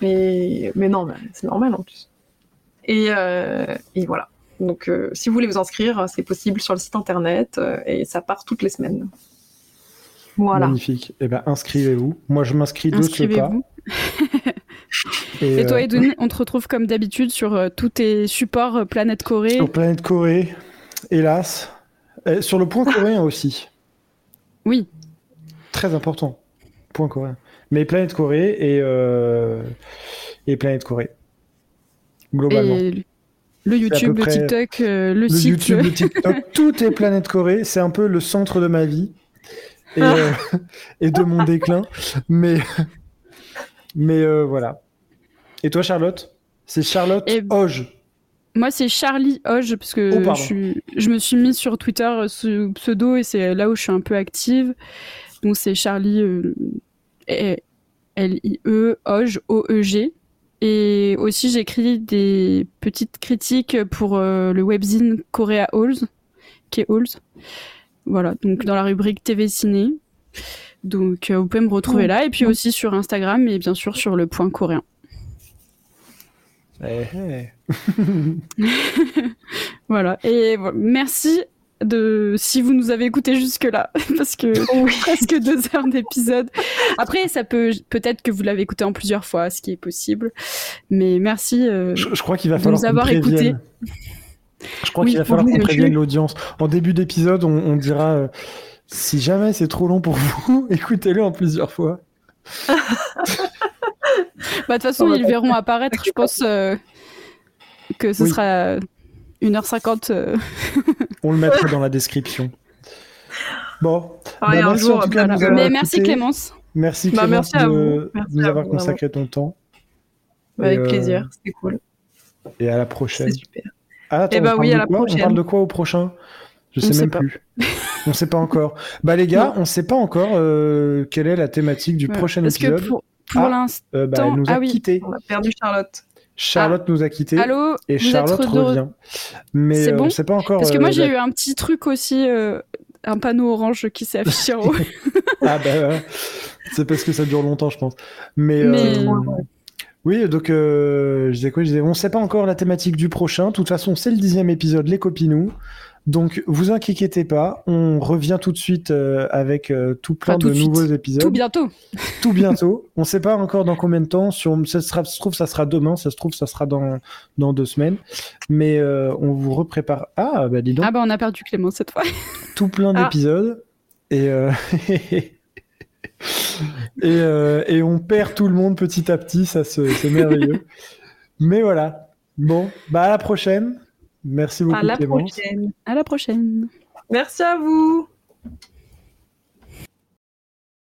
Mais, mais non, c'est normal en plus. Et, et voilà. Donc, euh, si vous voulez vous inscrire, c'est possible sur le site internet euh, et ça part toutes les semaines. Voilà. Magnifique. Eh bien, inscrivez-vous. Moi, je m'inscris de ce pas. Et, toi, Edwin, on te retrouve comme d'habitude sur tous tes supports Planète Corée. Sur Planète Corée, hélas. sur le point coréen aussi. Oui. Très important. Point coréen. Mais Planète Corée et, et Planète Corée. Globalement. Le YouTube, le TikTok, euh, le, site. YouTube, le TikTok, tout est Planète Corée. C'est un peu le centre de ma vie et, euh, de mon déclin. Mais, mais euh, voilà. Et toi, Charlotte? C'est Charlotte et... Moi, c'est Charlie Hoge, parce que oh, je, je, me suis mis sur Twitter ce pseudo et c'est là où je suis un peu active. Donc, c'est Charlie L-I-E, Hoge, O-E-G. Et aussi, j'écris des petites critiques pour euh, le webzine Korea Halls, qui est Halls. Voilà, donc dans la rubrique TV Ciné. Donc euh, vous pouvez me retrouver là, et puis aussi sur Instagram, et bien sûr sur le point coréen. Voilà, et merci de si vous nous avez écouté jusque là parce que presque deux heures d'épisode. Après, ça peut peut-être que vous l'avez écouté en plusieurs fois, ce qui est possible. Mais merci. Euh, je, crois qu'il va falloir nous avoir écouté. Je crois qu'il va falloir qu'on prévienne l'audience. En début d'épisode, on, dira euh, si jamais c'est trop long pour vous, écoutez-le en plusieurs fois. Bah, de toute façon, ils verront apparaître, je pense, euh, que ce sera 1h50. Euh. On le mettra dans la description. Bon. Bah, merci en tout cas Mais merci Clémence. Merci bah, Clémence de, nous avoir consacré ton temps. Bah, avec plaisir, c'était cool. Et à la prochaine. C'est super. Ah, attends, et eh bah oui, à la prochaine. On parle de quoi au prochain? Je sais même plus. on sait pas encore. Bah les gars, on sait pas encore euh, quelle est la thématique du prochain épisode. Que pour, pour ah, euh, bah, l'instant, nous a ah, oui. On a perdu Charlotte. Charlotte nous a quittés. Allô Et Charlotte revient. Mais c'est bon euh, pas encore. Parce que moi, j'ai eu un petit truc aussi, euh, un panneau orange qui s'est affiché en haut. ah bah, c'est parce que ça dure longtemps, je pense. Mais, euh, oui, donc je disais quoi? Je disais, on sait pas encore la thématique du prochain. De toute façon, c'est le dixième épisode, les copinous. Donc, vous inquiétez pas, on revient tout de suite euh, avec euh, tout plein de nouveaux épisodes. Tout bientôt. tout bientôt. On ne sait pas encore dans combien de temps. Si ça, se trouve, ça sera demain. Ça se trouve, ça sera dans, dans deux semaines. Mais euh, on vous reprépare. Ah, bah dis donc. Ah, bah on a perdu Clément cette fois. tout plein ah. d'épisodes. Et, et, et, on perd tout le monde petit à petit. Ça, c'est merveilleux. Mais voilà. Bon, bah à la prochaine. Merci beaucoup, à la Clémence. Prochaine. À la prochaine. Merci à vous.